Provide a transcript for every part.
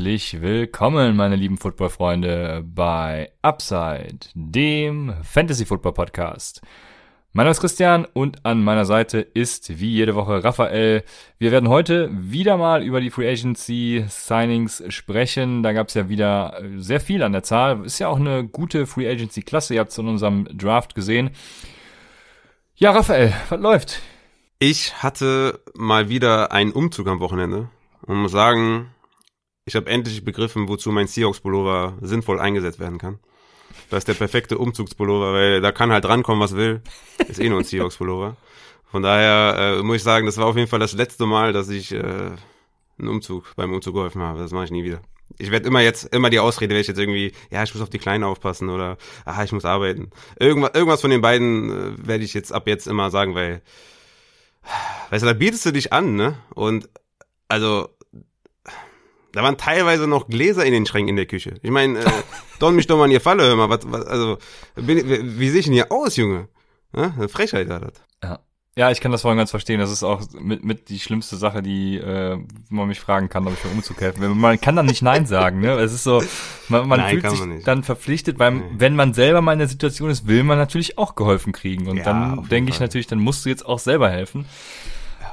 Herzlich willkommen, meine lieben Footballfreunde, bei Upside, dem Fantasy Football Podcast. Mein Name ist Christian und an meiner Seite ist wie jede Woche Raphael. Wir werden heute wieder mal über die Free Agency Signings sprechen. Da gab es ja wieder sehr viel an der Zahl. Ist ja auch eine gute Free Agency Klasse. Ihr habt es in unserem Draft gesehen. Ja, Raphael, was läuft? Ich hatte mal wieder einen Umzug am Wochenende und muss sagen, ich habe endlich begriffen, wozu mein Seahawks-Pullover sinnvoll eingesetzt werden kann. Das ist der perfekte Umzugspullover, weil da kann halt rankommen, was will. Ist eh nur ein Seahawks-Pullover. Von daher äh, muss ich sagen, das war auf jeden Fall das letzte Mal, dass ich äh, einen Umzug beim Umzug geholfen habe. Das mache ich nie wieder. Ich werde immer jetzt, immer die Ausrede, wenn ich jetzt irgendwie, ja, ich muss auf die Kleinen aufpassen oder, aha, ich muss arbeiten. Irgendwas, irgendwas von den beiden äh, werde ich jetzt ab jetzt immer sagen, weil, weißt du, da bietest du dich an, ne? Und also da waren teilweise noch Gläser in den Schränken in der Küche. Ich meine, äh, don mich doch mal in ihr Falle, hör mal. Was, was, also, bin, wie, wie sehe ich denn hier aus, Junge? Ja, eine Frechheit war das. Ja. Ja, ich kann das voll ganz verstehen. Das ist auch mit, mit die schlimmste Sache, die äh, man mich fragen kann, ob ich mir Umzug helfen Man kann dann nicht Nein sagen, ne? Es ist so, man, man Nein, fühlt sich man dann verpflichtet, weil nee. wenn man selber mal in der Situation ist, will man natürlich auch geholfen kriegen. Und ja, dann denke ich natürlich, dann musst du jetzt auch selber helfen.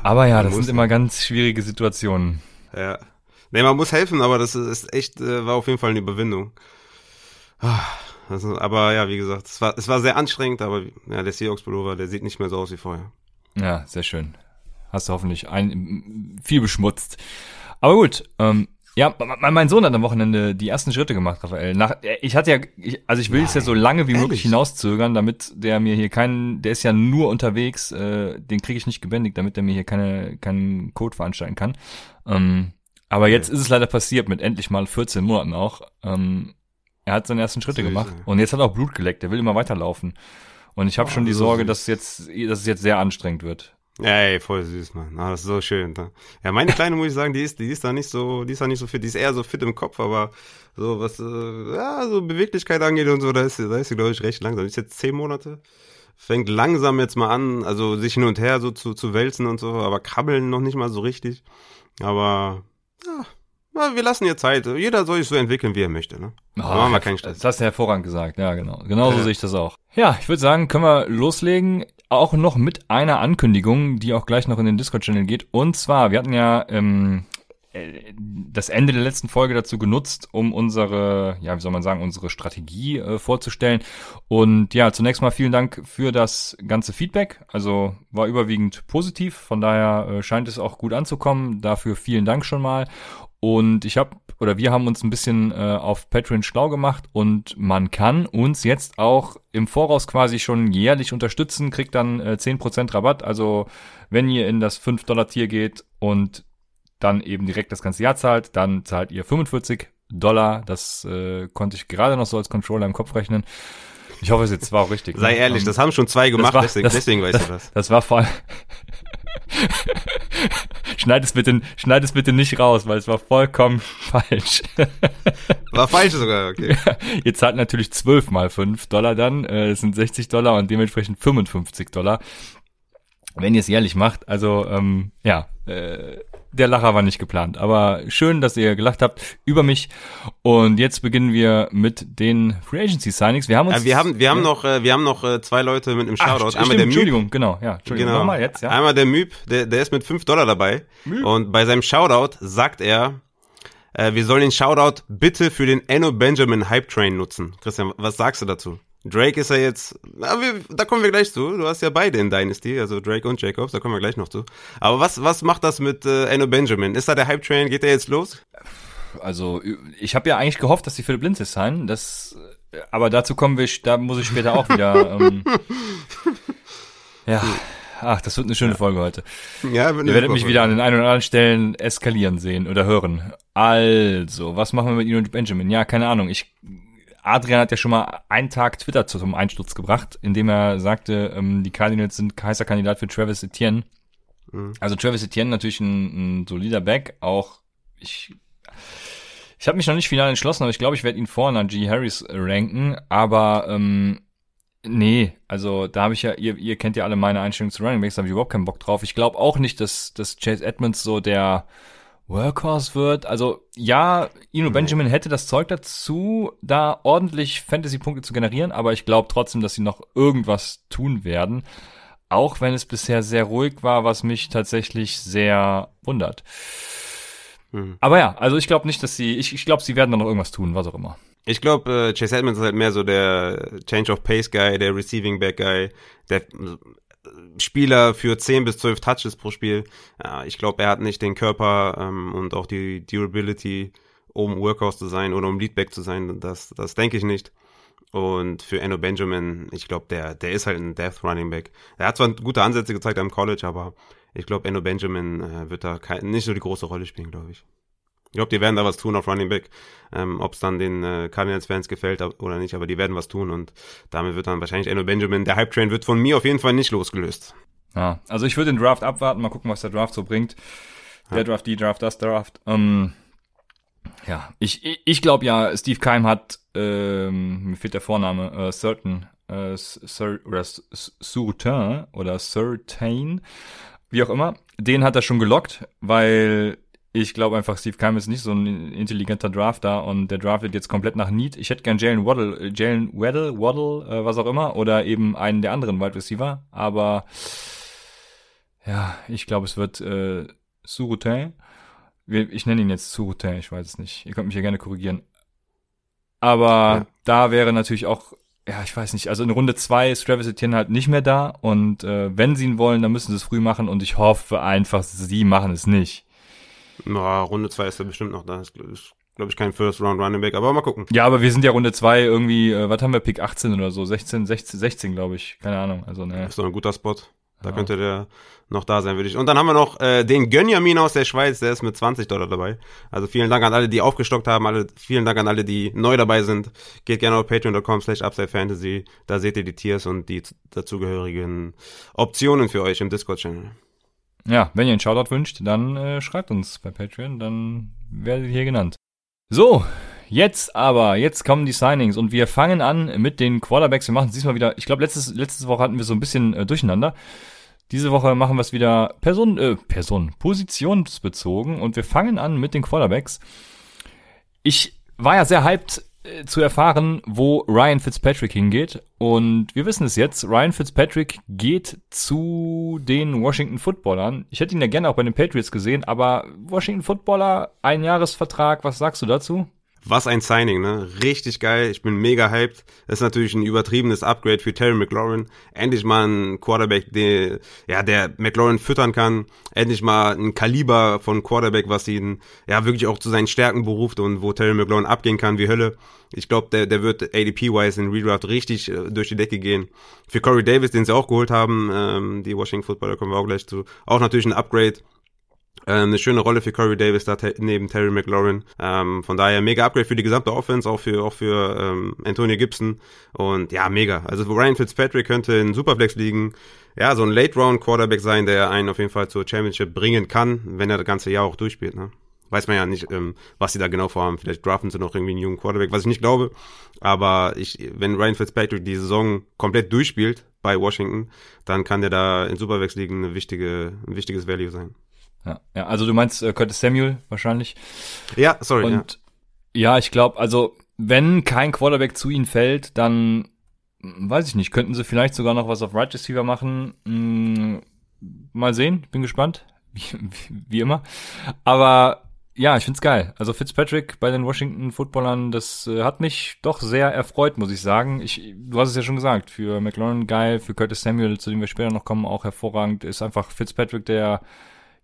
Aber ja, das sind immer ganz schwierige Situationen. Ja. Nee, man muss helfen, aber das ist echt, äh, war auf jeden Fall eine Überwindung. Also, aber ja, wie gesagt, es war, es war sehr anstrengend, aber ja, der Seahawks Pullover, der sieht nicht mehr so aus wie vorher. Ja, sehr schön. Hast du hoffentlich ein, viel beschmutzt. Aber gut, ähm, ja, mein Sohn hat am Wochenende die ersten Schritte gemacht, Raphael. Nach, ich hatte ja, ich, also ich will es ja so lange wie ehrlich? möglich hinauszögern, damit der mir hier keinen, der ist ja nur unterwegs, äh, den kriege ich nicht gebändigt, damit der mir hier keine, keinen Code veranstalten kann. Ähm, aber jetzt ist es leider passiert mit endlich mal 14 Monaten auch. Ähm, er hat seine ersten Schritte gemacht und jetzt hat er auch Blut geleckt. Er will immer weiterlaufen. Und ich habe oh, schon die Sorge, dass jetzt, dass es jetzt sehr anstrengend wird. Ey, voll süß, Mann. Ah, das ist so schön. Ne? Ja, meine Kleine muss ich sagen, die ist, die ist da nicht so, die ist da nicht so fit. Die ist eher so fit im Kopf, aber so was, äh, ja, so Beweglichkeit angeht und so, da ist, da ist sie, glaube ich, recht langsam. Die ist jetzt zehn Monate. Fängt langsam jetzt mal an, also sich hin und her so zu, zu wälzen und so, aber krabbeln noch nicht mal so richtig. Aber ja, wir lassen ihr Zeit. Jeder soll sich so entwickeln, wie er möchte. Ne? Oh, machen wir keinen Stress. Das hast du hervorragend gesagt. Ja, genau. Genauso ja. sehe ich das auch. Ja, ich würde sagen, können wir loslegen. Auch noch mit einer Ankündigung, die auch gleich noch in den Discord-Channel geht. Und zwar, wir hatten ja ähm, äh, das Ende der letzten Folge dazu genutzt, um unsere, ja, wie soll man sagen, unsere Strategie äh, vorzustellen. Und ja, zunächst mal vielen Dank für das ganze Feedback. Also war überwiegend positiv, von daher äh, scheint es auch gut anzukommen. Dafür vielen Dank schon mal. Und ich habe oder wir haben uns ein bisschen äh, auf Patreon schlau gemacht und man kann uns jetzt auch im Voraus quasi schon jährlich unterstützen, kriegt dann äh, 10% Rabatt. Also wenn ihr in das 5-Dollar-Tier geht und dann eben direkt das ganze Jahr zahlt, dann zahlt ihr 45 Dollar. Das äh, konnte ich gerade noch so als Controller im Kopf rechnen. Ich hoffe, es jetzt war auch richtig. Sei ne? ehrlich, um, das haben schon zwei gemacht, war, deswegen, das, deswegen weißt du das. Das war voll. schneid es bitte, schneid es bitte nicht raus, weil es war vollkommen falsch. war falsch sogar, okay. Ihr zahlt natürlich 12 mal 5 Dollar dann, äh, das sind 60 Dollar und dementsprechend 55 Dollar. Wenn ihr es jährlich macht, also ähm, ja, äh, der Lacher war nicht geplant. Aber schön, dass ihr gelacht habt über mich. Und jetzt beginnen wir mit den Free Agency Signings. Wir haben uns. Äh, wir haben, wir haben noch, äh, wir haben noch äh, zwei Leute mit einem Shoutout. Ach, Einmal stimmt, der Entschuldigung, genau, ja. Entschuldigung. Genau. Nochmal jetzt, ja. Einmal der Myb, der, der ist mit fünf Dollar dabei. Myb. Und bei seinem Shoutout sagt er, äh, wir sollen den Shoutout bitte für den Enno Benjamin Hype Train nutzen. Christian, was sagst du dazu? Drake ist ja jetzt, wir, da kommen wir gleich zu. Du hast ja beide in Dynasty, also Drake und Jacobs, da kommen wir gleich noch zu. Aber was, was macht das mit äh, Enno Benjamin? Ist da der Hype Train? Geht der jetzt los? Also ich habe ja eigentlich gehofft, dass die Philipp Lindsay sein. Das, aber dazu kommen wir, da muss ich später auch wieder. ähm, ja, ach, das wird eine schöne. Folge heute. Ja, Ihr werdet mich wieder an den einen oder anderen Stellen eskalieren sehen oder hören. Also, was machen wir mit Ihnen und Benjamin? Ja, keine Ahnung. Ich Adrian hat ja schon mal einen Tag Twitter zum Einsturz gebracht, indem er sagte, ähm, die Cardinals sind heißer Kandidat für Travis Etienne. Mhm. Also Travis Etienne natürlich ein, ein solider Back, auch ich ich habe mich noch nicht final entschlossen, aber ich glaube, ich werde ihn vorne an G. Harris ranken, aber ähm, nee, also da habe ich ja, ihr, ihr kennt ja alle meine Einstellungen zu Running Backs, da habe ich überhaupt keinen Bock drauf. Ich glaube auch nicht, dass, dass Chase Edmonds so der Workhorse wird. Also ja, Ino Benjamin hätte das Zeug dazu, da ordentlich Fantasy-Punkte zu generieren, aber ich glaube trotzdem, dass sie noch irgendwas tun werden. Auch wenn es bisher sehr ruhig war, was mich tatsächlich sehr wundert. Mhm. Aber ja, also ich glaube nicht, dass sie, ich, ich glaube, sie werden da noch irgendwas tun, was auch immer. Ich glaube, äh, Chase Edmonds ist halt mehr so der Change of Pace Guy, der Receiving Back Guy, der Spieler für 10 bis 12 Touches pro Spiel. Ja, ich glaube, er hat nicht den Körper ähm, und auch die Durability, um Workhouse zu sein oder um Leadback zu sein. Das, das denke ich nicht. Und für Enno Benjamin, ich glaube, der, der ist halt ein Death Running Back. Er hat zwar gute Ansätze gezeigt am College, aber ich glaube, Enno Benjamin äh, wird da kein, nicht so die große Rolle spielen, glaube ich. Ich glaube, die werden da was tun auf Running Back. Ähm, Ob es dann den äh, Cardinals-Fans gefällt oder nicht, aber die werden was tun und damit wird dann wahrscheinlich Enno Benjamin, der Hype-Train wird von mir auf jeden Fall nicht losgelöst. Ja, also ich würde den Draft abwarten, mal gucken, was der Draft so bringt. Der ja. Draft, die Draft, das Draft. Ähm, ja, ich, ich, ich glaube ja, Steve Keim hat, ähm, mir fehlt der Vorname, äh, Certain, äh, Sir, oder oder Certain, wie auch immer, den hat er schon gelockt, weil ich glaube einfach, Steve Keim ist nicht so ein intelligenter Drafter und der draftet jetzt komplett nach Need. Ich hätte gern Jalen Waddle, äh, Jalen Waddle, Waddle, äh, was auch immer, oder eben einen der anderen Wide Receiver, aber ja, ich glaube, es wird äh, Surutin. Ich nenne ihn jetzt Surutin, ich weiß es nicht. Ihr könnt mich ja gerne korrigieren. Aber ja. da wäre natürlich auch, ja, ich weiß nicht, also in Runde zwei ist Travis Etienne halt nicht mehr da und äh, wenn sie ihn wollen, dann müssen sie es früh machen und ich hoffe einfach, sie machen es nicht. Na, Runde 2 ist er bestimmt noch da. Ist, ist glaube ich, kein First Round Running Back, aber mal gucken. Ja, aber wir sind ja Runde 2 irgendwie, äh, was haben wir, Pick 18 oder so, 16, 16, 16, glaube ich. Keine Ahnung. Also, ne. Ist doch ein guter Spot. Da ja. könnte der noch da sein, würde ich. Und dann haben wir noch äh, den Gönjamin aus der Schweiz, der ist mit 20 Dollar dabei. Also vielen Dank an alle, die aufgestockt haben, alle, vielen Dank an alle, die neu dabei sind. Geht gerne auf patreon.com slash upsidefantasy, da seht ihr die Tiers und die dazugehörigen Optionen für euch im Discord-Channel. Ja, wenn ihr einen Shoutout wünscht, dann äh, schreibt uns bei Patreon, dann werdet ihr hier genannt. So, jetzt aber, jetzt kommen die Signings und wir fangen an mit den Quarterbacks. Wir machen es diesmal wieder, ich glaube, letztes, letzte Woche hatten wir so ein bisschen äh, durcheinander. Diese Woche machen wir es wieder Person, äh, Person, positionsbezogen und wir fangen an mit den Quarterbacks. Ich war ja sehr hyped zu erfahren, wo Ryan Fitzpatrick hingeht. Und wir wissen es jetzt, Ryan Fitzpatrick geht zu den Washington Footballern. Ich hätte ihn ja gerne auch bei den Patriots gesehen, aber Washington Footballer, ein Jahresvertrag, was sagst du dazu? Was ein Signing, ne? Richtig geil. Ich bin mega hyped. Das ist natürlich ein übertriebenes Upgrade für Terry McLaurin. Endlich mal ein Quarterback, der, ja, der McLaurin füttern kann. Endlich mal ein Kaliber von Quarterback, was ihn, ja, wirklich auch zu seinen Stärken beruft und wo Terry McLaurin abgehen kann wie Hölle. Ich glaube, der, der wird ADP-wise in Redraft richtig äh, durch die Decke gehen. Für Corey Davis, den sie auch geholt haben, ähm, die Washington Footballer kommen wir auch gleich zu. Auch natürlich ein Upgrade eine schöne Rolle für Corey Davis da neben Terry McLaurin. Ähm, von daher mega Upgrade für die gesamte Offense, auch für auch für ähm, Antonio Gibson. Und ja, mega. Also Ryan Fitzpatrick könnte in Superflex liegen. Ja, so ein Late-Round-Quarterback sein, der einen auf jeden Fall zur Championship bringen kann, wenn er das ganze Jahr auch durchspielt. Ne? Weiß man ja nicht, ähm, was sie da genau vorhaben. Vielleicht draften sie noch irgendwie einen jungen Quarterback, was ich nicht glaube. Aber ich, wenn Ryan Fitzpatrick die Saison komplett durchspielt bei Washington, dann kann der da in Superflex liegen eine wichtige, ein wichtiges Value sein. Ja, ja also du meinst äh, Curtis Samuel wahrscheinlich. Ja, sorry. Und ja, ja ich glaube, also wenn kein Quarterback zu ihnen fällt, dann hm, weiß ich nicht, könnten sie vielleicht sogar noch was auf Right Receiver machen. Hm, mal sehen, bin gespannt. Wie, wie immer. Aber ja, ich find's geil. Also Fitzpatrick bei den Washington Footballern, das äh, hat mich doch sehr erfreut, muss ich sagen. Ich, du hast es ja schon gesagt, für McLaurin geil, für Curtis Samuel, zu dem wir später noch kommen, auch hervorragend, ist einfach Fitzpatrick der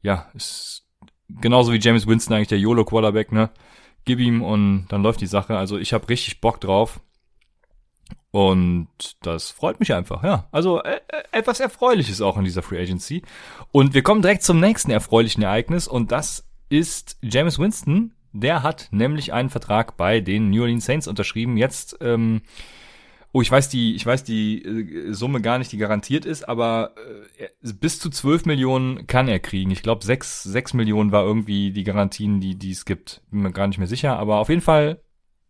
ja, ist genauso wie James Winston eigentlich der YOLO-Quarterback, ne? Gib ihm und dann läuft die Sache. Also ich habe richtig Bock drauf. Und das freut mich einfach, ja. Also äh, äh, etwas Erfreuliches auch in dieser Free Agency. Und wir kommen direkt zum nächsten erfreulichen Ereignis und das ist James Winston. Der hat nämlich einen Vertrag bei den New Orleans Saints unterschrieben. Jetzt ähm, Oh, ich weiß die, ich weiß die äh, Summe gar nicht, die garantiert ist, aber äh, bis zu 12 Millionen kann er kriegen. Ich glaube, 6, 6 Millionen war irgendwie die Garantien, die, die es gibt. Bin mir gar nicht mehr sicher, aber auf jeden Fall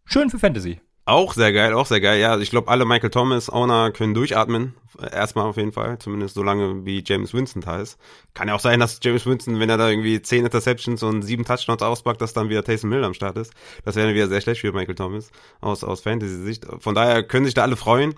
schön für Fantasy. Auch sehr geil, auch sehr geil. Ja, ich glaube, alle Michael Thomas Owner können durchatmen. Erstmal auf jeden Fall. Zumindest so lange wie James Winston da ist. Kann ja auch sein, dass James Winston, wenn er da irgendwie zehn Interceptions und sieben Touchdowns auspackt, dass dann wieder Taysom Hill am Start ist. Das wäre wieder sehr schlecht für Michael Thomas aus, aus Fantasy-Sicht. Von daher können sich da alle freuen.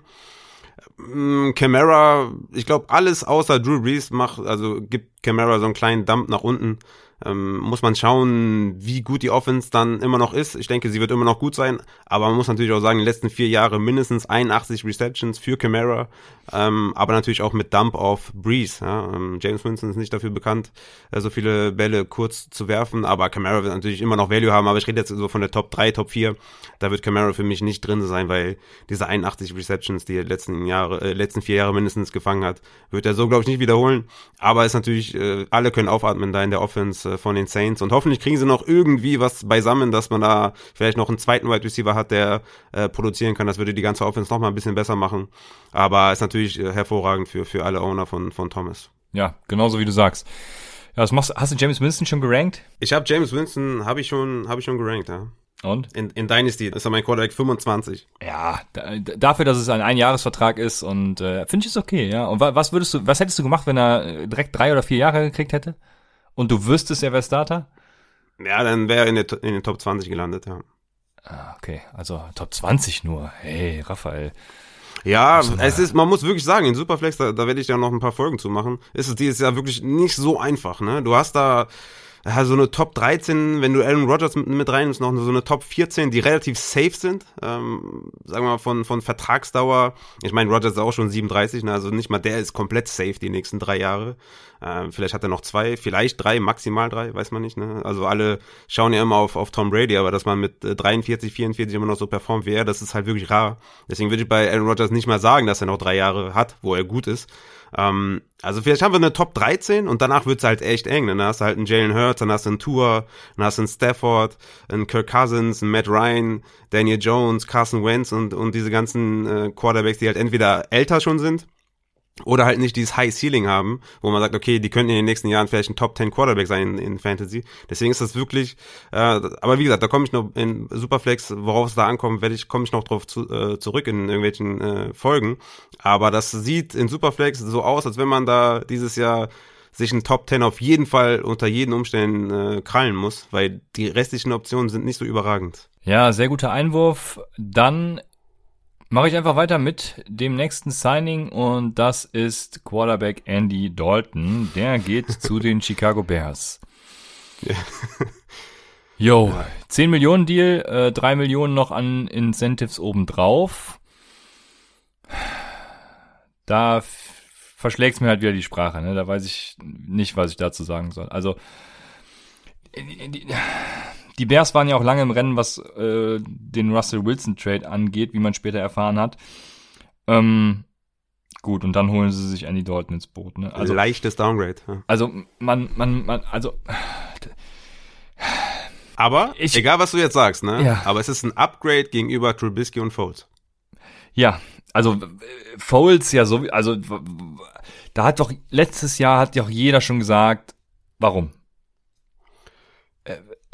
Mm, Camara, ich glaube, alles außer Drew Brees macht, also gibt Camara so einen kleinen Dump nach unten. Ähm, muss man schauen, wie gut die Offense dann immer noch ist. Ich denke, sie wird immer noch gut sein, aber man muss natürlich auch sagen, die letzten vier Jahre mindestens 81 Receptions für Camara, ähm, aber natürlich auch mit Dump auf Breeze. Ja. Ähm, James Winston ist nicht dafür bekannt, äh, so viele Bälle kurz zu werfen, aber Camara wird natürlich immer noch Value haben, aber ich rede jetzt so von der Top 3, Top 4, da wird Camara für mich nicht drin sein, weil diese 81 Receptions, die er letzten Jahre, äh, letzten vier Jahre mindestens gefangen hat, wird er so, glaube ich, nicht wiederholen, aber ist natürlich, äh, alle können aufatmen da in der Offense äh, von den Saints. Und hoffentlich kriegen sie noch irgendwie was beisammen, dass man da vielleicht noch einen zweiten Wide Receiver hat, der äh, produzieren kann. Das würde die ganze Offense noch mal ein bisschen besser machen. Aber ist natürlich äh, hervorragend für, für alle Owner von, von Thomas. Ja, genauso wie du sagst. Ja, was machst, hast du James Winston schon gerankt? Ich habe James Winston, habe ich schon, habe ich schon gerankt, ja. Und? In, in Dynasty ist er mein Quarterback 25. Ja, da, dafür, dass es ein Einjahresvertrag ist und äh, finde ich es okay, ja. Und was würdest du, was hättest du gemacht, wenn er äh, direkt drei oder vier Jahre gekriegt hätte? Und du wüsstest, er wäre Starter? Ja, dann wäre er in, der, in den Top 20 gelandet, ja. Ah, okay, also Top 20 nur. Hey, Raphael. Ja, es ist, man muss wirklich sagen, in Superflex, da, da werde ich ja noch ein paar Folgen zu machen, ist es dieses Jahr wirklich nicht so einfach, ne? Du hast da ja, so eine Top 13, wenn du Aaron Rodgers mit, mit reinnimmst, noch so eine Top 14, die relativ safe sind, ähm, sagen wir mal von, von Vertragsdauer. Ich meine, Rodgers ist auch schon 37, ne, also nicht mal der ist komplett safe die nächsten drei Jahre. Ähm, vielleicht hat er noch zwei, vielleicht drei, maximal drei, weiß man nicht. Ne? Also alle schauen ja immer auf, auf Tom Brady, aber dass man mit 43, äh, 44 immer noch so performt wie er, das ist halt wirklich rar. Deswegen würde ich bei Aaron Rodgers nicht mal sagen, dass er noch drei Jahre hat, wo er gut ist. Ähm, also vielleicht haben wir eine Top 13 und danach wird's halt echt eng. Dann hast du halt einen Jalen Hurts, dann hast du einen Tour, dann hast du einen Stafford, einen Kirk Cousins, einen Matt Ryan, Daniel Jones, Carson Wentz und, und diese ganzen äh, Quarterbacks, die halt entweder älter schon sind oder halt nicht dieses High Ceiling haben, wo man sagt, okay, die könnten in den nächsten Jahren vielleicht ein Top 10 Quarterback sein in, in Fantasy. Deswegen ist das wirklich, äh, aber wie gesagt, da komme ich noch in Superflex, worauf es da ankommt, werde ich komme ich noch drauf zu, äh, zurück in irgendwelchen äh, Folgen. Aber das sieht in Superflex so aus, als wenn man da dieses Jahr sich ein Top 10 auf jeden Fall unter jeden Umständen äh, krallen muss, weil die restlichen Optionen sind nicht so überragend. Ja, sehr guter Einwurf. Dann Mache ich einfach weiter mit dem nächsten Signing und das ist Quarterback Andy Dalton. Der geht zu den Chicago Bears. Jo, 10 Millionen Deal, äh, 3 Millionen noch an Incentives obendrauf. Da verschlägt mir halt wieder die Sprache, ne? Da weiß ich nicht, was ich dazu sagen soll. Also, die, Bears waren ja auch lange im Rennen, was äh, den Russell Wilson Trade angeht, wie man später erfahren hat. Ähm, gut, und dann holen sie sich Andy Dalton ins Boot. Ne? Also leichtes Downgrade. Ja. Also man, man, man, also. Aber ich, egal, was du jetzt sagst, ne? Ja. Aber es ist ein Upgrade gegenüber Trubisky und Foles. Ja, also Foles ja so, also da hat doch letztes Jahr hat ja auch jeder schon gesagt, warum?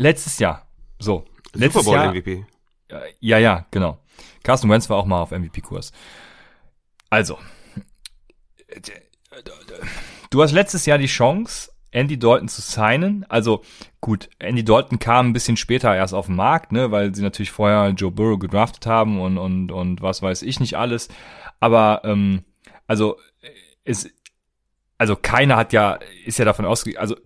Letztes Jahr. So. Letztes Super Bowl Jahr, MVP. Ja, ja, genau. Carsten Wentz war auch mal auf MVP-Kurs. Also. Du hast letztes Jahr die Chance, Andy Dalton zu signen. Also gut, Andy Dalton kam ein bisschen später erst auf den Markt, ne, weil sie natürlich vorher Joe Burrow gedraftet haben und und und was weiß ich nicht alles. Aber ähm, also es, also keiner hat ja ist ja davon ausgegangen, also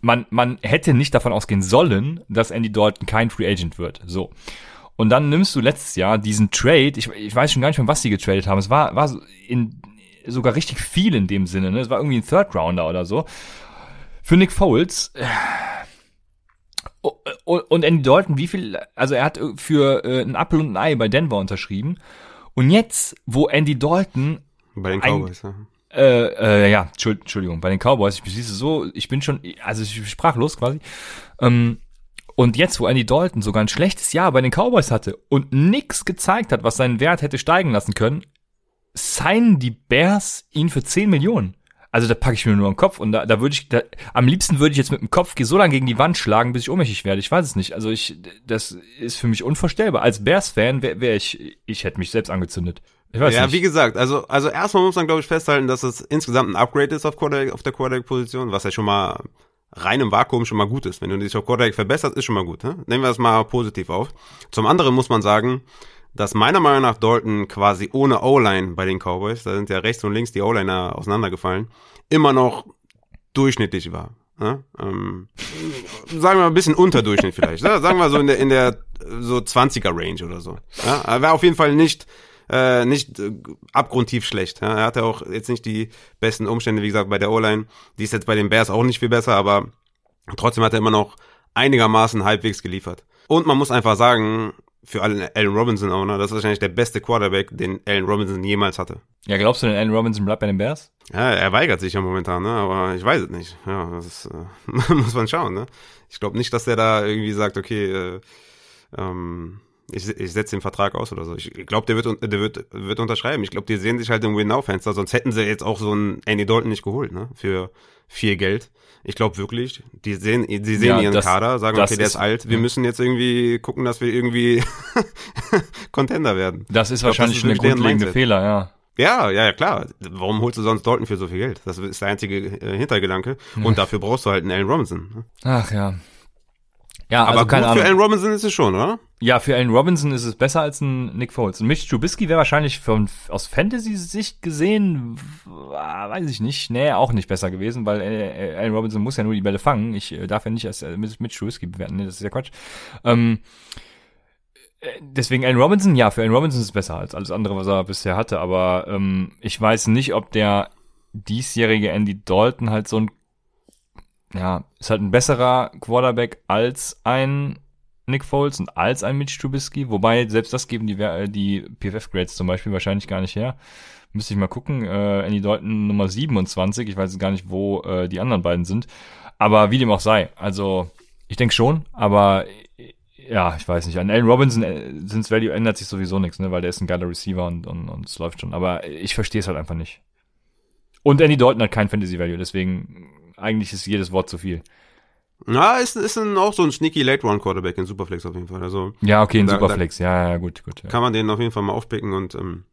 man, man hätte nicht davon ausgehen sollen, dass Andy Dalton kein Free Agent wird. So. Und dann nimmst du letztes Jahr diesen Trade, ich, ich weiß schon gar nicht mehr, was sie getradet haben. Es war, war in, sogar richtig viel in dem Sinne, ne? Es war irgendwie ein Third Rounder oder so. Für Nick Foles. Und Andy Dalton, wie viel, also er hat für äh, ein Apple und ein Ei bei Denver unterschrieben. Und jetzt, wo Andy Dalton bei den Cowboys, ein, ja. Äh, äh, ja, Entschuldigung, bei den Cowboys, ich bin so, ich bin schon, also ich sprachlos quasi. Ähm, und jetzt, wo Andy Dalton sogar ein schlechtes Jahr bei den Cowboys hatte und nix gezeigt hat, was seinen Wert hätte steigen lassen können, signen die Bears ihn für 10 Millionen. also da packe ich mir nur den Kopf und da, da würde ich, da, am liebsten würde ich jetzt mit dem Kopf so lange gegen die Wand schlagen, bis ich ohnmächtig werde. Ich weiß es nicht. Also ich, das ist für mich unvorstellbar. Als Bears-Fan wäre wär ich, ich hätte mich selbst angezündet. Ich weiß ja, nicht. wie gesagt, also, also erstmal muss man, glaube ich, festhalten, dass es insgesamt ein Upgrade ist auf, Quarterback, auf der Quarterback-Position, was ja schon mal rein im Vakuum schon mal gut ist. Wenn du dich auf Quarterback verbessert, ist schon mal gut. Ne? Nehmen wir das mal positiv auf. Zum anderen muss man sagen, dass meiner Meinung nach Dalton quasi ohne O-Line bei den Cowboys, da sind ja rechts und links die O-Liner auseinandergefallen, immer noch durchschnittlich war. Ja? Ähm, sagen wir mal ein bisschen Unterdurchschnitt vielleicht. Ja? Sagen wir so in der, in der so 20er Range oder so. Ja? Er war auf jeden Fall nicht äh, nicht äh, abgrundtief schlecht. Ja? Er hatte auch jetzt nicht die besten Umstände, wie gesagt, bei der O-Line. Die ist jetzt bei den Bears auch nicht viel besser, aber trotzdem hat er immer noch einigermaßen halbwegs geliefert. Und man muss einfach sagen, für alle Allen Robinson Owner, das ist wahrscheinlich der beste Quarterback, den Allen Robinson jemals hatte. Ja, glaubst du denn, Allen Robinson bleibt bei den Bears? Ja, er weigert sich ja momentan, ne? aber ich weiß es nicht. Ja, das ist, äh, muss man schauen. Ne? Ich glaube nicht, dass der da irgendwie sagt, okay, äh, ähm, ich, ich setze den Vertrag aus oder so. Ich glaube, der wird, der wird, wird unterschreiben. Ich glaube, die sehen sich halt im Win-Now-Fenster, sonst hätten sie jetzt auch so einen Andy Dalton nicht geholt, ne? Für viel Geld. Ich glaube wirklich, die sehen, die sehen ja, ihren das, Kader, sagen, okay, der ist, ist alt, wir ja. müssen jetzt irgendwie gucken, dass wir irgendwie Contender werden. Das ist glaub, wahrscheinlich ein grundlegender Fehler, ja. Ja, ja, ja, klar. Warum holst du sonst Dalton für so viel Geld? Das ist der einzige äh, Hintergedanke. Und dafür brauchst du halt einen Allen Robinson. Ne? Ach ja. Ja, aber also keine Ahnung. für Allen Robinson ist es schon, oder? Ja, für Allen Robinson ist es besser als ein Nick Foles. Und Mitch Trubisky wäre wahrscheinlich von, aus Fantasy-Sicht gesehen, weiß ich nicht, nee, auch nicht besser gewesen, weil äh, äh, Allen Robinson muss ja nur die Bälle fangen. Ich äh, darf ja nicht als äh, Mitch Trubisky bewerten, nee, das ist ja Quatsch. Ähm, deswegen Allen Robinson, ja, für Allen Robinson ist es besser als alles andere, was er bisher hatte, aber ähm, ich weiß nicht, ob der diesjährige Andy Dalton halt so ein ja, ist halt ein besserer Quarterback als ein Nick Foles und als ein Mitch Trubisky, wobei selbst das geben die, äh, die PFF-Grades zum Beispiel wahrscheinlich gar nicht her. Müsste ich mal gucken. Äh, Andy Dalton Nummer 27, ich weiß gar nicht, wo äh, die anderen beiden sind. Aber wie dem auch sei, also ich denke schon, aber äh, ja, ich weiß nicht. An Allen Robinson äh, sind's Value ändert sich sowieso nichts, ne, weil der ist ein geiler Receiver und, und, und es läuft schon. Aber ich verstehe es halt einfach nicht. Und Andy Dalton hat kein Fantasy Value, deswegen eigentlich ist jedes Wort zu viel. Na, ist, ist ein, auch so ein sneaky Late Run Quarterback in Superflex auf jeden Fall. Also ja, okay, in da, Superflex, da ja, ja, gut, gut. Ja. Kann man den auf jeden Fall mal aufpicken und ähm,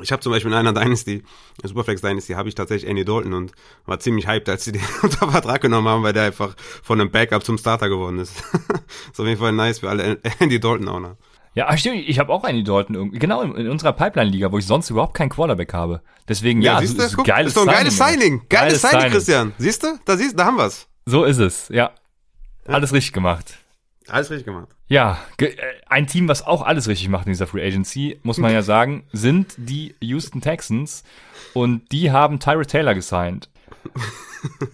ich habe zum Beispiel in einer Dynasty, in Superflex Dynasty, habe ich tatsächlich Andy Dalton und war ziemlich hyped, als sie den unter Vertrag genommen haben, weil der einfach von einem Backup zum Starter geworden ist. ist auf jeden Fall nice für alle Andy Dalton Owner. Ja, stimmt, ich habe auch Andy Dalton irgendwie, genau in, in unserer Pipeline-Liga, wo ich sonst überhaupt keinen Quarterback habe. Deswegen, ja, ja siehst du, ist, geiles ist doch ein geiles Signing. Signing. Geiles, Signing, Signing, Christian. Siehst du? Da siehst, da haben wir's. So ist es, ja. ja. Alles richtig gemacht. Alles richtig gemacht. Ja, äh, ein Team, was auch alles richtig macht in dieser Free Agency, muss man ja sagen, sind die Houston Texans. Und die haben Tyra Taylor gesigned.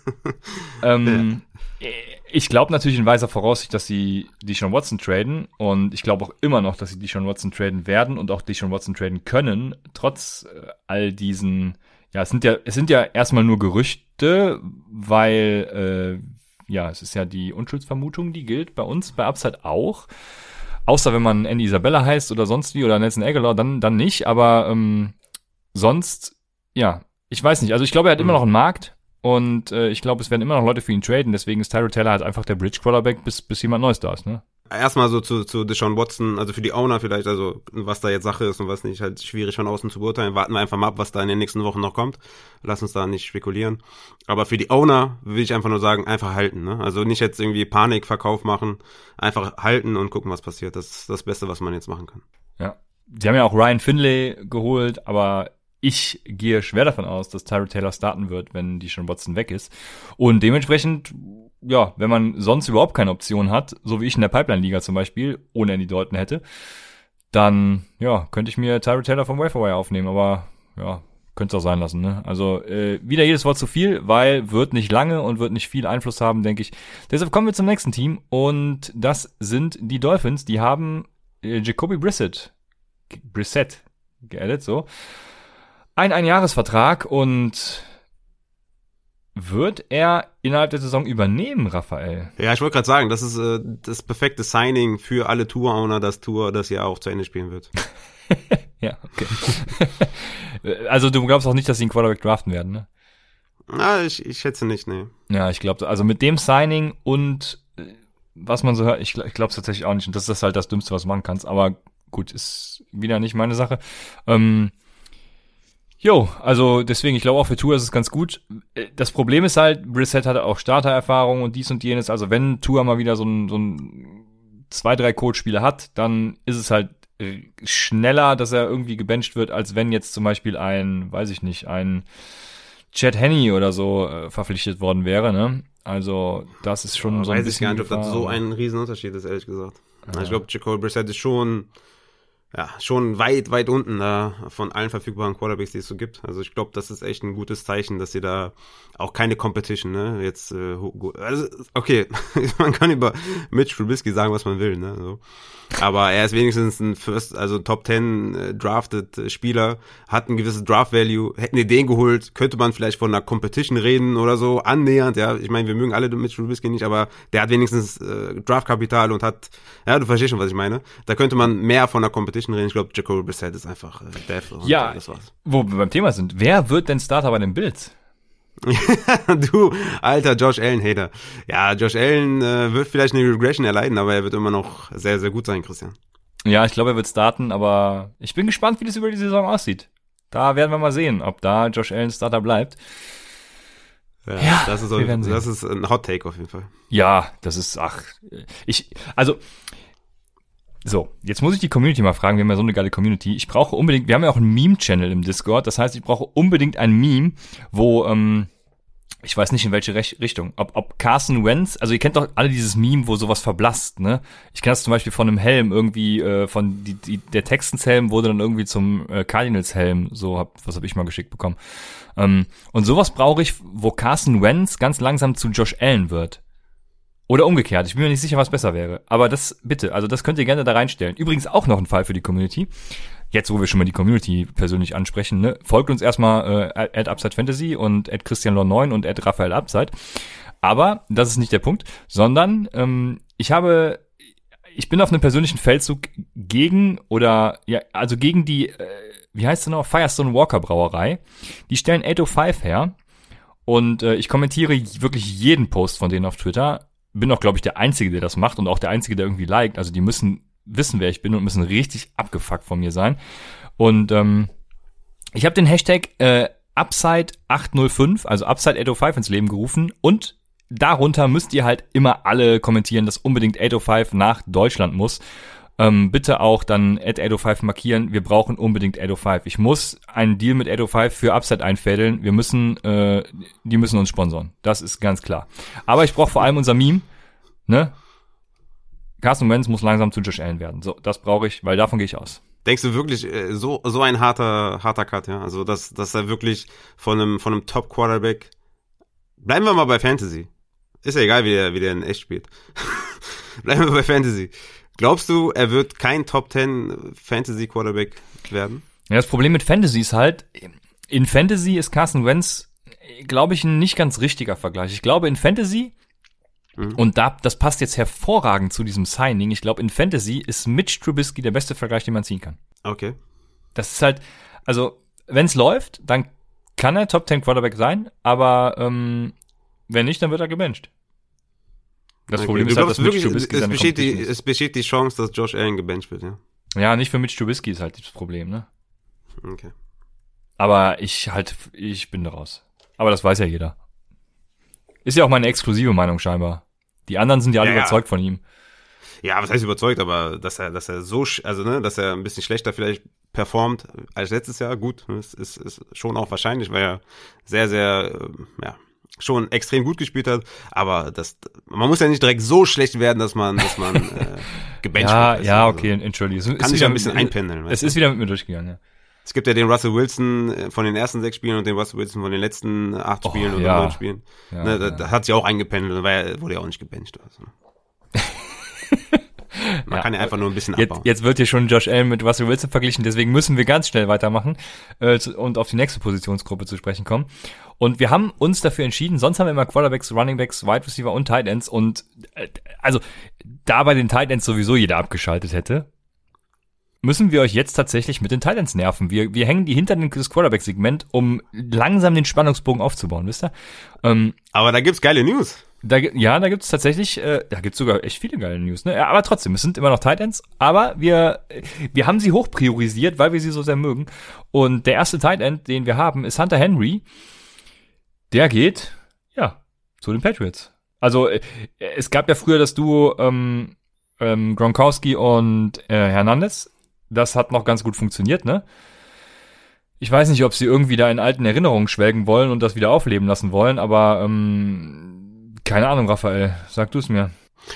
ähm, ja ich glaube natürlich in weiser Voraussicht, dass sie die Sean Watson traden und ich glaube auch immer noch, dass sie die Sean Watson traden werden und auch die Sean Watson traden können, trotz äh, all diesen, ja, es sind ja, es sind ja erstmal nur Gerüchte, weil, äh, ja, es ist ja die Unschuldsvermutung, die gilt bei uns, bei Upside auch. Außer wenn man Andy Isabella heißt oder sonst wie oder Nelson Aguilar, dann, dann nicht, aber ähm, sonst, ja, ich weiß nicht. Also ich glaube, er hat immer noch einen Markt. Und äh, ich glaube, es werden immer noch Leute für ihn traden, deswegen ist Tyrod Taylor halt einfach der Bridge Quarterback, bis, bis jemand Neues da ist, ne? Erstmal so zu, zu Deshaun Watson, also für die Owner vielleicht, also was da jetzt Sache ist und was nicht, halt schwierig von außen zu beurteilen. Warten wir einfach mal ab, was da in den nächsten Wochen noch kommt. Lass uns da nicht spekulieren. Aber für die Owner will ich einfach nur sagen, einfach halten. Ne? Also nicht jetzt irgendwie Panikverkauf machen, einfach halten und gucken, was passiert. Das ist das Beste, was man jetzt machen kann. Ja. Sie haben ja auch Ryan Finlay geholt, aber ich gehe schwer davon aus, dass Tyrod Taylor starten wird, wenn die schon Watson weg ist. Und dementsprechend, ja, wenn man sonst überhaupt keine Option hat, so wie ich in der Pipeline-Liga zum Beispiel, ohne Andy Dalton hätte, dann, ja, könnte ich mir Tyrod Taylor vom Waferwire aufnehmen, aber, ja, könnte es auch sein lassen, ne? Also, äh, wieder jedes Wort zu viel, weil wird nicht lange und wird nicht viel Einfluss haben, denke ich. Deshalb kommen wir zum nächsten Team und das sind die Dolphins, die haben äh, Jacoby Brissett, Brissett, geaddet, so, ein Einjahresvertrag und wird er innerhalb der Saison übernehmen, Raphael? Ja, ich wollte gerade sagen, das ist äh, das perfekte Signing für alle Tour-Owner, das Tour das ja auch zu Ende spielen wird. ja, okay. also du glaubst auch nicht, dass sie einen Quarterback draften werden, ne? Na, ich, ich schätze nicht, nee. Ja, ich glaube, also mit dem Signing und äh, was man so hört, ich, ich glaube es tatsächlich auch nicht. Und das ist halt das Dümmste, was du machen kannst. Aber gut, ist wieder nicht meine Sache. Ähm, Jo, also deswegen, ich glaube auch für Tour ist es ganz gut. Äh, das Problem ist halt, Brissett hatte auch Startererfahrung und dies und jenes. Also wenn Tour mal wieder so ein, so ein zwei, drei Codespiele hat, dann ist es halt schneller, dass er irgendwie gebencht wird, als wenn jetzt zum Beispiel ein, weiß ich nicht, ein Chad Henney oder so äh, verpflichtet worden wäre, ne? Also, das ist schon ja, so ein weiß bisschen. Weiß ich gar nicht, ob das so ein Riesenunterschied ist, ehrlich gesagt. Ja. Ich glaube, Jacoby Brissett ist schon ja, schon weit, weit unten da von allen verfügbaren Quarterbacks, die es so gibt. Also ich glaube, das ist echt ein gutes Zeichen, dass sie da auch keine Competition, ne, jetzt, äh, also, okay, man kann über Mitch Trubisky sagen, was man will, ne, so. Aber er ist wenigstens ein First, also Top 10 äh, drafted Spieler, hat ein gewisses Draft Value. Hätten die den geholt, könnte man vielleicht von einer Competition reden oder so, annähernd, ja. Ich meine, wir mögen alle Mitch Trubisky nicht, aber der hat wenigstens äh, Draftkapital und hat, ja, du verstehst schon, was ich meine. Da könnte man mehr von einer Competition reden. Ich glaube, Jacoby Brissett ist einfach äh, Death. Ja, das war's. wo wir beim Thema sind. Wer wird denn Starter bei den Bills? du, alter Josh Allen-Hater. Ja, Josh Allen äh, wird vielleicht eine Regression erleiden, aber er wird immer noch sehr, sehr gut sein, Christian. Ja, ich glaube, er wird starten, aber ich bin gespannt, wie das über die Saison aussieht. Da werden wir mal sehen, ob da Josh Allen Starter bleibt. Ja, ja das, ist, auf, das ist ein Hot Take auf jeden Fall. Ja, das ist, ach, ich, also, so, jetzt muss ich die Community mal fragen, wir haben ja so eine geile Community. Ich brauche unbedingt, wir haben ja auch einen Meme-Channel im Discord, das heißt, ich brauche unbedingt ein Meme, wo, ähm, ich weiß nicht in welche Rech Richtung, ob, ob Carson Wentz, also ihr kennt doch alle dieses Meme, wo sowas verblasst, ne? Ich kenne das zum Beispiel von einem Helm irgendwie, äh, von die, die, der Texans-Helm wurde dann irgendwie zum äh, Cardinals-Helm, so hab, was habe ich mal geschickt bekommen. Ähm, und sowas brauche ich, wo Carson Wentz ganz langsam zu Josh Allen wird. Oder umgekehrt. Ich bin mir nicht sicher, was besser wäre. Aber das, bitte, also das könnt ihr gerne da reinstellen. Übrigens auch noch ein Fall für die Community. Jetzt, wo wir schon mal die Community persönlich ansprechen, ne? folgt uns erstmal äh, at Upside Fantasy und at Christian 9 und at Raphael Upside. Aber das ist nicht der Punkt, sondern ähm, ich habe, ich bin auf einem persönlichen Feldzug gegen oder ja, also gegen die, äh, wie heißt es noch, Firestone Walker Brauerei. Die stellen 805 her. Und äh, ich kommentiere wirklich jeden Post von denen auf Twitter bin auch, glaube ich, der Einzige, der das macht und auch der Einzige, der irgendwie liked. Also die müssen wissen, wer ich bin und müssen richtig abgefuckt von mir sein. Und ähm, ich habe den Hashtag äh, Upside805, also Upside805 ins Leben gerufen und darunter müsst ihr halt immer alle kommentieren, dass unbedingt 805 nach Deutschland muss. Ähm, bitte auch dann at 805 markieren. Wir brauchen unbedingt 805. Ich muss einen Deal mit 805 für Upside einfädeln. Wir müssen, äh, die müssen uns sponsoren. Das ist ganz klar. Aber ich brauche vor allem unser Meme, ne? Carson Wentz muss langsam zu Josh Allen werden. So, das brauche ich, weil davon gehe ich aus. Denkst du wirklich äh, so so ein harter harter Cut, ja? Also dass dass er wirklich von einem von einem Top Quarterback Bleiben wir mal bei Fantasy. Ist ja egal, wie der wie der in echt spielt. Bleiben wir bei Fantasy. Glaubst du, er wird kein Top 10 Fantasy Quarterback werden? Ja, das Problem mit Fantasy ist halt, in Fantasy ist Carson Wentz, glaube ich, ein nicht ganz richtiger Vergleich. Ich glaube, in Fantasy, mhm. und da, das passt jetzt hervorragend zu diesem Signing, ich glaube, in Fantasy ist Mitch Trubisky der beste Vergleich, den man ziehen kann. Okay. Das ist halt, also, wenn es läuft, dann kann er Top 10 Quarterback sein, aber ähm, wenn nicht, dann wird er gebencht. Das okay. Problem ist halt, dass Mitch Trubisky es besteht, die, es besteht die Chance, dass Josh Allen gebencht wird, ja. Ja, nicht für Mitch Trubisky ist halt das Problem, ne? Okay. Aber ich halt, ich bin raus. Aber das weiß ja jeder. Ist ja auch meine exklusive Meinung scheinbar. Die anderen sind ja alle ja, überzeugt von ihm. Ja, was heißt überzeugt, aber dass er, dass er so, also ne, dass er ein bisschen schlechter vielleicht performt als letztes Jahr, gut, ist, ist, ist schon auch wahrscheinlich, weil er sehr, sehr, äh, ja, schon extrem gut gespielt hat, aber das, man muss ja nicht direkt so schlecht werden, dass man, dass man äh, gebencht ja, wird. Ja, okay, also, entschuldige. Es kann sich ja ein bisschen einpendeln. Es ist wieder mit mir durchgegangen, ja. Es gibt ja den Russell Wilson äh, von den ersten sechs Spielen und den Russell Wilson von den letzten acht oh, Spielen oder ja. neun Spielen. Ja, ne, da, da, hat sich auch eingependelt und war, wurde ja auch nicht gebencht. Also. Man ja, kann ja einfach nur ein bisschen abbauen. Jetzt, jetzt wird hier schon Josh Allen mit Russell Wilson verglichen, deswegen müssen wir ganz schnell weitermachen äh, und auf die nächste Positionsgruppe zu sprechen kommen. Und wir haben uns dafür entschieden, sonst haben wir immer Quarterbacks, Runningbacks, Wide Receiver und Tight Ends und äh, also da bei den Tight Ends sowieso jeder abgeschaltet hätte. müssen wir euch jetzt tatsächlich mit den Titans nerven. Wir, wir hängen die hinter das Quarterback-Segment, um langsam den Spannungsbogen aufzubauen, wisst ihr? Ähm, Aber da gibt's geile News. Da, ja, da gibt's tatsächlich, äh, da gibt's sogar echt viele geile News. Ne? Ja, aber trotzdem, es sind immer noch Titans. Aber wir, wir haben sie hoch priorisiert, weil wir sie so sehr mögen. Und der erste Tight End, den wir haben, ist Hunter Henry. Der geht, ja, zu den Patriots. Also äh, es gab ja früher das Duo ähm, ähm, Gronkowski und äh, Hernandez. Das hat noch ganz gut funktioniert, ne? Ich weiß nicht, ob sie irgendwie da in alten Erinnerungen schwelgen wollen und das wieder aufleben lassen wollen, aber ähm, keine Ahnung, Raphael, sag du es mir.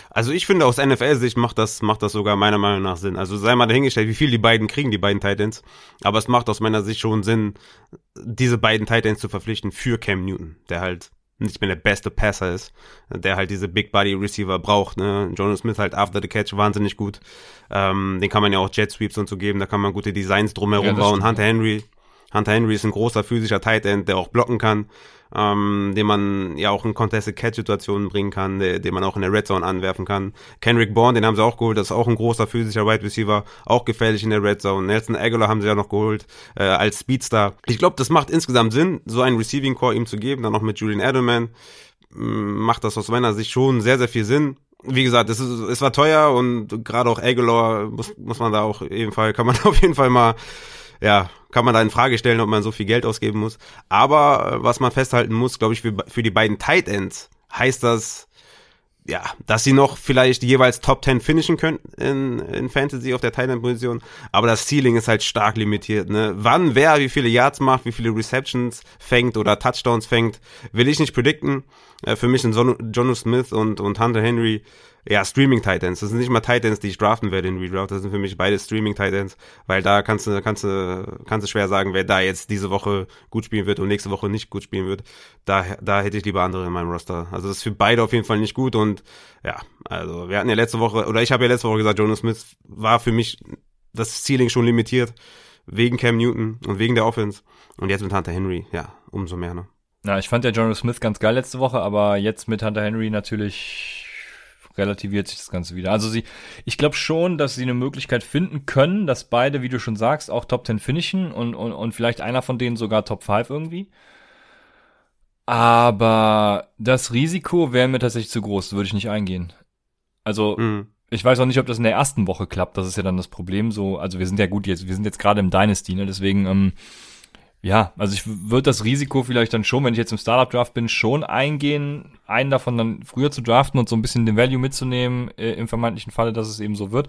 Also ich finde aus NFL-Sicht macht das, macht das sogar meiner Meinung nach Sinn. Also sei mal dahingestellt, wie viel die beiden kriegen, die beiden Titans. Aber es macht aus meiner Sicht schon Sinn, diese beiden Titans zu verpflichten für Cam Newton, der halt nicht mehr der beste Passer ist, der halt diese Big Body Receiver braucht. Ne? Jonas Smith halt after the catch wahnsinnig gut. Ähm, den kann man ja auch Jet Sweeps und so geben, da kann man gute Designs drumherum ja, bauen. Hunter Henry, Hunter Henry ist ein großer physischer Tight End, der auch blocken kann ähm, den man ja auch in Contested Catch Situationen bringen kann, den man auch in der Red Zone anwerfen kann. Kendrick Bourne, den haben sie auch geholt, das ist auch ein großer physischer Wide Receiver, auch gefährlich in der Red Zone. Nelson Aguilar haben sie ja noch geholt äh, als Speedstar. Ich glaube, das macht insgesamt Sinn, so einen Receiving Core ihm zu geben, dann noch mit Julian Edelman mm, macht das aus meiner Sicht schon sehr, sehr viel Sinn wie gesagt, es, ist, es war teuer und gerade auch Aguilar muss, muss man da auch ebenfalls, kann man auf jeden Fall mal ja, kann man da in Frage stellen, ob man so viel Geld ausgeben muss. Aber äh, was man festhalten muss, glaube ich, für, für die beiden Tight Ends heißt das, ja, dass sie noch vielleicht jeweils Top 10 finishen können in, in Fantasy auf der Tight End Position, aber das Ceiling ist halt stark limitiert, ne? Wann wer wie viele Yards macht, wie viele Receptions fängt oder Touchdowns fängt, will ich nicht predikten. Äh, für mich sind Jono Smith und, und Hunter Henry ja, Streaming-Titans. Das sind nicht mal Titans, die ich draften werde in Redraft. Das sind für mich beide Streaming-Titans, weil da kannst du, kannst du, kannst du schwer sagen, wer da jetzt diese Woche gut spielen wird und nächste Woche nicht gut spielen wird. Da, da hätte ich lieber andere in meinem Roster. Also das ist für beide auf jeden Fall nicht gut und ja, also wir hatten ja letzte Woche, oder ich habe ja letzte Woche gesagt, Jonas Smith war für mich das Ceiling schon limitiert wegen Cam Newton und wegen der Offense und jetzt mit Hunter Henry, ja, umso mehr, ne? Na, ich fand ja Jonas Smith ganz geil letzte Woche, aber jetzt mit Hunter Henry natürlich relativiert sich das Ganze wieder. Also sie, ich glaube schon, dass sie eine Möglichkeit finden können, dass beide, wie du schon sagst, auch Top 10 finishen und, und, und vielleicht einer von denen sogar Top 5 irgendwie. Aber das Risiko wäre mir tatsächlich zu groß, würde ich nicht eingehen. Also, mhm. ich weiß auch nicht, ob das in der ersten Woche klappt, das ist ja dann das Problem so, also wir sind ja gut jetzt, wir sind jetzt gerade im Dynasty, ne, deswegen, ähm, ja, also ich würde das Risiko vielleicht dann schon, wenn ich jetzt im Startup-Draft bin, schon eingehen, einen davon dann früher zu draften und so ein bisschen den Value mitzunehmen, äh, im vermeintlichen Falle, dass es eben so wird.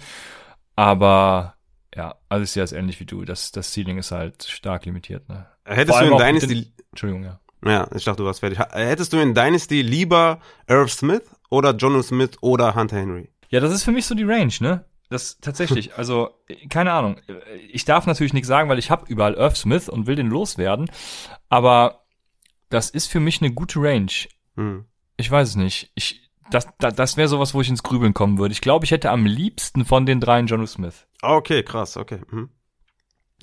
Aber ja, also ich sehe das ähnlich wie du. Das, das Ceiling ist halt stark limitiert. Ne? Hättest du in Dynasty... Den, Entschuldigung, ja. Ja, ich dachte, du warst fertig. Hättest du in Dynasty lieber Irv Smith oder Jono Smith oder Hunter Henry? Ja, das ist für mich so die Range, ne? Das tatsächlich, also keine Ahnung. Ich darf natürlich nichts sagen, weil ich habe überall Earth Smith und will den loswerden. Aber das ist für mich eine gute Range. Hm. Ich weiß es nicht. Ich, das, das, das wäre sowas, wo ich ins Grübeln kommen würde. Ich glaube, ich hätte am liebsten von den dreien Jono Smith. Okay, krass, okay. Hm.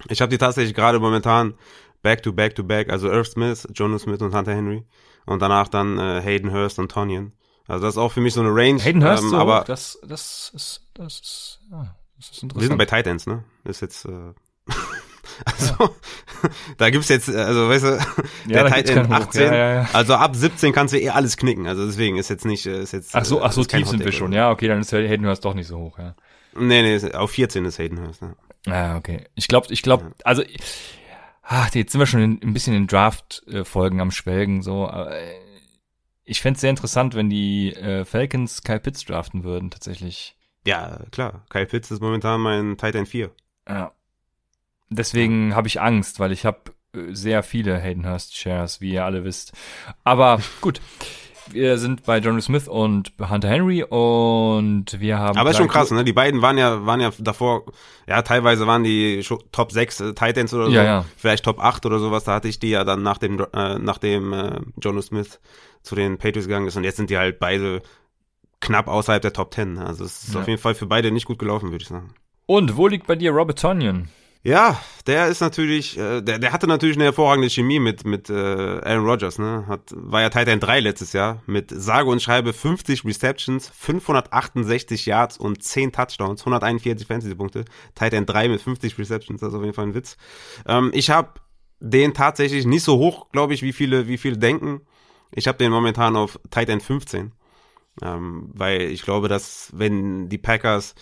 Ich habe die tatsächlich gerade momentan back to back to back, also Earth Smith, Jono Smith und Hunter Henry. Und danach dann äh, Hayden Hurst und Tonyan. Also das ist auch für mich so eine Range. Hayden Hurst ähm, so aber das, das ist, das ist, ja, das ist interessant. Wir sind bei Titans, ne? Ist jetzt, äh, also, ja. da gibt's jetzt, also weißt du, ja, der Titan 18, ja, also ab 17 kannst du eh alles knicken, also deswegen ist jetzt nicht, ist jetzt. Ach so, ach so tief sind wir schon, ja, okay, dann ist Hayden Hurst doch nicht so hoch, ja. Nee, nee, auf 14 ist Hayden Hurst, ne? Ah, okay. Ich glaube, ich glaube, also, ach, jetzt sind wir schon in, ein bisschen in Draft-Folgen am Schwelgen, so, aber, ich fände sehr interessant, wenn die äh, Falcons Kyle Pitts draften würden, tatsächlich. Ja, klar. Kyle Pitts ist momentan mein Titan 4. Ja. Deswegen habe ich Angst, weil ich habe äh, sehr viele Hayden Hurst Shares, wie ihr alle wisst. Aber gut. Wir sind bei Johnny Smith und Hunter Henry und wir haben. Aber ist schon krass, ne? Die beiden waren ja, waren ja davor, ja, teilweise waren die Top 6 äh, Titans oder so, ja, ja. vielleicht Top 8 oder sowas, da hatte ich die ja dann nach dem, äh, nach dem äh, Jono Smith zu den Patriots gegangen ist und jetzt sind die halt beide knapp außerhalb der Top 10. Also es ist ja. auf jeden Fall für beide nicht gut gelaufen, würde ich sagen. Und wo liegt bei dir Robert Tonyan? Ja, der ist natürlich, äh, der, der hatte natürlich eine hervorragende Chemie mit mit äh, Aaron Rodgers, ne? Hat war ja Titan 3 letztes Jahr mit sage und schreibe 50 Receptions, 568 Yards und 10 Touchdowns, 141 Fantasy Punkte. Titan 3 mit 50 Receptions, das ist auf jeden Fall ein Witz. Ähm, ich habe den tatsächlich nicht so hoch, glaube ich, wie viele wie viele denken. Ich habe den momentan auf Titan 15. Ähm, weil ich glaube, dass wenn die Packers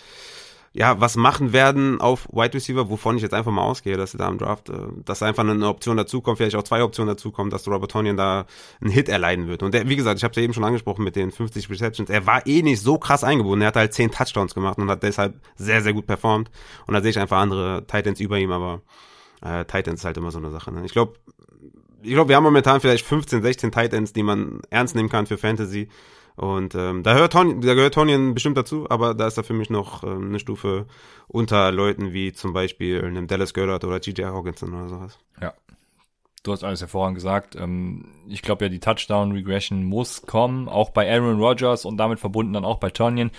ja, was machen werden auf Wide Receiver, wovon ich jetzt einfach mal ausgehe, dass sie da im Draft, äh, dass einfach eine Option dazukommt, vielleicht auch zwei Optionen dazukommen, dass Robert Tonyan da einen Hit erleiden wird. Und der, wie gesagt, ich habe es ja eben schon angesprochen mit den 50 Receptions, er war eh nicht so krass eingebunden, er hat halt 10 Touchdowns gemacht und hat deshalb sehr, sehr gut performt. Und da sehe ich einfach andere Titans über ihm, aber äh, Titans ist halt immer so eine Sache. Ne? Ich glaube, ich glaube, wir haben momentan vielleicht 15, 16 Titans, die man ernst nehmen kann für Fantasy. Und ähm, da hört Tony, da gehört Tonyan bestimmt dazu, aber da ist er für mich noch ähm, eine Stufe unter Leuten wie zum Beispiel einem Dallas Goddard oder G.J. Hawkinson oder sowas. Ja. Du hast alles hervorragend gesagt. Ähm, ich glaube ja, die Touchdown-Regression muss kommen, auch bei Aaron Rodgers und damit verbunden dann auch bei Tonyan.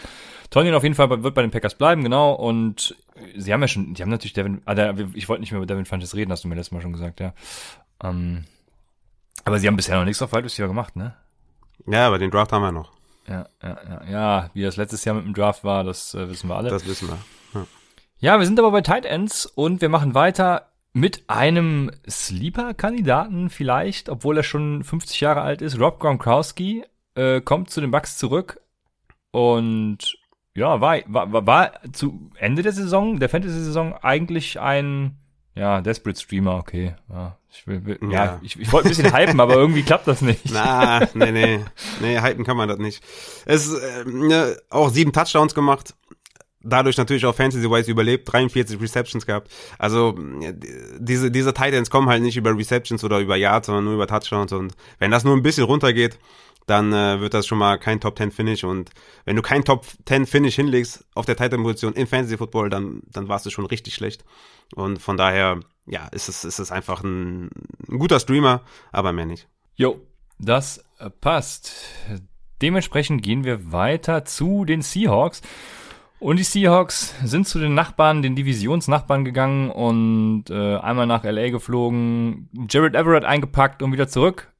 Tonyan auf jeden Fall wird bei den Packers bleiben, genau. Und sie haben ja schon, die haben natürlich Devin, ah, ich wollte nicht mehr über Devin Funches reden, hast du mir letztes Mal schon gesagt, ja. Ähm, aber sie haben bisher noch nichts auf Wide Receiver gemacht, ne? Ja, aber den Draft haben wir noch. Ja, ja, ja, ja. Wie das letztes Jahr mit dem Draft war, das äh, wissen wir alle. Das wissen wir. Ja. ja, wir sind aber bei Tight Ends und wir machen weiter mit einem Sleeper-Kandidaten vielleicht, obwohl er schon 50 Jahre alt ist. Rob Gronkowski äh, kommt zu den Bucks zurück und ja, war, war, war zu Ende der Saison, der Fantasy-Saison eigentlich ein ja, Desperate Streamer, okay. Ja, ich, will, will, ja. ja ich, ich wollte ein bisschen hypen, aber irgendwie klappt das nicht. Na, nee, nee. Nee, hypen kann man das nicht. Es äh, ne, auch sieben Touchdowns gemacht. Dadurch natürlich auch Fantasy-wise überlebt, 43 Receptions gehabt. Also diese, diese Titans kommen halt nicht über Receptions oder über Yards, sondern nur über Touchdowns. Und wenn das nur ein bisschen runtergeht, dann äh, wird das schon mal kein Top 10 Finish und wenn du kein Top 10 Finish hinlegst auf der Titan Position in Fantasy Football, dann dann warst du schon richtig schlecht und von daher ja, ist es ist es einfach ein, ein guter Streamer, aber mehr nicht. Jo, das äh, passt. Dementsprechend gehen wir weiter zu den Seahawks. Und die Seahawks sind zu den Nachbarn, den Divisionsnachbarn gegangen und äh, einmal nach LA geflogen, Jared Everett eingepackt und wieder zurück.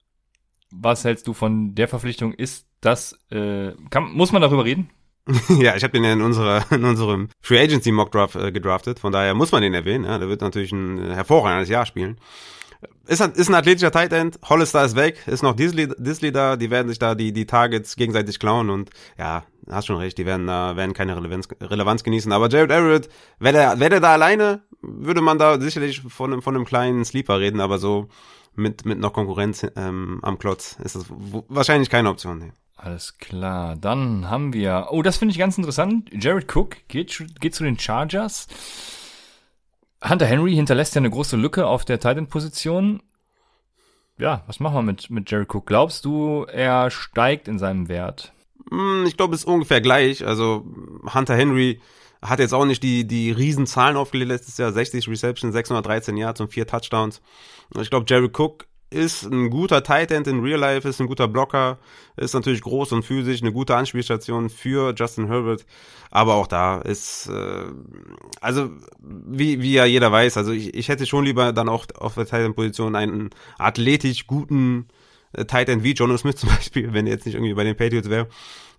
Was hältst du von der Verpflichtung? Ist das, äh, kann, muss man darüber reden? ja, ich habe den ja in, unserer, in unserem Free Agency Mock Draft äh, gedraftet, von daher muss man den erwähnen. Ja, der wird natürlich ein hervorragendes Jahr spielen. Ist ein, ist ein athletischer Tight End, Hollister ist weg, ist noch Disley, Disley da, die werden sich da die, die Targets gegenseitig klauen und ja, hast schon recht, die werden da, werden keine Relevanz, Relevanz genießen. Aber Jared Everett, wäre der, wäre der da alleine, würde man da sicherlich von, einem von einem kleinen Sleeper reden, aber so mit, mit noch Konkurrenz ähm, am Klotz ist das wahrscheinlich keine Option. Nee. Alles klar. Dann haben wir, oh, das finde ich ganz interessant. Jared Cook geht, geht zu den Chargers. Hunter Henry hinterlässt ja eine große Lücke auf der Titan-Position. Ja, was machen wir mit, mit Jared Cook? Glaubst du, er steigt in seinem Wert? Hm, ich glaube, es ist ungefähr gleich. Also Hunter Henry hat jetzt auch nicht die, die riesen Zahlen aufgelegt letztes Jahr. 60 Receptions, 613 Yards und 4 Touchdowns. Ich glaube, Jerry Cook ist ein guter Tight End in Real Life, ist ein guter Blocker, ist natürlich groß und physisch, eine gute Anspielstation für Justin Herbert. Aber auch da ist, äh, also wie, wie ja jeder weiß, also ich, ich hätte schon lieber dann auch auf der Tight End Position einen athletisch guten Tight End wie Jono Smith zum Beispiel, wenn er jetzt nicht irgendwie bei den Patriots wäre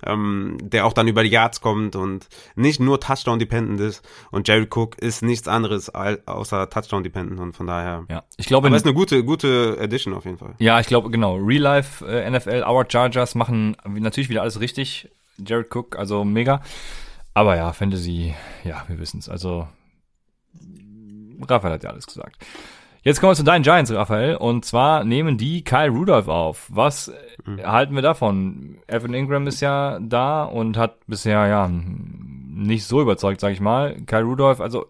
ähm, der auch dann über die Yards kommt und nicht nur Touchdown-dependent ist. Und Jerry Cook ist nichts anderes außer Touchdown-dependent und von daher. Ja, ich glaube. Aber es ist eine gute, gute Edition auf jeden Fall. Ja, ich glaube, genau. Real Life äh, NFL, Our Chargers machen natürlich wieder alles richtig. Jared Cook, also mega. Aber ja, Fantasy, ja, wir wissen es. Also, Raphael hat ja alles gesagt. Jetzt kommen wir zu deinen Giants, Raphael. Und zwar nehmen die Kyle Rudolph auf. Was mhm. halten wir davon? Evan Ingram ist ja da und hat bisher ja nicht so überzeugt, sag ich mal. Kyle Rudolph, also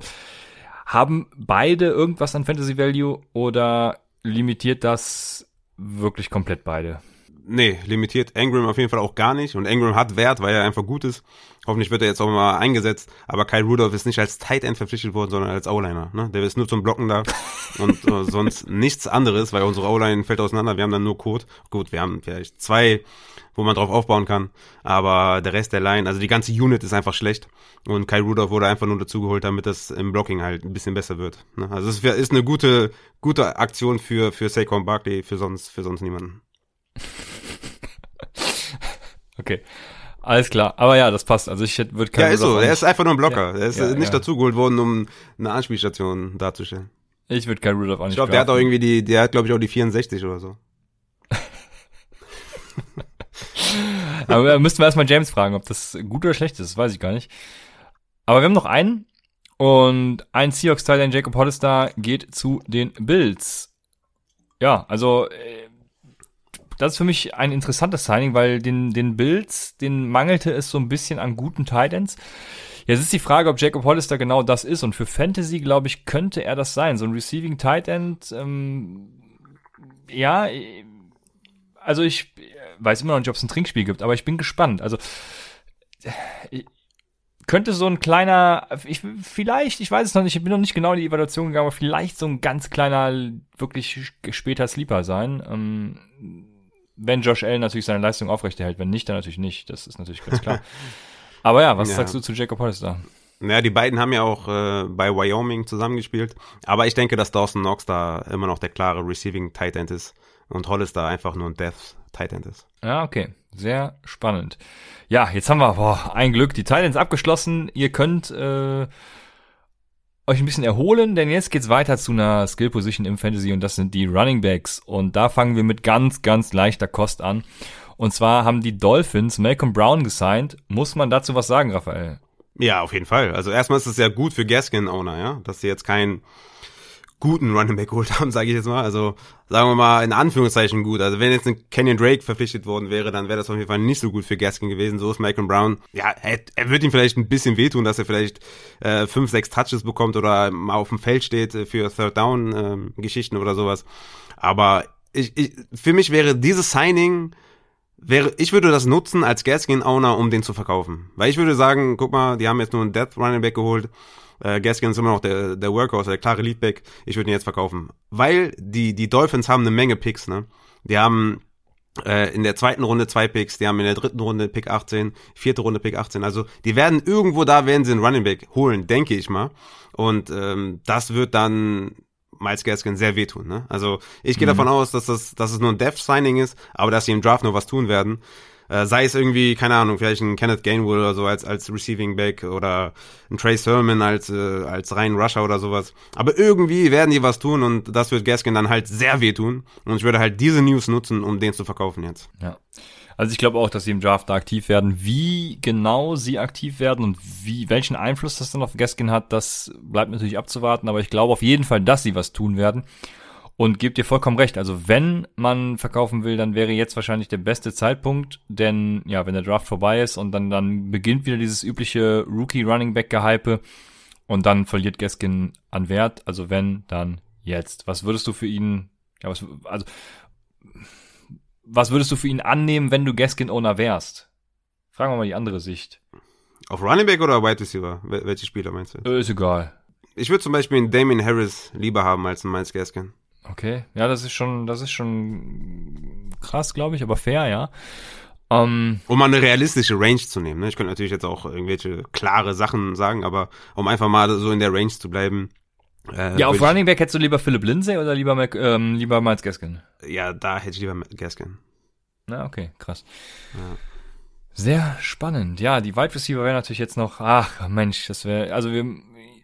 haben beide irgendwas an Fantasy Value oder limitiert das wirklich komplett beide? Nee, limitiert Engram auf jeden Fall auch gar nicht. Und Engram hat Wert, weil er einfach gut ist. Hoffentlich wird er jetzt auch mal eingesetzt. Aber Kyle Rudolph ist nicht als Tight End verpflichtet worden, sondern als O-Liner. Ne? Der ist nur zum Blocken da und äh, sonst nichts anderes, weil unsere O-Line fällt auseinander. Wir haben dann nur Code. Gut, wir haben vielleicht zwei, wo man drauf aufbauen kann. Aber der Rest der Line, also die ganze Unit ist einfach schlecht. Und Kyle Rudolph wurde einfach nur dazugeholt, damit das im Blocking halt ein bisschen besser wird. Ne? Also es ist eine gute, gute Aktion für, für Saquon Barkley, für sonst, für sonst niemanden. okay. Alles klar. Aber ja, das passt. Also ich würde keinen. Ja, ist so. Er ist einfach nur ein Blocker. Ja. Er ist ja, nicht ja. dazugeholt worden, um eine Anspielstation darzustellen. Ich würde kein Rudolph nicht Ich glaube, der hat auch irgendwie die, der hat glaube ich auch die 64 oder so. Aber müssten wir erstmal James fragen, ob das gut oder schlecht ist. Das weiß ich gar nicht. Aber wir haben noch einen. Und ein Seahawks-Teil, Jacob Hollister, geht zu den Bills. Ja, also äh, das ist für mich ein interessantes Signing, weil den, den Bills, den mangelte es so ein bisschen an guten Titans. Jetzt ist die Frage, ob Jacob Hollister genau das ist. Und für Fantasy, glaube ich, könnte er das sein. So ein Receiving Tight End, ähm, ja, also ich weiß immer noch nicht, ob es ein Trinkspiel gibt, aber ich bin gespannt. Also könnte so ein kleiner, ich, vielleicht, ich weiß es noch nicht, ich bin noch nicht genau in die Evaluation gegangen, aber vielleicht so ein ganz kleiner, wirklich später Sleeper sein. Ähm, wenn Josh Allen natürlich seine Leistung aufrechterhält. Wenn nicht, dann natürlich nicht. Das ist natürlich ganz klar. Aber ja, was ja. sagst du zu Jacob Hollister? Naja, die beiden haben ja auch äh, bei Wyoming zusammengespielt. Aber ich denke, dass Dawson Knox da immer noch der klare Receiving Tight End ist und Hollister einfach nur ein Death Tight End ist. Ja, okay. Sehr spannend. Ja, jetzt haben wir, boah, ein Glück, die Titans abgeschlossen. Ihr könnt äh, euch ein bisschen erholen, denn jetzt geht's weiter zu einer Skill Position im Fantasy und das sind die Running Backs. Und da fangen wir mit ganz, ganz leichter Kost an. Und zwar haben die Dolphins Malcolm Brown gesigned. Muss man dazu was sagen, Raphael? Ja, auf jeden Fall. Also erstmal ist es ja gut für Gaskin-Owner, ja, dass sie jetzt keinen guten Running Back geholt haben, sage ich jetzt mal. Also sagen wir mal in Anführungszeichen gut. Also wenn jetzt ein Kenyon Drake verpflichtet worden wäre, dann wäre das auf jeden Fall nicht so gut für Gaskin gewesen. So ist Malcolm Brown. Ja, er, er wird ihm vielleicht ein bisschen wehtun, dass er vielleicht äh, fünf, sechs Touches bekommt oder mal auf dem Feld steht äh, für Third Down äh, Geschichten oder sowas. Aber ich, ich, für mich wäre dieses Signing wäre, ich würde das nutzen als Gaskin-Owner, um den zu verkaufen. Weil ich würde sagen, guck mal, die haben jetzt nur einen Death Running Back geholt äh, Gaskin ist immer noch der, der Workhorse, der klare Leadback. Ich würde ihn jetzt verkaufen. Weil die, die Dolphins haben eine Menge Picks, ne? Die haben äh, in der zweiten Runde zwei Picks, die haben in der dritten Runde Pick 18, vierte Runde Pick 18. Also die werden irgendwo da, werden sie einen Running Back holen, denke ich mal. Und ähm, das wird dann Miles Gaskin sehr wehtun. Ne? Also ich gehe mhm. davon aus, dass das, dass es nur ein Death-Signing ist, aber dass sie im Draft noch was tun werden. Äh, sei es irgendwie, keine Ahnung, vielleicht ein Kenneth Gainwell oder so als, als Receiving Back oder ein Trey Sermon als, äh, als rein Rusher oder sowas. Aber irgendwie werden die was tun und das wird Gaskin dann halt sehr wehtun. Und ich würde halt diese News nutzen, um den zu verkaufen jetzt. Ja. Also ich glaube auch, dass sie im Draft da aktiv werden. Wie genau sie aktiv werden und wie, welchen Einfluss das dann auf Gaskin hat, das bleibt natürlich abzuwarten. Aber ich glaube auf jeden Fall, dass sie was tun werden. Und gebt dir vollkommen recht. Also wenn man verkaufen will, dann wäre jetzt wahrscheinlich der beste Zeitpunkt, denn ja, wenn der Draft vorbei ist und dann, dann beginnt wieder dieses übliche Rookie Running Back Gehype und dann verliert Gaskin an Wert. Also wenn, dann jetzt. Was würdest du für ihn, ja, was, also, was würdest du für ihn annehmen, wenn du Gaskin Owner wärst? Fragen wir mal die andere Sicht. Auf Running Back oder Wide Receiver? Welche Spieler meinst du? Äh, ist egal. Ich würde zum Beispiel einen Damien Harris lieber haben als einen Miles Gaskin. Okay, ja, das ist schon, das ist schon krass, glaube ich, aber fair, ja. Um, um mal eine realistische Range zu nehmen. Ne? Ich könnte natürlich jetzt auch irgendwelche klare Sachen sagen, aber um einfach mal so in der Range zu bleiben. Äh, ja, auf Running Back hättest du lieber Philip Lindsay oder lieber, Mac, ähm, lieber Miles Gaskin? Ja, da hätte ich lieber Gaskin. Na, okay, krass. Ja. Sehr spannend. Ja, die Wide Receiver wären natürlich jetzt noch, ach Mensch, das wäre, also wir,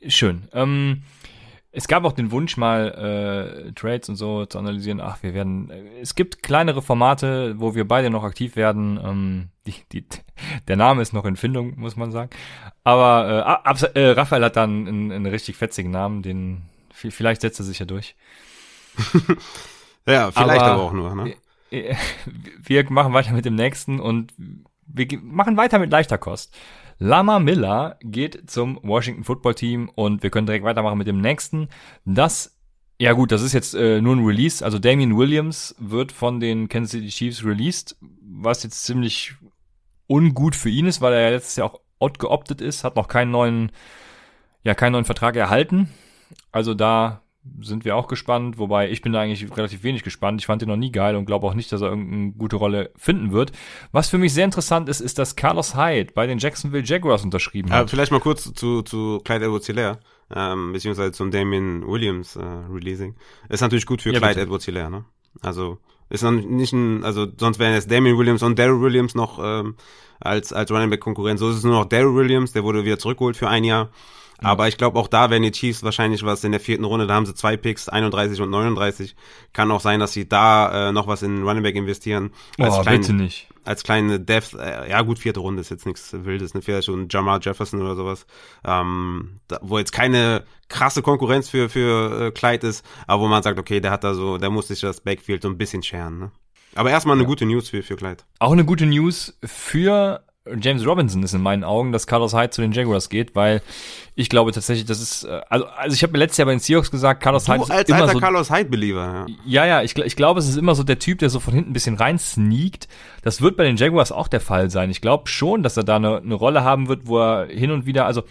schön. Ähm, es gab auch den Wunsch, mal äh, Trades und so zu analysieren. Ach, wir werden. Äh, es gibt kleinere Formate, wo wir beide noch aktiv werden. Ähm, die, die, der Name ist noch in Findung, muss man sagen. Aber äh, ab, äh, Raphael hat dann einen, einen richtig fetzigen Namen, den vielleicht setzt er sich ja durch. ja, vielleicht aber, aber auch nur. Ne? Wir machen weiter mit dem nächsten und wir machen weiter mit leichter Kost. Lama Miller geht zum Washington Football Team und wir können direkt weitermachen mit dem nächsten. Das Ja gut, das ist jetzt äh, nur ein Release. Also Damian Williams wird von den Kansas City Chiefs released, was jetzt ziemlich ungut für ihn ist, weil er ja letztes Jahr auch outgeoptet ist, hat noch keinen neuen, ja keinen neuen Vertrag erhalten. Also da sind wir auch gespannt, wobei ich bin da eigentlich relativ wenig gespannt. Ich fand ihn noch nie geil und glaube auch nicht, dass er irgendeine gute Rolle finden wird. Was für mich sehr interessant ist, ist, dass Carlos Hyde bei den Jacksonville Jaguars unterschrieben hat. Ja, vielleicht mal kurz zu, zu Clyde Edwards-Hilaire, ähm, beziehungsweise zum Damien Williams äh, Releasing. Ist natürlich gut für Ja, Clyde bitte. Edwards-Hilaire, ne? Also ist noch nicht ein, also sonst wären jetzt Damien Williams und Daryl Williams noch ähm, als als Running Back Konkurrent. So ist es nur noch Daryl Williams, der wurde wieder zurückgeholt für ein Jahr. Aber ich glaube auch da werden die Chiefs wahrscheinlich was in der vierten Runde, da haben sie zwei Picks, 31 und 39. Kann auch sein, dass sie da äh, noch was in Running Back investieren. Als oh, kleinen- bitte nicht. als kleine Depth, äh, ja gut, vierte Runde ist jetzt nichts Wildes, ne? Vielleicht schon Jamal Jefferson oder sowas, ähm, da, wo jetzt keine krasse Konkurrenz für, für äh, Clyde ist, aber wo man sagt, okay, der hat da so, der muss sich das Backfield so ein bisschen scheren, ne? Aber erstmal eine gute News für, für Clyde. Auch eine gute News für James Robinson ist in meinen Augen, dass Carlos Hyde zu den Jaguars geht, weil ich glaube tatsächlich, das ist, äh, also, also ich habe mir letztes Jahr bei den Seahawks gesagt, Carlos Hyde Du ist als immer alter so, Carlos Hyde-Believer, ja. ja, ja, ich, ich glaube, es ist immer so der Typ, der so von hinten ein bisschen rein sneakt. Das wird bei den Jaguars auch der Fall sein. Ich glaube schon, dass er da eine, eine Rolle haben wird, wo er hin und wieder, also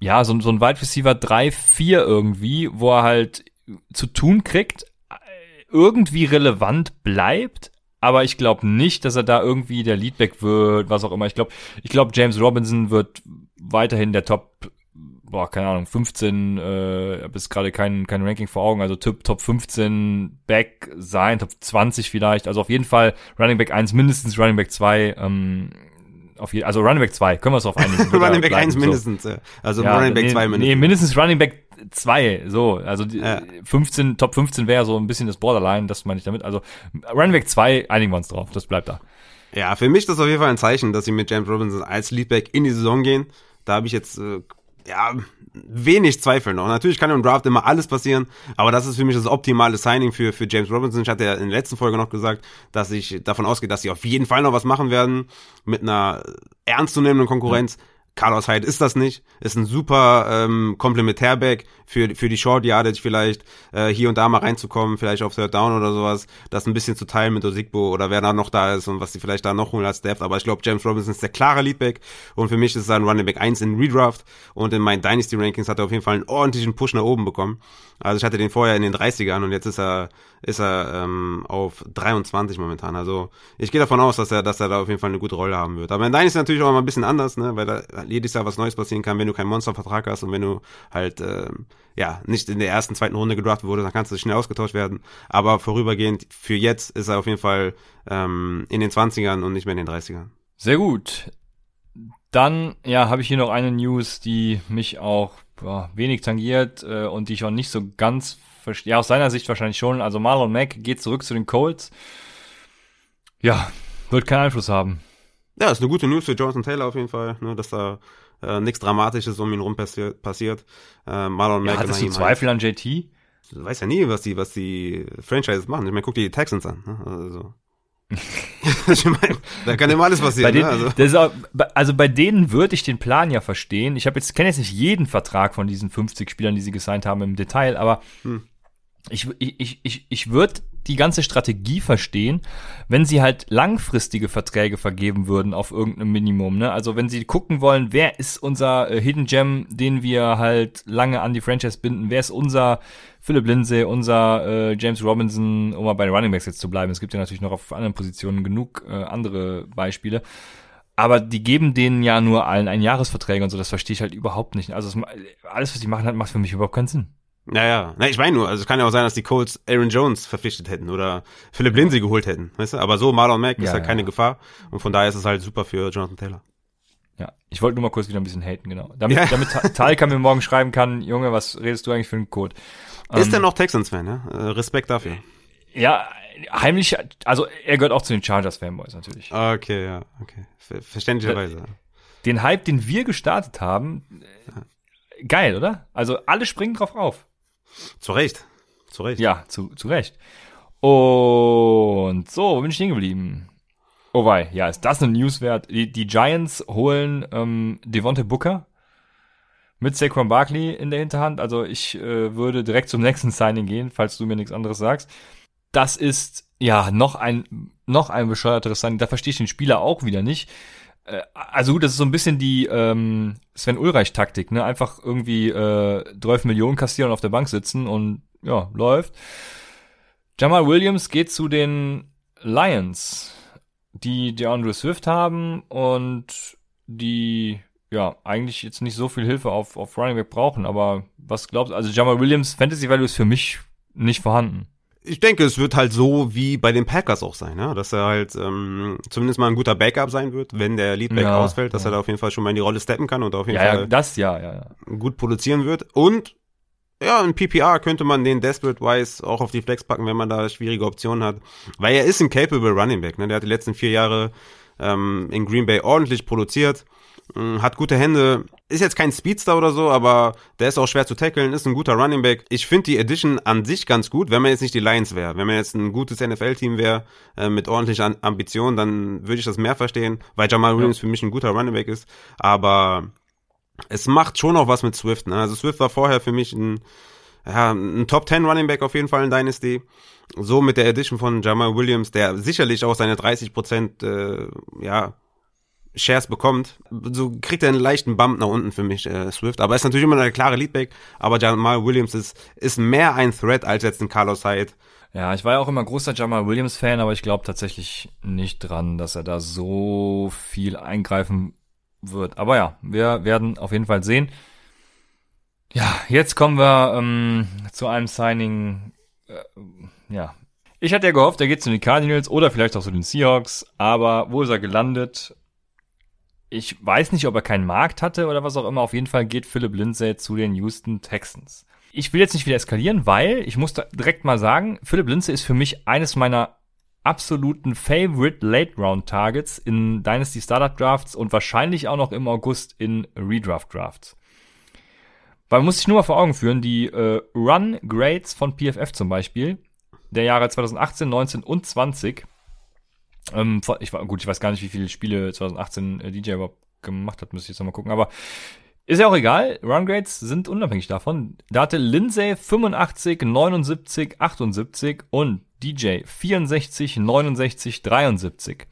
ja, so, so ein Wide Receiver 3, 4 irgendwie, wo er halt zu tun kriegt, äh, irgendwie relevant bleibt, aber ich glaube nicht, dass er da irgendwie der Leadback wird, was auch immer. Ich glaube, ich glaube, James Robinson wird weiterhin der Top, boah, keine Ahnung, 15, äh, jetzt gerade kein, kein Ranking vor Augen, also Top, Top 15 Back sein, Top 20 vielleicht, also auf jeden Fall Running Back 1, mindestens Running Back 2, ähm, auf je, also Running Back 2, können wir uns auf einigen. Running Back bleiben, 1 so. mindestens, ja. Also Ja, Running Back nee, 2 Nee, mindestens. mindestens Running Back 2, so. Also die, Ja. 15, Top 15 wäre so ein bisschen das Borderline, das meine ich damit. Also Running Back 2, einigen wir uns drauf, das bleibt da. Ja, für mich ist das auf jeden Fall ein Zeichen, dass sie mit James Robinson als Leadback in die Saison gehen. Da habe ich jetzt äh, ja wenig Zweifel noch. Natürlich kann im Draft immer alles passieren, aber das ist für mich das optimale Signing für für James Robinson. Ich hatte ja in der letzten Folge noch gesagt, dass ich davon ausgehe, dass sie auf jeden Fall noch was machen werden mit einer ernstzunehmenden Konkurrenz. Carlos Hyde ist das nicht, ist ein super ähm, Komplementärback für, für die Short Yardage vielleicht, äh, hier und da mal reinzukommen, vielleicht auf Third Down oder sowas, das ein bisschen zu teilen mit Osigbo oder wer da noch da ist und was die vielleicht da noch holen als Depth, aber ich glaube, James Robinson ist der klare Leadback und für mich ist er ein Running Back 1 in Redraft und in meinen Dynasty Rankings hat er auf jeden Fall einen ordentlichen Push nach oben bekommen. Also ich hatte den vorher in den 30ern und jetzt ist er ist er ähm, auf 23 momentan. Also ich gehe davon aus, dass er, dass er da auf jeden Fall eine gute Rolle haben wird. Aber in Dynasty ist natürlich auch mal ein bisschen anders, ne, weil da jedes Jahr was Neues passieren kann, wenn du keinen Monstervertrag hast und wenn du halt ähm, ja nicht in der ersten, zweiten Runde gedraftet wurde, dann kannst du schnell ausgetauscht werden. Aber vorübergehend für jetzt ist er auf jeden Fall ähm, in den 20ern und nicht mehr in den 30ern. Sehr gut. Dann, ja, habe ich hier noch eine News, die mich auch boah, wenig tangiert äh, und die ich auch nicht so ganz verstehe. Ja, aus seiner Sicht wahrscheinlich schon. Also Marlon Mack geht zurück zu den Colts. Ja, wird keinen Einfluss haben. Ja, ist eine gute News für Jonathan Taylor auf jeden Fall, ne, dass da äh, nichts Dramatisches um ihn rum passi passiert. Äh, Marlon Ja, Mack hattest ist du Zweifel an JT? Du weißt ja nie, was die, was die Franchises machen. Ich meine, guck dir die Texans an. Ne? Also. ich meine, da kann immer alles Bei passieren. denen, ne? also. das ist auch, bei- also bei denen würde ich den Plan ja verstehen. Ich habe jetzt kenne jetzt nicht jeden Vertrag von diesen 50 Spielern, die sie gesigned haben im Detail, aber Hm. Ich, ich, ich, ich würde die ganze Strategie verstehen, wenn sie halt langfristige Verträge vergeben würden auf irgendeinem Minimum. Ne? Also wenn sie gucken wollen, wer ist unser äh, Hidden Gem, den wir halt lange an die Franchise binden, wer ist unser Philip Lindsay, unser äh, James Robinson, um mal bei den Running Backs jetzt zu bleiben. Es gibt ja natürlich noch auf anderen Positionen genug äh, andere Beispiele. Aber die geben denen ja nur allen ein Jahresverträge und so, das verstehe ich halt überhaupt nicht. Also ma- alles, was die machen, hat, macht für mich überhaupt keinen Sinn. Naja, na, ich meine nur, also es kann ja auch sein, dass die Colts Aaron Jones verpflichtet hätten oder Philip Lindsay geholt hätten, weißt du? Aber so Marlon Mack ist Ja, halt ja, keine ja. Gefahr und von daher ist es halt super für Jonathan Taylor. Ja, ich wollte nur mal kurz wieder ein bisschen haten, genau. Damit, Ja. damit Ta- Talca mir morgen schreiben kann, Junge, was redest du eigentlich für einen Code? ist Ähm, er noch Texans-Fan, ja? Äh, Respekt dafür. Ja, heimlich, also er gehört auch zu den Chargers-Fanboys natürlich. Okay, ja, okay. Ver verständlicherweise. Den Hype, den wir gestartet haben, äh, geil, oder? Also alle springen drauf auf. Zu Recht. Zu Recht. Ja, zu, zu Recht. Und so, wo bin ich stehen geblieben? Oh wei, ja, ist das eine News wert? Die, die Giants holen ähm, Devonte Booker. mit Saquon Barkley in der Hinterhand. Also ich äh, würde direkt zum nächsten Signing gehen, falls du mir nichts anderes sagst. Das ist ja noch ein noch ein bescheuerteres Signing. Da verstehe ich den Spieler auch wieder nicht. Äh, also gut, das ist so ein bisschen die ähm, Sven Ulreich Taktik, ne? Einfach irgendwie äh, 12 Millionen kassieren und auf der Bank sitzen und ja läuft. Jamal Williams geht zu den Lions, die DeAndre Swift haben und die ja, eigentlich jetzt nicht so viel Hilfe auf, auf Running Back brauchen, aber was glaubst du? Also Jamal Williams, Fantasy Value ist für mich nicht vorhanden. Ich denke, es wird halt so wie bei den Packers auch sein, ja? dass er halt ähm, zumindest mal ein guter Backup sein wird, wenn der Leadback ja, ausfällt, dass ja. er da auf jeden Fall schon mal in die Rolle steppen kann und auf jeden ja, Fall ja, das ja, ja, gut produzieren wird. Und ja, in PPR könnte man den Desperate Wise auch auf die Flex packen, wenn man da schwierige Optionen hat, weil er ist ein capable Running Back. Ne? Der hat die letzten vier Jahre ähm, in Green Bay ordentlich produziert hat gute Hände, ist jetzt kein Speedster oder so, aber der ist auch schwer zu tackeln, ist ein guter Running Back. Ich finde die Edition an sich ganz gut, wenn man jetzt nicht die Lions wäre. Wenn man jetzt ein gutes NFL-Team wäre, äh, mit ordentlicher Ambition, dann würde ich das mehr verstehen, weil Jamal Williams ja. für mich ein guter Running Back ist. Aber es macht schon auch was mit Swift. Ne? Also Swift war vorher für mich ein, ja, ein Top 10 Running Back auf jeden Fall in Dynasty. So mit der Edition von Jamal Williams, der sicherlich auch seine 30 Prozent, äh, ja, Shares bekommt, so kriegt er einen leichten Bump nach unten für mich, äh, Swift. Aber ist natürlich immer eine klare Leadback. Aber Jamal Williams ist, ist mehr ein Threat als jetzt ein Carlos Hyde. Ja, ich war ja auch immer großer Jamal Williams Fan, aber ich glaube tatsächlich nicht dran, dass er da so viel eingreifen wird. Aber ja, wir werden auf jeden Fall sehen. Ja, jetzt kommen wir ähm, zu einem Signing. Äh, ja, ich hatte ja gehofft, er geht zu den Cardinals oder vielleicht auch zu den Seahawks, aber wo ist er gelandet? Ich weiß nicht, ob er keinen Markt hatte oder was auch immer. Auf jeden Fall geht Philip Lindsay zu den Houston Texans. Ich will jetzt nicht wieder eskalieren, weil ich muss direkt mal sagen, Philip Lindsay ist für mich eines meiner absoluten Favorite Late Round Targets in Dynasty Startup Drafts und wahrscheinlich auch noch im August in Redraft Drafts. Weil man muss sich nur mal vor Augen führen, die äh, Run Grades von PFF zum Beispiel, der Jahre 2018, 19 und 20 ähm, ich gut, ich weiß gar nicht, wie viele Spiele 2018 äh, DJ überhaupt gemacht hat, müsste ich jetzt nochmal gucken, aber ist ja auch egal. Run Grades sind unabhängig davon. Da hatte Lindsay 85, 79, 78 und DJ 64, 69, 73.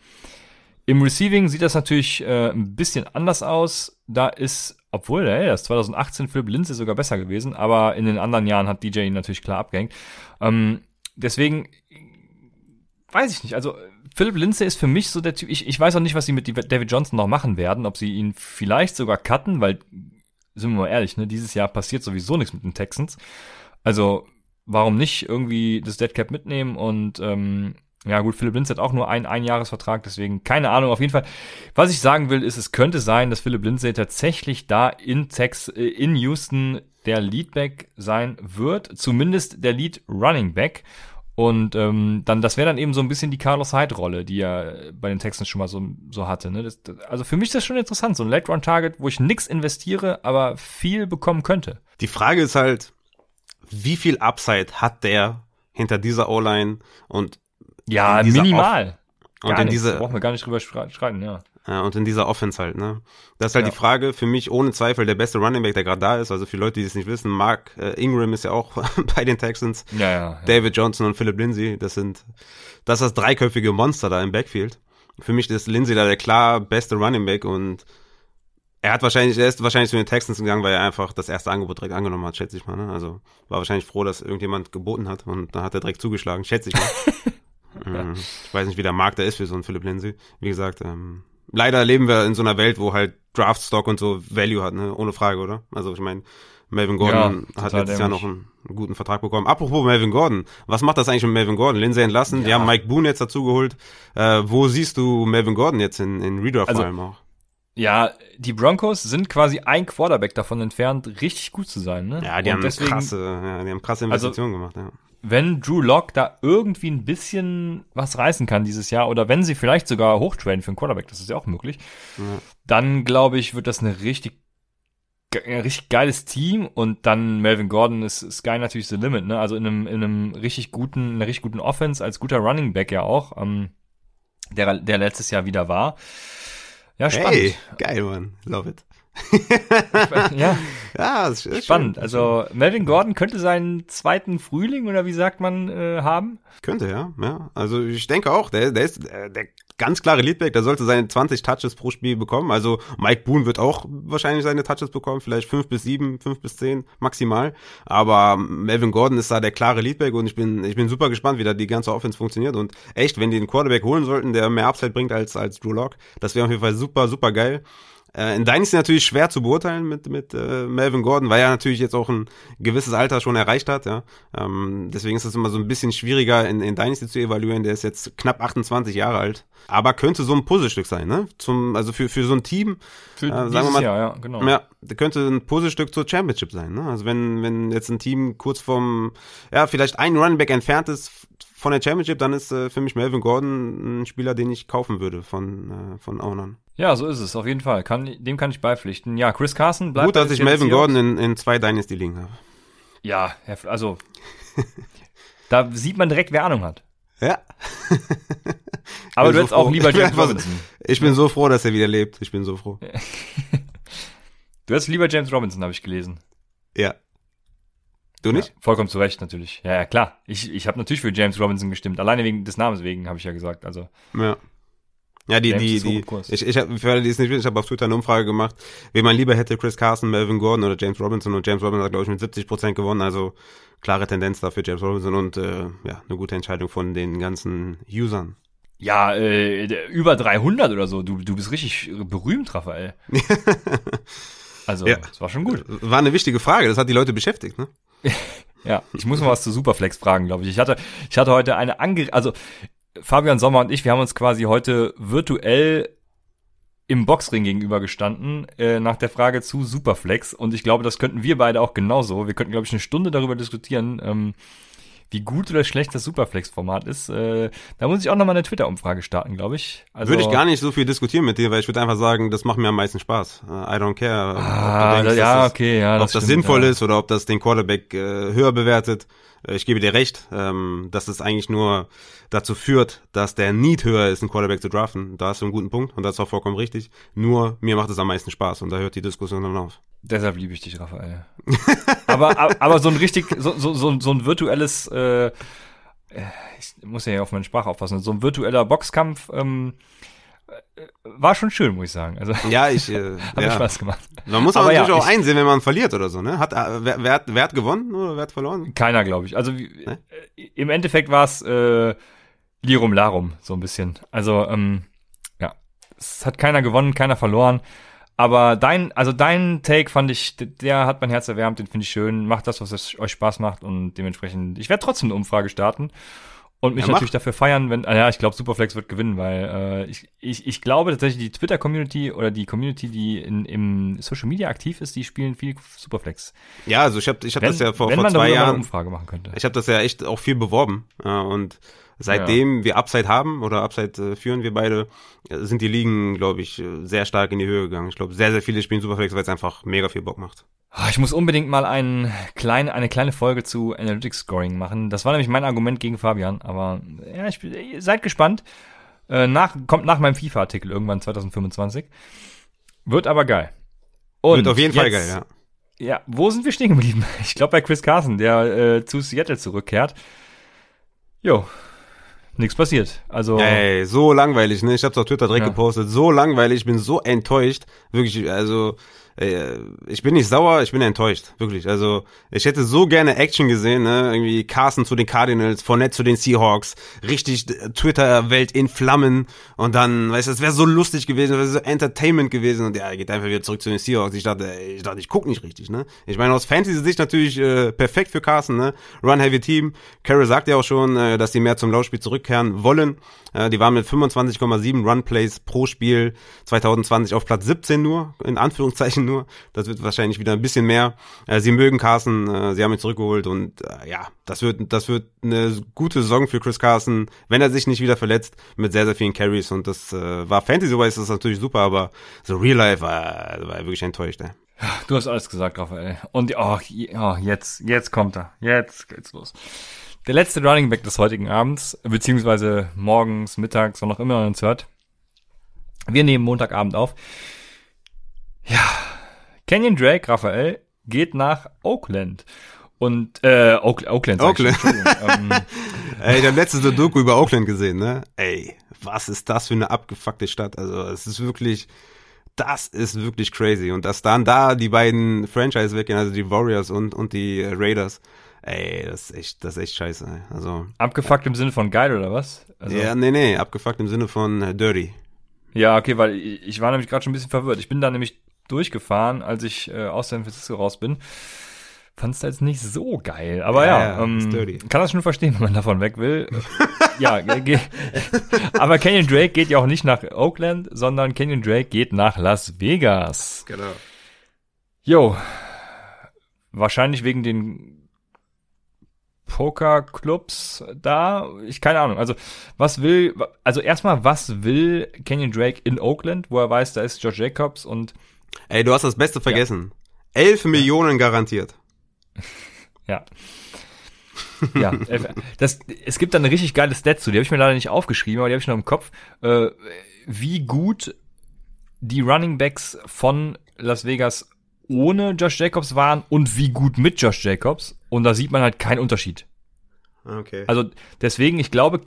Im Receiving sieht das natürlich äh, ein bisschen anders aus. Da ist, obwohl, ey, das 2018 Philip Lindsay sogar besser gewesen, aber in den anderen Jahren hat DJ ihn natürlich klar abgehängt. Ähm, deswegen weiß ich nicht. Also Philip Lindsay ist für mich so der Typ. Ich, ich weiß auch nicht, was sie mit David Johnson noch machen werden. Ob sie ihn vielleicht sogar cutten, weil, sind wir mal ehrlich, ne, dieses Jahr passiert sowieso nichts mit den Texans. Also, warum nicht irgendwie das Deadcap mitnehmen und ähm, ja gut, Philip Lindsay hat auch nur einen Einjahresvertrag, deswegen keine Ahnung. Auf jeden Fall, was ich sagen will, ist, es könnte sein, dass Philip Lindsay tatsächlich da in Tex äh, in Houston der Leadback sein wird, zumindest der Lead Running Back. Und ähm, dann, das wäre dann eben so ein bisschen die Carlos Hyde-Rolle, die er bei den Texans schon mal so, so hatte. Ne? Das, das, also für mich ist das schon interessant, so ein Late-Run-Target, wo ich nix investiere, aber viel bekommen könnte. Die Frage ist halt, wie viel Upside hat der hinter dieser O-Line und ja, minimal. und in diese brauchen wir gar nicht drüber schreiten, ja. Ja, und in dieser Offense halt, ne? Das ist halt ja. die Frage, für mich ohne Zweifel der beste Running Back, der gerade da ist. Also für Leute, die es nicht wissen, Mark äh, Ingram ist ja auch bei den Texans. Ja, ja. David Johnson und Philip Lindsay, das sind, das ist das dreiköpfige Monster da im Backfield. Für mich ist Lindsay da der klar beste Running Back und er hat wahrscheinlich, er ist wahrscheinlich zu den Texans gegangen, weil er einfach das erste Angebot direkt angenommen hat, schätze ich mal. Ne? Also war wahrscheinlich froh, dass irgendjemand geboten hat und dann hat er direkt zugeschlagen, schätze ich mal. Mhm. ich weiß nicht, wie der Markt da ist für so einen Philip Lindsay. Wie gesagt, ähm, leider leben wir in so einer Welt, wo halt Draftstock und so Value hat, ne? Ohne Frage, oder? Also ich meine, Melvin Gordon ja, hat letztes Jahr noch einen, einen, guten Vertrag bekommen. Apropos Melvin Gordon, was macht das eigentlich mit Melvin Gordon? Lindsay entlassen, ja. die haben Mike Boone jetzt dazu geholt. Äh, wo siehst du Melvin Gordon jetzt in, in Redraft also, vor allem auch? Ja, die Broncos sind quasi ein Quarterback davon entfernt, richtig gut zu sein. Ne? Ja, die, haben, deswegen, krasse, ja, die haben krasse also Investitionen also, gemacht. Ja wenn Drew Lock da irgendwie ein bisschen was reißen kann dieses Jahr oder wenn sie vielleicht sogar hochtraden für einen Quarterback, das ist ja auch möglich, ja. dann glaube ich, wird das eine richtig ein richtig geiles Team und dann Melvin Gordon ist Sky natürlich the limit, ne? Also in einem, in einem richtig guten, einer richtig guten Offense als guter Running Back ja auch, ähm, der, der letztes Jahr wieder war. Ja, spannend. Hey, geil, man. Love it. ja. Ja, das ist Spannend. schön. Also Melvin Gordon könnte seinen zweiten Frühling oder wie sagt man äh, haben. Könnte, ja. ja. Also ich denke auch, der, der ist äh, der ganz klare Leadback, der sollte seine 20 Touches pro Spiel bekommen. Also Mike Boone wird auch wahrscheinlich seine Touches bekommen, vielleicht fünf bis sieben, fünf bis zehn maximal. Aber Melvin Gordon ist da der klare Leadback und ich bin, ich bin super gespannt, wie da die ganze Offense funktioniert. Und echt, wenn die einen Quarterback holen sollten, der mehr Upside bringt als, als Drew Lock, das wäre auf jeden Fall super, super geil. Äh, in Dynasty natürlich schwer zu beurteilen mit, mit äh, Melvin Gordon, weil er natürlich jetzt auch ein gewisses Alter schon erreicht hat. Ja. Ähm, deswegen ist es immer so ein bisschen schwieriger in, in Dynasty zu evaluieren. Der ist jetzt knapp 28 Jahre alt. Aber könnte so ein Puzzlestück sein, ne? Zum, also für, für so ein Team, Für äh, sagen wir mal, Jahr, ja, genau. ja, könnte ein Puzzlestück zur Championship sein. Ne? Also wenn, wenn jetzt ein Team kurz vom, ja, vielleicht ein Runback entfernt ist von der Championship, dann ist äh, für mich Melvin Gordon ein Spieler, den ich kaufen würde von, äh, von Ownern. Ja, so ist es, auf jeden Fall. Kann, dem kann ich beipflichten. Ja, Chris Carson bleibt. Gut, dass ich Melvin. Gordon in, in zwei Dynasty liegen habe. Ja, also. da sieht man direkt, wer Ahnung hat. Ja. Aber du hättest so auch lieber Ich bin James Robinson. Ich bin so froh, dass er wieder lebt. Ich bin so froh. Du hättest lieber James Robinson, habe ich gelesen. Ja. Du nicht? Ja, vollkommen zu Recht, natürlich. Ja, ja klar. Ich, ich habe natürlich für James Robinson gestimmt. Alleine wegen des Namens wegen, habe ich ja gesagt. Also, Ja. Ja, die, die, die, ich, ich habe, für alle, die es nicht wissen, ich habe auf Twitter eine Umfrage gemacht, wen man lieber hätte, Chris Carson, Melvin Gordon oder James Robinson und James Robinson hat, glaube ich, mit 70 Prozent gewonnen, also klare Tendenz dafür James Robinson und, äh, ja, eine gute Entscheidung von den ganzen Usern. ja, äh, über 300 oder so. Du, du bist richtig berühmt, Raphael. Also, Ja. das war schon gut. War eine wichtige Frage, das hat die Leute beschäftigt, ne? Ja, ich muss mal was zu Superflex fragen, glaube ich. Ich hatte, ich hatte heute eine ange, also Fabian Sommer und ich, wir haben uns quasi heute virtuell im Boxring gegenüber gestanden äh, nach der Frage zu Superflex und ich glaube, das könnten wir beide auch genauso. Wir könnten, glaube ich, eine Stunde darüber diskutieren, ähm, wie gut oder schlecht das Superflex-Format ist. Äh, da muss ich auch nochmal eine Twitter-Umfrage starten, glaube ich. Also, Würde ich gar nicht so viel diskutieren mit dir, weil ich würde einfach sagen, das macht mir am meisten Spaß. Äh, I don't care. ob Ah, denkst, ja, dass das, okay, ja. ob das stimmt, sinnvoll ja. ist oder ob das den Quarterback äh, höher bewertet. Äh, ich gebe dir recht, ähm, dass es eigentlich nur dazu führt, dass der Need höher ist, einen Quarterback zu draften. Da hast du einen guten Punkt und das ist auch vollkommen richtig. Nur mir macht es am meisten Spaß und da hört die Diskussion dann auf. Deshalb liebe ich dich, Raphael. aber, aber, aber so ein richtig, so, so, so, so ein virtuelles, äh, äh, ich muss ja hier auf meine Sprache aufpassen, so ein virtueller Boxkampf ähm, äh, war schon schön, muss ich sagen. Also Ja, ich, äh, hat ja. Spaß gemacht. Man muss aber Aber ja, natürlich auch ich- einsehen, wenn man verliert oder so, ne? Hat, äh, wer, wer, hat, wer hat gewonnen oder wer hat verloren? Keiner, glaube ich. Also wie, Ne? äh, im Endeffekt war es äh, Lirum Larum, so ein bisschen. Also, ähm, ja, es hat keiner gewonnen, keiner verloren. Aber dein, also dein Take fand ich, der hat mein Herz erwärmt, den finde ich schön. Macht das, was es euch Spaß macht und dementsprechend, ich werde trotzdem eine Umfrage starten und mich Ja, natürlich dafür feiern, wenn, ah ja, ich glaube, Superflex wird gewinnen, weil äh, ich, ich, ich glaube tatsächlich, die Twitter-Community oder die Community, die in, im Social Media aktiv ist, die spielen viel Superflex. Ja, also ich habe ich hab Wenn, das ja vor, wenn vor man zwei Jahren Umfrage machen könnte. Ich habe das ja echt auch viel beworben äh, und seitdem wir Upside haben oder Upside äh, führen wir beide, äh, sind die Ligen, glaube ich, äh, sehr stark in die Höhe gegangen. Ich glaube, sehr, sehr viele spielen Superflex, weil es einfach mega viel Bock macht. Ah, Ich muss unbedingt mal ein klein, eine kleine Folge zu Analytics Scoring machen. Das war nämlich mein Argument gegen Fabian, aber ja, ich, bin- seid gespannt. Äh, nach, kommt nach meinem FIFA-Artikel irgendwann 2025. Wird aber geil. Und Wird auf jeden Fall jetzt- geil, ja. Ja, wo sind wir stehen geblieben? Ich glaube bei Chris Carson, der äh, zu Seattle zurückkehrt. Jo, nichts passiert. Also Ey, so langweilig, ne? Ich hab's auf Twitter direkt Ja. gepostet. So langweilig, ich bin so enttäuscht. Wirklich, also, äh, ich bin nicht sauer, ich bin enttäuscht. Wirklich. Also, ich hätte so gerne Action gesehen, ne? Irgendwie Carson zu den Cardinals, Fournette zu den Seahawks. Richtig Twitter-Welt in Flammen. Und dann, weißt du, es wäre so lustig gewesen, es wäre so Entertainment gewesen. Und ja, er geht einfach wieder zurück zu den Seahawks. Ich dachte, ich dachte, ich guck nicht richtig, ne? Ich meine, aus Fantasy-Sicht natürlich äh, perfekt für Carson, ne? Run-Heavy-Team. Carroll sagt ja auch schon, äh, dass die mehr zum Laufspiel zurückkehren wollen. Äh, die waren mit 25,7 Run-Plays pro Spiel 2020 auf Platz 17 nur, in Anführungszeichen nur. Das wird wahrscheinlich wieder ein bisschen mehr. Äh, sie mögen Carson, äh, sie haben ihn zurückgeholt und äh, ja, das wird, das wird eine gute Saison für Chris Carson, wenn er sich nicht wieder verletzt, mit sehr, sehr vielen Carries und das war Fantasy-wise das natürlich super, aber so Real Life war, war wirklich enttäuscht, ey. Du hast alles gesagt, Raphael. Und oh, oh, jetzt, jetzt kommt er. Jetzt geht's los. Der letzte Running Back des heutigen Abends, beziehungsweise morgens, mittags, wann auch immer man uns hört. Wir nehmen Montagabend auf. Ja, Kenyon Drake, Raphael, geht nach Oakland. Und, äh, Oak, Oakland. ich Oakland. schon, Entschuldigung. ähm, Ey, ich habe letztens eine Doku über Oakland gesehen, ne? Ey, was ist das für eine abgefuckte Stadt? Also, es ist wirklich, das ist wirklich crazy. Und dass dann da die beiden Franchise weggehen, also die Warriors und, und die Raiders, ey, das ist echt, das ist echt scheiße. Ey. Also, abgefuckt im Sinne von geil, oder was? Also, ja, nee, nee, abgefuckt im Sinne von äh, dirty. Ja, okay, weil ich, ich war nämlich gerade schon ein bisschen verwirrt. Ich bin da nämlich durchgefahren, als ich äh, aus San Francisco raus bin. Fand's da jetzt nicht so geil. Aber Ja, ja, ähm, kann das schon verstehen, wenn man davon weg will. ja, aber Kenyon Drake geht ja auch nicht nach Oakland, sondern Kenyon Drake geht nach Las Vegas. Genau. Jo, wahrscheinlich wegen den Pokerclubs da. Ich keine Ahnung. Also was will, also erstmal was will Kenyon Drake in Oakland, wo er weiß, da ist George Jacobs und Ey, du hast das Beste vergessen. Elf Millionen garantiert. Ja. ja, das, es gibt da eine richtig geile Stat zu, die habe ich mir leider nicht aufgeschrieben, aber die habe ich noch im Kopf, äh, wie gut die Running Backs von Las Vegas ohne Josh Jacobs waren und wie gut mit Josh Jacobs. Und da sieht man halt keinen Unterschied. Okay. Also deswegen, ich glaube,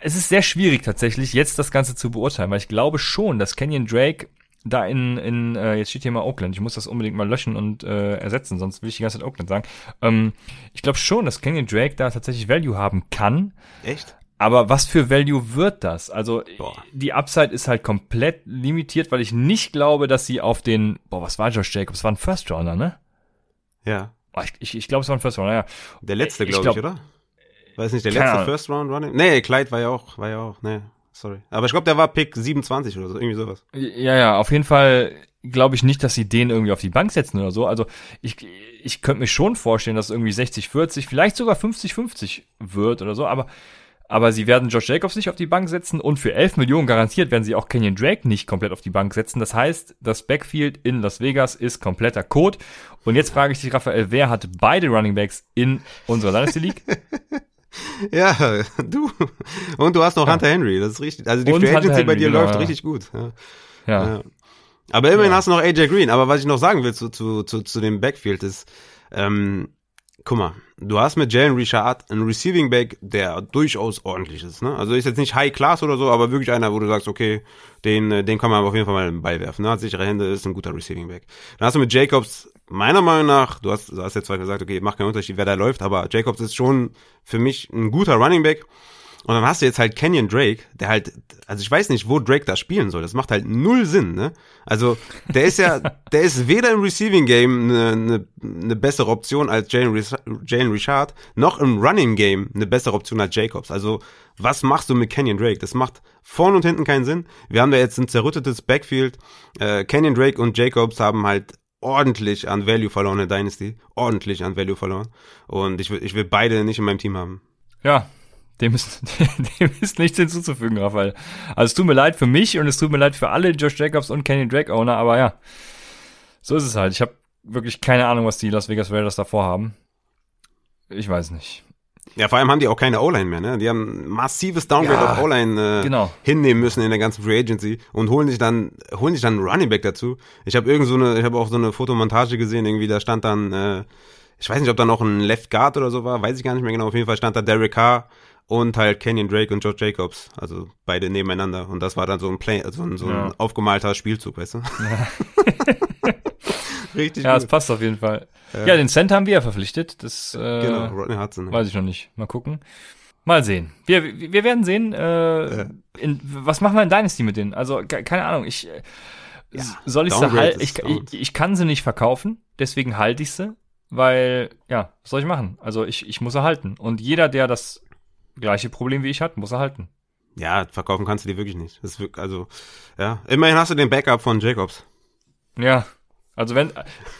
es ist sehr schwierig tatsächlich, jetzt das Ganze zu beurteilen, weil ich glaube schon, dass Kenyon Drake da in, in äh, jetzt steht hier mal Oakland, ich muss das unbedingt mal löschen und äh, ersetzen, sonst will ich die ganze Zeit Oakland sagen. Ähm, ich glaube schon, dass Kenyon Drake da tatsächlich Value haben kann, Echt? aber was für Value wird das? Also Boah. die Upside ist halt komplett limitiert, weil ich nicht glaube, dass sie auf den, boah, was war Josh Jacobs? War ein First Rounder, ne? Ja. Boah, ich ich, ich glaube, es war ein First Rounder, ja. Der letzte, Ich glaube ich, glaub- oder? War es nicht der letzte. First Round Running? Nee, Clyde war ja auch, war ja auch, nee, sorry. Aber ich glaube, der war Pick 27 oder so, irgendwie sowas. Ja, ja, auf jeden Fall glaube ich nicht, dass sie den irgendwie auf die Bank setzen oder so. Also ich, ich könnte mir schon vorstellen, dass es irgendwie 60-40, vielleicht sogar 50-50 wird oder so, aber, aber sie werden Josh Jacobs nicht auf die Bank setzen und für 11 Millionen garantiert werden sie auch Kenyon Drake nicht komplett auf die Bank setzen. Das heißt, das Backfield in Las Vegas ist kompletter Code. Und jetzt frage ich dich, Raphael, wer hat beide Running Backs in unserer Dynasty League? Ja, du. Und du hast noch Hunter Henry, das ist richtig. Also die Und Free Agency bei dir genau, läuft ja. richtig gut. Ja. Ja. Ja. Aber immerhin Ja. hast du noch AJ Green. Aber was ich noch sagen will zu, zu, zu, zu dem Backfield ist, ähm, guck mal, du hast mit Jalen Richard einen Receiving Back, der durchaus ordentlich ist. Ne? Also ist jetzt nicht High Class oder so, aber wirklich einer, wo du sagst, okay, den, äh, den kann man auf jeden Fall mal den Ball werfen. Ne? Hat sichere Hände, ist ein guter Receiving Back. Dann hast du mit Jacobs, meiner Meinung nach, du hast, du hast jetzt zwar gesagt, okay, macht keinen Unterschied, wer da läuft, aber Jacobs ist schon für mich ein guter Running Back. Und dann hast du jetzt halt Kenyon Drake, der halt, also ich weiß nicht, wo Drake da spielen soll. Das macht halt null Sinn, ne? Also, der ist ja, der ist weder im Receiving Game eine, eine, eine bessere Option als Jalen, Jalen Richard, noch im Running Game eine bessere Option als Jacobs. Also, was machst du mit Kenyon Drake? Das macht vorn und hinten keinen Sinn. Wir haben da jetzt ein zerrüttetes Backfield. Äh, Kenyon Drake und Jacobs haben halt ordentlich an Value verloren in der Dynasty. Ordentlich an Value verloren. Und ich will, ich will beide nicht in meinem Team haben. Ja, dem ist, dem ist nichts hinzuzufügen, Raphael. Also es tut mir leid für mich und es tut mir leid für alle Josh Jacobs und Kenny Drake Owner, aber ja, so ist es halt. Ich habe wirklich keine Ahnung, was die Las Vegas Raiders davor haben. Ich weiß nicht. Ja, vor allem haben die auch keine O-Line mehr, ne? Die haben massives Downgrade Ja, auf O-Line äh, genau. hinnehmen müssen in der ganzen Free Agency und holen sich dann holen sich dann einen Running Back dazu. Ich habe irgend so eine ich habe auch so eine Fotomontage gesehen, irgendwie da stand dann äh, ich weiß nicht, ob da noch ein Left Guard oder so war, weiß ich gar nicht mehr genau. Auf jeden Fall stand da Derek Carr und halt Kenyon Drake und George Jacobs, also beide nebeneinander und das war dann so ein Play, so ein, so ein Ja. aufgemalter Spielzug, weißt du? Richtig Ja, es gut. passt auf jeden Fall. Ja, den Cent haben wir ja verpflichtet. Das äh, Genau, Rodney Hudson. weiß ich noch nicht. Mal gucken. Mal sehen. Wir, wir werden sehen, äh, in, was machen wir in Dynasty mit denen? Also, ke- keine Ahnung, ich äh, s- soll ich sie halten? Ich, ich, ich kann sie nicht verkaufen, deswegen halte ich sie, weil, ja, was soll ich machen? Also ich, ich muss sie halten. Und jeder, der das gleiche Problem wie ich hat, muss er halten. Ja, verkaufen kannst du die wirklich nicht. Wirklich, also, ja. Immerhin hast du den Backup von Jacobs. Ja. Also wenn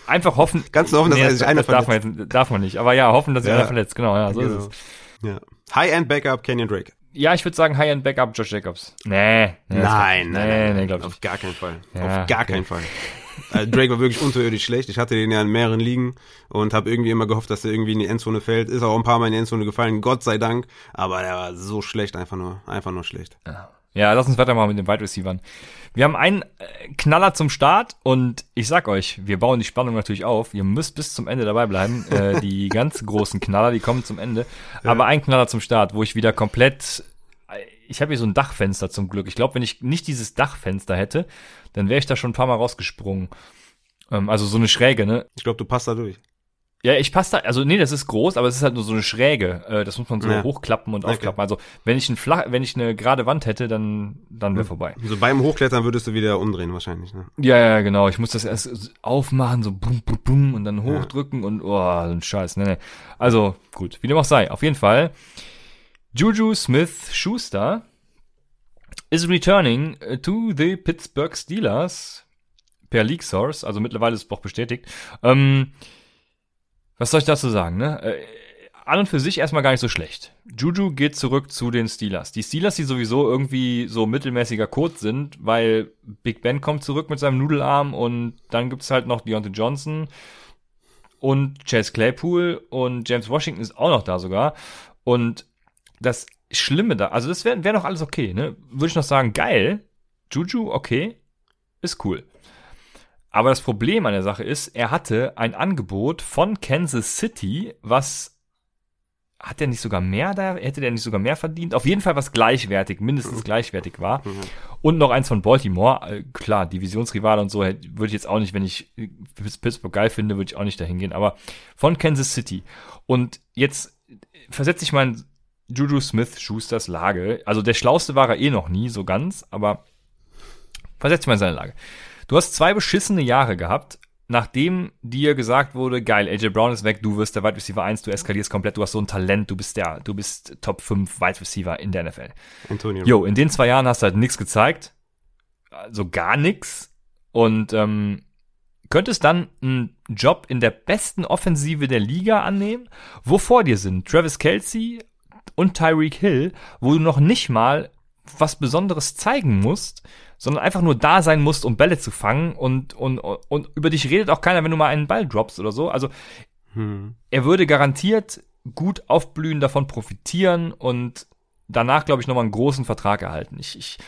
einfach hoffen. Ganz hoffen, dass Nee, sich einer das darf man, jetzt, darf man nicht. Aber ja, hoffen, dass sich Ja. einer verletzt. Genau, ja, so Genau. ist es. Ja. High-End Backup Kenyon Drake. Ja, ich würde sagen High-End Backup Josh Jacobs. Nee. nee das Nein, glaub- nein, nee, nein, nee, nein, glaub ich auf nicht. gar keinen Fall. Ja, auf gar okay. keinen Fall. Also Drake war wirklich unterirdisch schlecht. Ich hatte den ja in mehreren Ligen und habe irgendwie immer gehofft, dass er irgendwie in die Endzone fällt. Ist auch ein paar Mal in die Endzone gefallen, Gott sei Dank. Aber er war so schlecht, einfach nur, einfach nur schlecht. Ja. Ja, lass uns weitermachen mit den Wide Receivers. Wir haben einen äh, Knaller zum Start und ich sag euch, wir bauen die Spannung natürlich auf. Ihr müsst bis zum Ende dabei bleiben. Äh, die ganz großen Knaller, die kommen zum Ende. Aber ein Knaller zum Start, wo ich wieder komplett. Ich habe hier so ein Dachfenster zum Glück. Ich glaube, wenn ich nicht dieses Dachfenster hätte, dann wäre ich da schon ein paar Mal rausgesprungen. Ähm, also so eine Schräge, ne? Ich glaube, du passt da durch. Ja, ich passe da, also nee, das ist groß, aber es ist halt nur so eine Schräge. Äh, das muss man so ja. hochklappen und okay. aufklappen. Also wenn ich ein flach, wenn ich eine gerade Wand hätte, dann dann wäre vorbei. So beim Hochklettern würdest du wieder umdrehen wahrscheinlich. Ne? Ja, ja, genau. Ich muss das erst aufmachen, so bum, bum, bum und dann hochdrücken ja. und oh, so ein Scheiß. Nee, nee. Also gut, wie dem auch sei. Auf jeden Fall. Juju Smith Schuster is returning to the Pittsburgh Steelers per League Source. Also mittlerweile ist es auch bestätigt. Ähm, was soll ich dazu sagen, ne? Äh, an und für sich erstmal gar nicht so schlecht. Juju geht zurück zu den Steelers. Die Steelers, die sowieso irgendwie so mittelmäßiger Code sind, weil Big Ben kommt zurück mit seinem Nudelarm und dann gibt's halt noch Deontay Johnson und Chase Claypool und James Washington ist auch noch da sogar. Und das Schlimme da, also das wäre wär noch alles okay, ne? Würde ich noch sagen, geil. Juju, okay, ist cool. Aber das Problem an der Sache ist, er hatte ein Angebot von Kansas City, was hat er nicht sogar mehr da? Hätte der nicht sogar mehr verdient? Auf jeden Fall was gleichwertig, mindestens gleichwertig war. Mhm. Und noch eins von Baltimore. Äh, klar, Divisionsrivale und so würde ich jetzt auch nicht, wenn ich Pittsburgh geil finde, würde ich auch nicht dahin gehen. Aber von Kansas City. Und jetzt versetze ich mal in Juju Smith Schusters Lage. Also der Schlauste war er eh noch nie, so ganz, aber versetze ich mal in seine Lage. Du hast zwei beschissene Jahre gehabt, nachdem dir gesagt wurde, geil, AJ Brown ist weg, du wirst der Wide Receiver 1, du eskalierst komplett, du hast so ein Talent, du bist der, du bist Top 5 Wide Receiver in der NFL. Antonio. Jo, in den zwei Jahren hast du halt nichts gezeigt. Also gar nichts. Und ähm, könntest dann einen Job in der besten Offensive der Liga annehmen, wo vor dir sind Travis Kelsey und Tyreek Hill, wo du noch nicht mal was Besonderes zeigen musst, sondern einfach nur da sein musst, um Bälle zu fangen und, und, und über dich redet auch keiner, wenn du mal einen Ball droppst oder so. Also hm. er würde garantiert gut aufblühen, davon profitieren und danach, glaube ich, nochmal einen großen Vertrag erhalten. Ich, ich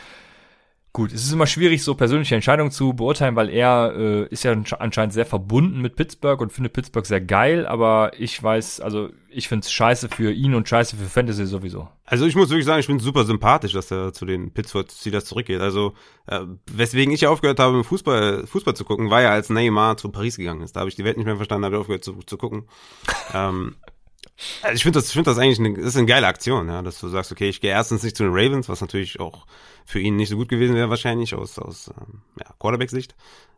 Gut, es ist immer schwierig, so persönliche Entscheidungen zu beurteilen, weil er äh, ist ja anscheinend sehr verbunden mit Pittsburgh und findet Pittsburgh sehr geil, aber ich weiß, also ich finde es scheiße für ihn und scheiße für Fantasy sowieso. Also ich muss wirklich sagen, ich finde super sympathisch, dass er zu den Pittsburgh Steelers zurückgeht. Also äh, weswegen ich ja aufgehört habe, Fußball, Fußball zu gucken, war ja als Neymar zu Paris gegangen ist. Da habe ich die Welt nicht mehr verstanden, habe aufgehört zu, zu gucken. ähm, also ich finde das, ich finde das eigentlich eine, ist eine geile Aktion, ja, dass du sagst, okay, ich gehe erstens nicht zu den Ravens, was natürlich auch für ihn nicht so gut gewesen wäre wahrscheinlich aus aus ähm, ja, Quarterback-Sicht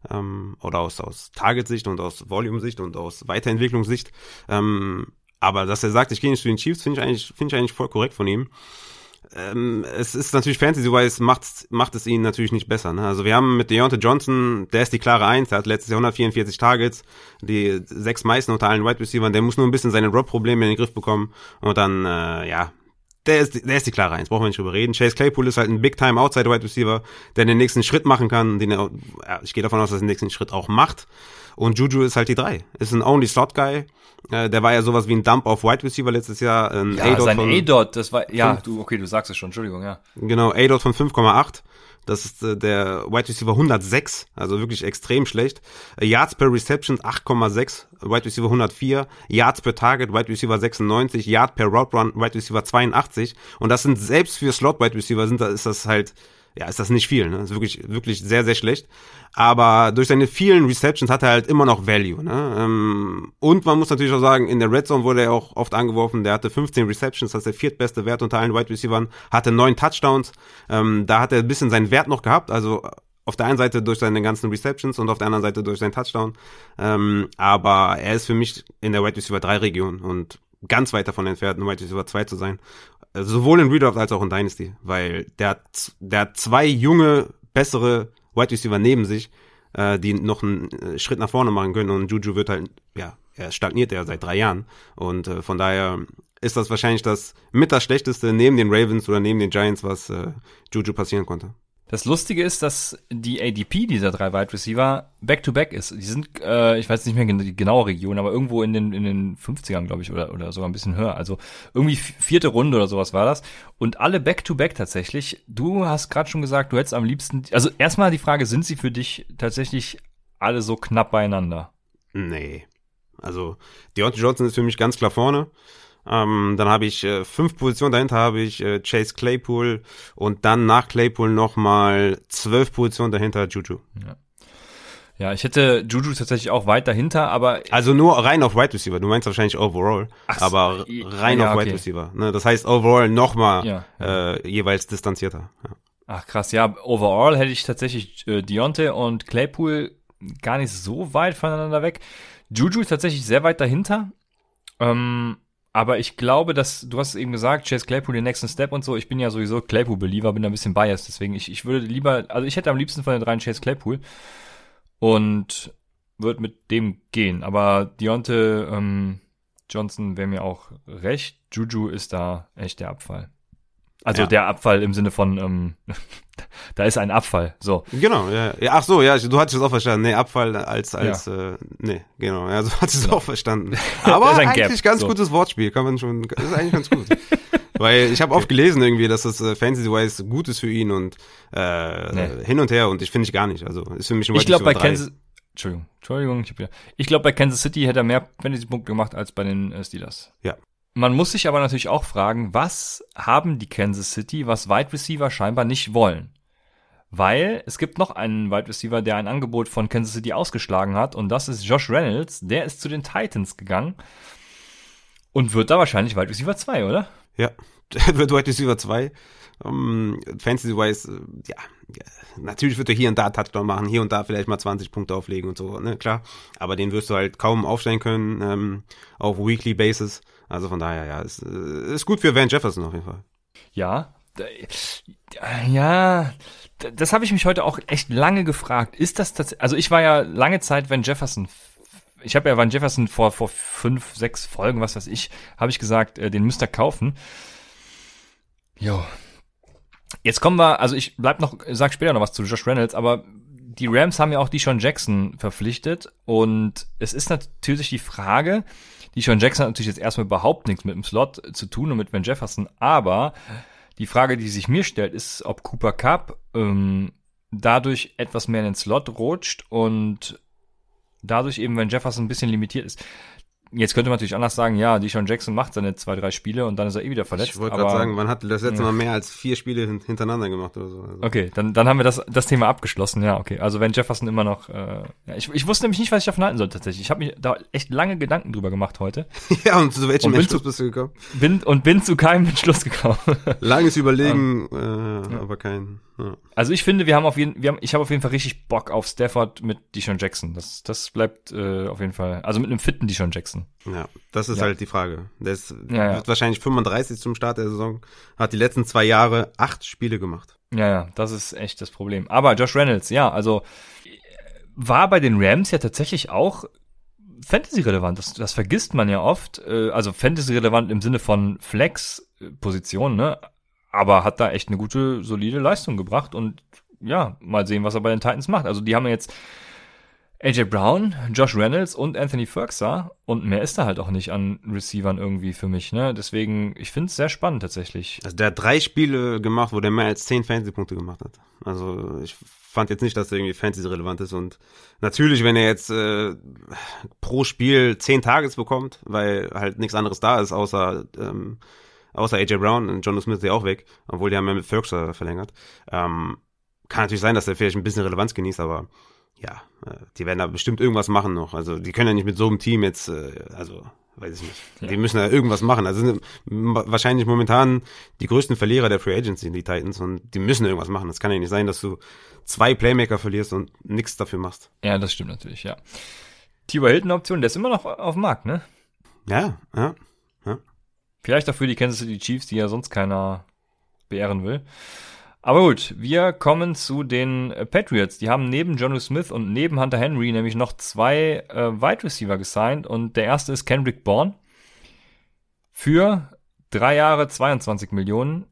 ähm, oder aus aus Target-Sicht und aus Volume-Sicht und aus Weiterentwicklungssicht. Ähm, aber dass er sagt, ich gehe nicht zu den Chiefs, finde ich eigentlich finde ich eigentlich voll korrekt von ihm ähm, es ist natürlich Fantasy-wise macht, macht es ihn natürlich nicht besser. Ne? Also wir haben mit Deontay Johnson, der ist die klare Eins, der hat letztes Jahr 144 Targets, die sechs meisten unter allen Wide Receivers, der muss nur ein bisschen seine Drop-Probleme in den Griff bekommen und dann, äh, ja, der ist, der ist die klare Eins, brauchen wir nicht drüber reden. Chase Claypool ist halt ein Big-Time Outside Wide Receiver, der den nächsten Schritt machen kann, den er, ich gehe davon aus, dass er den nächsten Schritt auch macht. Und Juju ist halt die drei. Ist ein Only Slot Guy. Äh, der war ja sowas wie ein Dump auf Wide Receiver letztes Jahr. Ein ja, sein A-Dot, das war, ja, du, okay, du sagst es schon, Entschuldigung, ja. Genau, A-Dot von 5,8. Das ist äh, der Wide Receiver 106, also wirklich extrem schlecht. Äh, Yards per Reception 8,6, Wide Receiver 104. Yards per Target, Wide Receiver 96. Yard per Route Run, Wide Receiver 82. Und das sind selbst für Slot Wide Receiver sind, da ist das halt ja, ist das nicht viel. Ne? Ist wirklich, wirklich sehr, sehr schlecht. Aber durch seine vielen Receptions hat er halt immer noch Value. Ne? Ähm, und man muss natürlich auch sagen, in der Red Zone wurde er auch oft angeworfen. Der hatte 15 Receptions, das ist der viertbeste Wert unter allen Wide Receivers, hatte neun Touchdowns. Ähm, da hat er ein bisschen seinen Wert noch gehabt. Also auf der einen Seite durch seine ganzen Receptions und auf der anderen Seite durch seinen Touchdown. Ähm, aber er ist für mich in der Wide Receiver 3 Region und ganz weit davon entfernt, ein Wide Receiver 2 zu sein. Sowohl in Redraft als auch in Dynasty, weil der hat, der hat zwei junge, bessere Wide Receiver neben sich, äh, die noch einen äh, Schritt nach vorne machen können und Juju wird halt, ja, er stagniert ja seit drei Jahren und äh, von daher ist das wahrscheinlich das mit das Schlechteste neben den Ravens oder neben den Giants, was äh, Juju passieren konnte. Das Lustige ist, dass die ADP dieser drei Wide Receiver back-to-back -back ist. Die sind, äh, ich weiß nicht mehr die genaue Region, aber irgendwo in den, in den 50ern, glaube ich, oder, oder sogar ein bisschen höher. Also irgendwie vierte Runde oder sowas war das. Und alle back-to-back -back tatsächlich. Du hast gerade schon gesagt, du hättest am liebsten, also erstmal die Frage, sind sie für dich tatsächlich alle so knapp beieinander? Nee. Also, Deontay Johnson ist für mich ganz klar vorne. Ähm, dann habe ich äh, fünf Positionen dahinter habe ich äh, Chase Claypool und dann nach Claypool nochmal zwölf Positionen dahinter Juju. Ja. Ja, ich hätte Juju tatsächlich auch weit dahinter, aber. Also nur rein auf Wide Receiver. Du meinst wahrscheinlich overall. Ach, aber rein ja, auf Wide okay. Receiver. Ne? Das heißt overall nochmal ja, ja. äh, jeweils distanzierter. Ja. Ach krass, ja, overall hätte ich tatsächlich äh, Deontay und Claypool gar nicht so weit voneinander weg. Juju ist tatsächlich sehr weit dahinter. Ähm, aber ich glaube, dass, du hast eben gesagt, Chase Claypool den nächsten Step und so. Ich bin ja sowieso Claypool-Believer, bin da ein bisschen biased. Deswegen, ich, ich würde lieber, also ich hätte am liebsten von den dreien Chase Claypool. Und würde mit dem gehen. Aber Deontay ähm, Johnson wäre mir auch recht. Juju ist da echt der Abfall. Also ja. der Abfall im Sinne von, ähm, da ist ein Abfall. So. Genau, ja. Ach so, ja, du hattest es auch verstanden. Nee, Abfall als, als, ja. äh, nee, genau, ja, so hattest es genau. auch verstanden. Aber eigentlich Gap, ganz so. gutes Wortspiel, kann man schon, ist eigentlich ganz gut. Weil ich habe oft gelesen irgendwie, dass das äh, Fantasy-wise gut ist für ihn und äh, nee. hin und her und ich finde ich gar nicht. Also ist für mich ein Ich glaube bei Kansas, Entschuldigung, Entschuldigung, ich, ich glaube bei Kansas City hätte er mehr Fantasy-Punkte gemacht als bei den äh, Steelers. Ja, man muss sich aber natürlich auch fragen, was haben die Kansas City, was Wide Receiver scheinbar nicht wollen? Weil es gibt noch einen Wide Receiver, der ein Angebot von Kansas City ausgeschlagen hat und das ist Josh Reynolds. Der ist zu den Titans gegangen und wird da wahrscheinlich Wide Receiver 2, oder? Ja, wird Wide Receiver 2. Um, Fantasy-wise, ja, ja, natürlich wird er hier und da Touchdown machen, hier und da vielleicht mal 20 Punkte auflegen und so, ne, klar. Aber den wirst du halt kaum aufstellen können ähm, auf Weekly Basis. Also von daher, ja, ist, äh, ist gut für Van Jefferson auf jeden Fall. Ja, ja, das habe ich mich heute auch echt lange gefragt. Ist das tatsächlich, also ich war ja lange Zeit Van Jefferson ich habe ja Van Jefferson vor, vor fünf, sechs Folgen, was weiß ich, habe ich gesagt, äh, den müsst ihr kaufen. Jo. Jetzt kommen wir, also ich bleib noch, sag später noch was zu Josh Reynolds, aber die Rams haben ja auch die Sean Jackson verpflichtet und es ist natürlich die Frage, die Sean Jackson hat natürlich jetzt erstmal überhaupt nichts mit dem Slot zu tun und mit Van Jefferson, aber die Frage, die sich mir stellt, ist, ob Cooper Cup ähm, dadurch etwas mehr in den Slot rutscht und dadurch eben, wenn Jefferson ein bisschen limitiert ist. Jetzt könnte man natürlich anders sagen, ja, Deshaun Jackson macht seine zwei, drei Spiele und dann ist er eh wieder verletzt. Ich wollte gerade sagen, man hat das letzte Mal mehr als vier Spiele hintereinander gemacht oder so. Also. Okay, dann, dann haben wir das, das Thema abgeschlossen, ja, okay. Also wenn Jefferson immer noch, äh, ja, ich, ich wusste nämlich nicht, was ich davon halten soll tatsächlich. Ich habe mich da echt lange Gedanken drüber gemacht heute. ja, und zu welchem Entschluss bist du gekommen? Bin, und bin zu keinem Entschluss gekommen. Langes Überlegen, um, äh, ja. aber kein. Ja. Also ich finde, wir haben auf jeden, wir haben, ich habe auf jeden Fall richtig Bock auf Stafford mit Deshaun Jackson. Das, das bleibt äh, auf jeden Fall, also mit einem fitten Deshaun Jackson. Ja, das ist ja. halt die Frage. Der ist, ja, wird wahrscheinlich 35 zum Start der Saison, hat die letzten zwei Jahre acht Spiele gemacht. Ja, ja, das ist echt das Problem. Aber Josh Reynolds, ja, also war bei den Rams ja tatsächlich auch Fantasy-relevant. Das, das vergisst man ja oft. Äh, also Fantasy-relevant im Sinne von Flex-Position, ne? Aber hat da echt eine gute, solide Leistung gebracht und ja, mal sehen, was er bei den Titans macht. Also die haben jetzt AJ Brown, Josh Reynolds und Anthony Ferguson und mehr ist da halt auch nicht an Receivern irgendwie für mich, ne? Deswegen, ich finde es sehr spannend tatsächlich. Also der hat drei Spiele gemacht, wo der mehr als zehn Fantasy-Punkte gemacht hat. Also ich fand jetzt nicht, dass er irgendwie Fantasy relevant ist und natürlich, wenn er jetzt äh, pro Spiel zehn Tages bekommt, weil halt nichts anderes da ist, außer ähm, außer AJ Brown und John Smith ist ja auch weg, obwohl die haben ja mit Ferguson verlängert. Ähm, kann natürlich sein, dass er vielleicht ein bisschen Relevanz genießt, aber ja, äh, die werden da bestimmt irgendwas machen noch. Also die können ja nicht mit so einem Team jetzt, äh, also weiß ich nicht. Ja. Die müssen da irgendwas machen. Also sind wahrscheinlich momentan die größten Verlierer der Free Agency, die Titans, und die müssen irgendwas machen. Das kann ja nicht sein, dass du zwei Playmaker verlierst und nichts dafür machst. Ja, das stimmt natürlich, ja. Tiber Hilton Option, der ist immer noch auf dem Markt, ne? Ja, ja. Vielleicht auch für die Kansas City Chiefs, die ja sonst keiner beehren will. Aber gut, wir kommen zu den Patriots. Die haben neben Jono Smith und neben Hunter Henry nämlich noch zwei äh, Wide Receiver gesigned und der erste ist Kendrick Bourne für drei Jahre 22 Millionen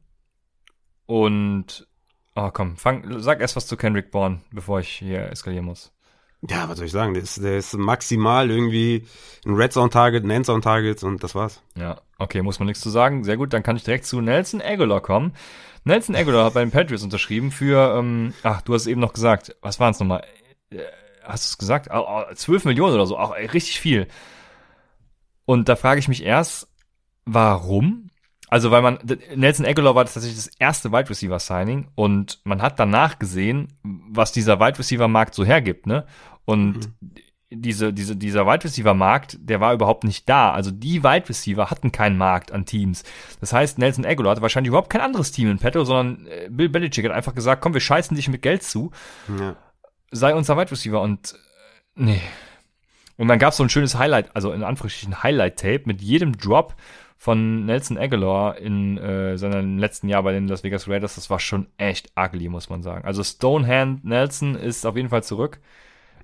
und Oh, komm, fang, sag erst was zu Kendrick Bourne, bevor ich hier eskalieren muss. Ja, was soll ich sagen? Der ist, der ist maximal irgendwie ein Red Zone Target, ein End Zone Target und das war's. Ja, okay, muss man nichts zu sagen. Sehr gut, dann kann ich direkt zu Nelson Aguilar kommen. Nelson Aguilar hat bei den Patriots unterschrieben für, ähm, ach, du hast es eben noch gesagt, was waren es nochmal? Äh, hast du es gesagt? Oh, oh, 12 Millionen oder so, auch ey, richtig viel. Und da frage ich mich erst, warum? Also, weil man, Nelson Aguilar war tatsächlich das erste Wide Receiver Signing und man hat danach gesehen, was dieser Wide Receiver Markt so hergibt, ne? Und mhm. diese, diese, dieser Wide Receiver Markt, der war überhaupt nicht da. Also die Wide Receiver hatten keinen Markt an Teams. Das heißt, Nelson Aguilar hatte wahrscheinlich überhaupt kein anderes Team in petto, sondern äh, Bill Belichick hat einfach gesagt, komm, wir scheißen dich mit Geld zu. Ja. Sei unser Wide Receiver und, äh, nee. Und dann gab's so ein schönes Highlight, also in Anführungsstrichen Highlight-Tape mit jedem Drop von Nelson Aguilar in äh, seinem letzten Jahr bei den Las Vegas Raiders. Das war schon echt ugly, muss man sagen. Also Stonehand Nelson ist auf jeden Fall zurück.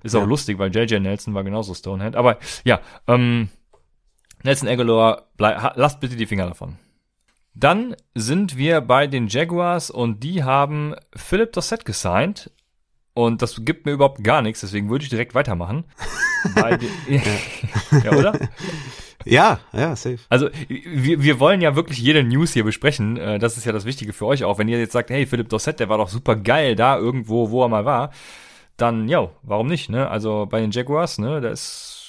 Ist ja. auch lustig, weil JJ Nelson war genauso Stonehand. Aber ja, ähm, Nelson Aguilar, bleib, lasst bitte die Finger davon. Dann sind wir bei den Jaguars und die haben Philip Dossett gesigned. Und das gibt mir überhaupt gar nichts, deswegen würde ich direkt weitermachen. ja. ja, oder? Ja, ja, safe. Also wir, wir wollen ja wirklich jede News hier besprechen. Äh, das ist ja das Wichtige für euch auch. Wenn ihr jetzt sagt, hey, Philip Dossett, der war doch super geil da irgendwo, wo er mal war dann, ja, warum nicht, ne? Also bei den Jaguars, ne, da ist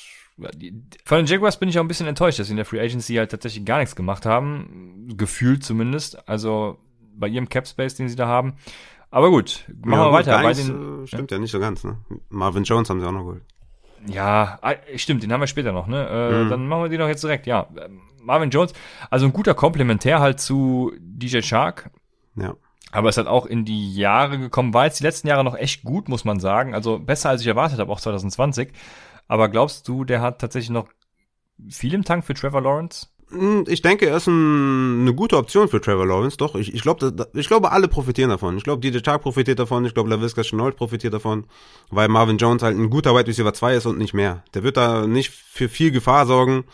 von den Jaguars bin ich auch ein bisschen enttäuscht, dass sie in der Free Agency halt tatsächlich gar nichts gemacht haben. Gefühlt zumindest. Also bei ihrem Cap Space, den sie da haben. Aber gut, machen ja, wir weiter. Bei den, äh, stimmt ja. ja. nicht so ganz, ne? Marvin Jones haben sie auch noch geholt. Ja, ah, stimmt, den haben wir später noch, ne? Äh, mhm. Dann machen wir den noch jetzt direkt, ja. Marvin Jones, also ein guter Komplementär halt zu DJ Shark. Ja. Aber es hat auch in die Jahre gekommen, war jetzt die letzten Jahre noch echt gut, muss man sagen. Also besser als ich erwartet habe, auch 2020. Aber glaubst du, der hat tatsächlich noch viel im Tank für Trevor Lawrence? Hm, ich denke, er ist ein, eine gute Option für Trevor Lawrence, doch. Ich, ich glaube, ich glaube, alle profitieren davon. Ich glaube, DJ Chark profitiert davon, ich glaube, LaVisca Chenault profitiert davon, weil Marvin Jones halt ein guter Wide Receiver 2 ist und nicht mehr. Der wird da nicht für viel Gefahr sorgen.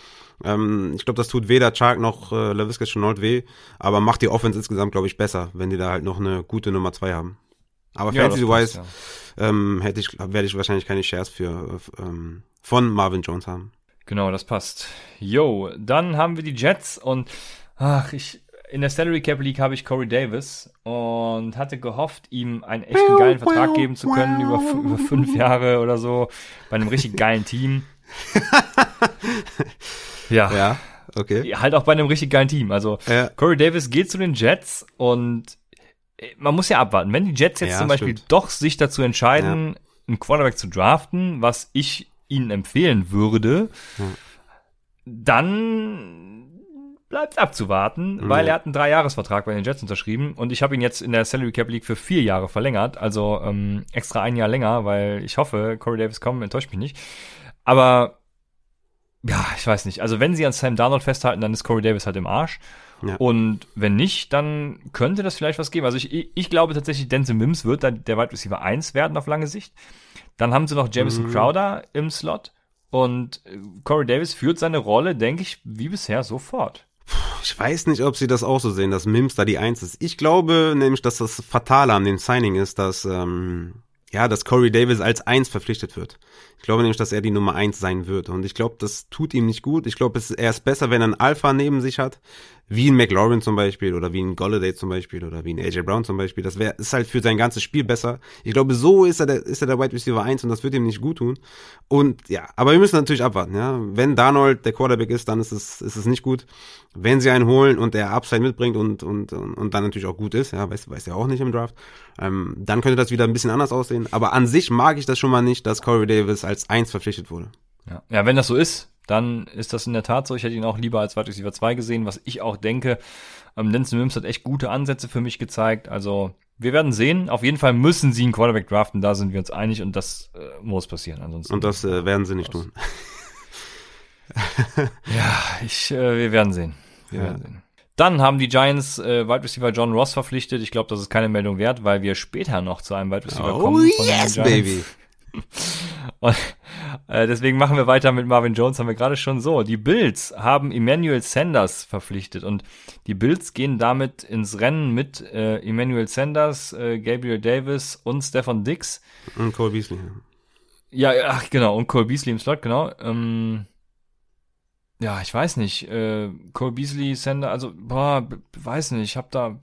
Ähm, ich glaube, das tut weder Chark noch äh, LaVisca Chenault weh, aber macht die Offense insgesamt, glaube ich, besser, wenn die da halt noch eine gute Nummer 2 haben. Aber ja, Fantasy-wise ja. ähm, hätte ich, werde ich wahrscheinlich keine Shares für ähm, von Marvin Jones haben. Genau, das passt. Yo, dann haben wir die Jets und ach, ich in der Salary Cap League habe ich Corey Davis und hatte gehofft, ihm einen echten geilen Vertrag geben zu können über, über fünf Jahre oder so bei einem richtig geilen Team. ja. Ja, okay. Halt auch bei einem richtig geilen Team. Also ja. Corey Davis geht zu den Jets und äh, man muss ja abwarten. Wenn die Jets jetzt ja, zum Beispiel stimmt. doch sich dazu entscheiden, ja. einen Quarterback zu draften, was ich ihnen empfehlen würde, dann bleibt abzuwarten, mhm. weil er hat einen Dreijahresvertrag bei den Jets unterschrieben und ich habe ihn jetzt in der Salary Cap League für vier Jahre verlängert, also ähm, extra ein Jahr länger, weil ich hoffe, Corey Davis kommt, enttäuscht mich nicht. Aber ja, ich weiß nicht. Also wenn sie an Sam Darnold festhalten, dann ist Corey Davis halt im Arsch. Ja. Und wenn nicht, dann könnte das vielleicht was geben. Also ich, ich glaube tatsächlich, Denzel Mims wird dann der Wide Receiver 1 werden auf lange Sicht. Dann haben sie noch Jamison mhm. Crowder im Slot. Und äh, Corey Davis führt seine Rolle, denke ich, wie bisher sofort. Ich weiß nicht, ob sie das auch so sehen, dass Mims da die Eins ist. Ich glaube nämlich, dass das Fatale an dem Signing ist, dass, ähm, ja, dass Corey Davis als Eins verpflichtet wird. Ich glaube nämlich, dass er die Nummer eins sein wird. Und ich glaube, das tut ihm nicht gut. Ich glaube, er ist besser, wenn er einen Alpha neben sich hat, wie ein McLaurin zum Beispiel oder wie ein Golladay zum Beispiel oder wie ein AJ Brown zum Beispiel. Das wäre ist halt für sein ganzes Spiel besser. Ich glaube, so ist er der, ist er der Wide Receiver 1 und das wird ihm nicht gut tun. Und ja, aber wir müssen natürlich abwarten. Ja, wenn Darnold der Quarterback ist, dann ist es ist es nicht gut. Wenn sie einen holen und der Upside mitbringt und und und dann natürlich auch gut ist, ja, weiß weiß ja auch nicht im Draft, ähm, dann könnte das wieder ein bisschen anders aussehen. Aber an sich mag ich das schon mal nicht, dass Corey Davis als 1 verpflichtet wurde. Ja. ja, wenn das so ist, dann ist das in der Tat so. Ich hätte ihn auch lieber als Wide Receiver 2 gesehen, was ich auch denke. Ähm, Denzel Mims hat echt gute Ansätze für mich gezeigt. Also wir werden sehen. Auf jeden Fall müssen sie einen Quarterback draften, da sind wir uns einig und das äh, muss passieren. Ansonsten und das äh, werden sie nicht tun. ja, ich, äh, wir werden sehen. Wir ja. werden sehen. Dann haben die Giants äh, Wide Receiver John Ross verpflichtet. Ich glaube, das ist keine Meldung wert, weil wir später noch zu einem Wide Receiver oh, kommen. Von yes, den Giants. baby. Und äh, deswegen machen wir weiter mit Marvin Jones, haben wir gerade schon so. Die Bills haben Emmanuel Sanders verpflichtet und die Bills gehen damit ins Rennen mit äh, Emmanuel Sanders, äh, Gabriel Davis und Stefan Dix. Und Cole Beasley. Ja, ach genau, und Cole Beasley im Slot, genau. Ähm, ja, ich weiß nicht. Äh, Cole Beasley, Sanders, also, boah, weiß nicht, ich hab da,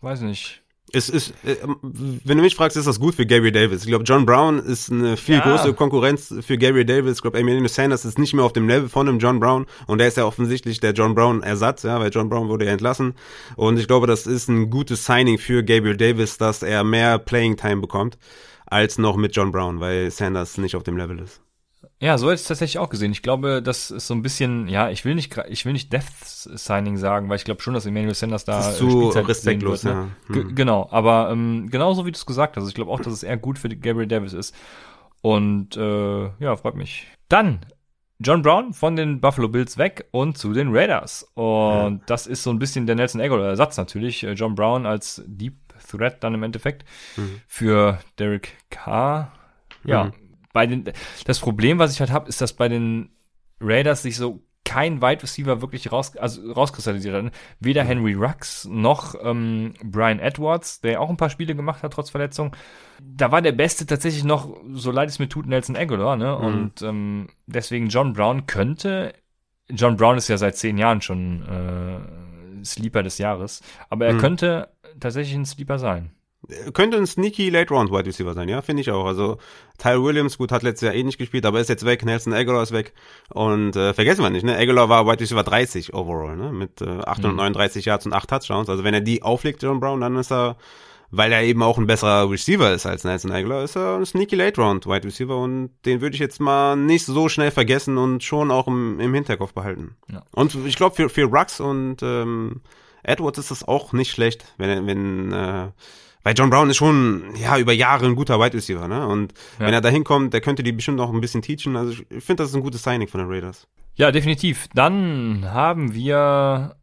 weiß nicht. Es ist, äh, wenn du mich fragst, ist das gut für Gary Davis. Ich glaube, John Brown ist eine viel ja. größere Konkurrenz für Gary Davis. Ich glaube, Emiliano Sanders ist nicht mehr auf dem Level von dem John Brown und der ist ja offensichtlich der John Brown Ersatz, ja, weil John Brown wurde ja entlassen. Und ich glaube, das ist ein gutes Signing für Gabriel Davis, dass er mehr Playing Time bekommt als noch mit John Brown, weil Sanders nicht auf dem Level ist. Ja, so hätte ich es tatsächlich auch gesehen. Ich glaube, das ist so ein bisschen, ja, ich will nicht, ich will nicht Death Signing sagen, weil ich glaube schon, dass Emmanuel Sanders da das ist zu respektlos, wird, ne? ja. Hm. Genau, aber ähm, genauso wie du es gesagt hast. Ich glaube auch, dass es eher gut für Gabriel Davis ist. Und äh, ja, freut mich. Dann John Brown von den Buffalo Bills weg und zu den Raiders. Und ja. das ist so ein bisschen der Nelson Aguilar Ersatz natürlich. Äh, John Brown als Deep Threat dann im Endeffekt mhm. für Derek Carr. Ja, mhm bei den, das Problem, was ich halt habe, ist, dass bei den Raiders sich so kein Wide Receiver wirklich raus, also rauskristallisiert hat. Weder Henry Rux noch ähm, Brian Edwards, der auch ein paar Spiele gemacht hat, trotz Verletzung. Da war der Beste tatsächlich noch, so leid es mir tut, Nelson Aguilar, ne? Mhm. Und ähm, deswegen John Brown könnte. John Brown ist ja seit zehn Jahren schon äh, Sleeper des Jahres, aber er mhm. könnte tatsächlich ein Sleeper sein. Könnte ein sneaky Late Round Wide Receiver sein, ja, finde ich auch. Also Tyler Williams, gut, hat letztes Jahr eh nicht gespielt, aber ist jetzt weg. Nelson Aguilar ist weg. Und äh, vergessen wir nicht, ne? Aguilar war Wide Receiver 30 overall, ne? Mit äh, 839 mhm. Yards und 8 Touchdowns. Also wenn er die auflegt, John Brown, dann ist er, weil er eben auch ein besserer Receiver ist als Nelson Aguilar, ist er ein sneaky Late Round Wide Receiver und den würde ich jetzt mal nicht so schnell vergessen und schon auch im, im Hinterkopf behalten. Ja. Und ich glaube für für Rux und ähm, Edwards ist das auch nicht schlecht, wenn wenn äh, weil John Brown ist schon, ja, über Jahre ein guter Wide Receiver, ne? Und ja. wenn er da hinkommt, der könnte die bestimmt noch ein bisschen teachen. Also ich finde, das ist ein gutes Signing von den Raiders. Ja, definitiv. Dann haben wir,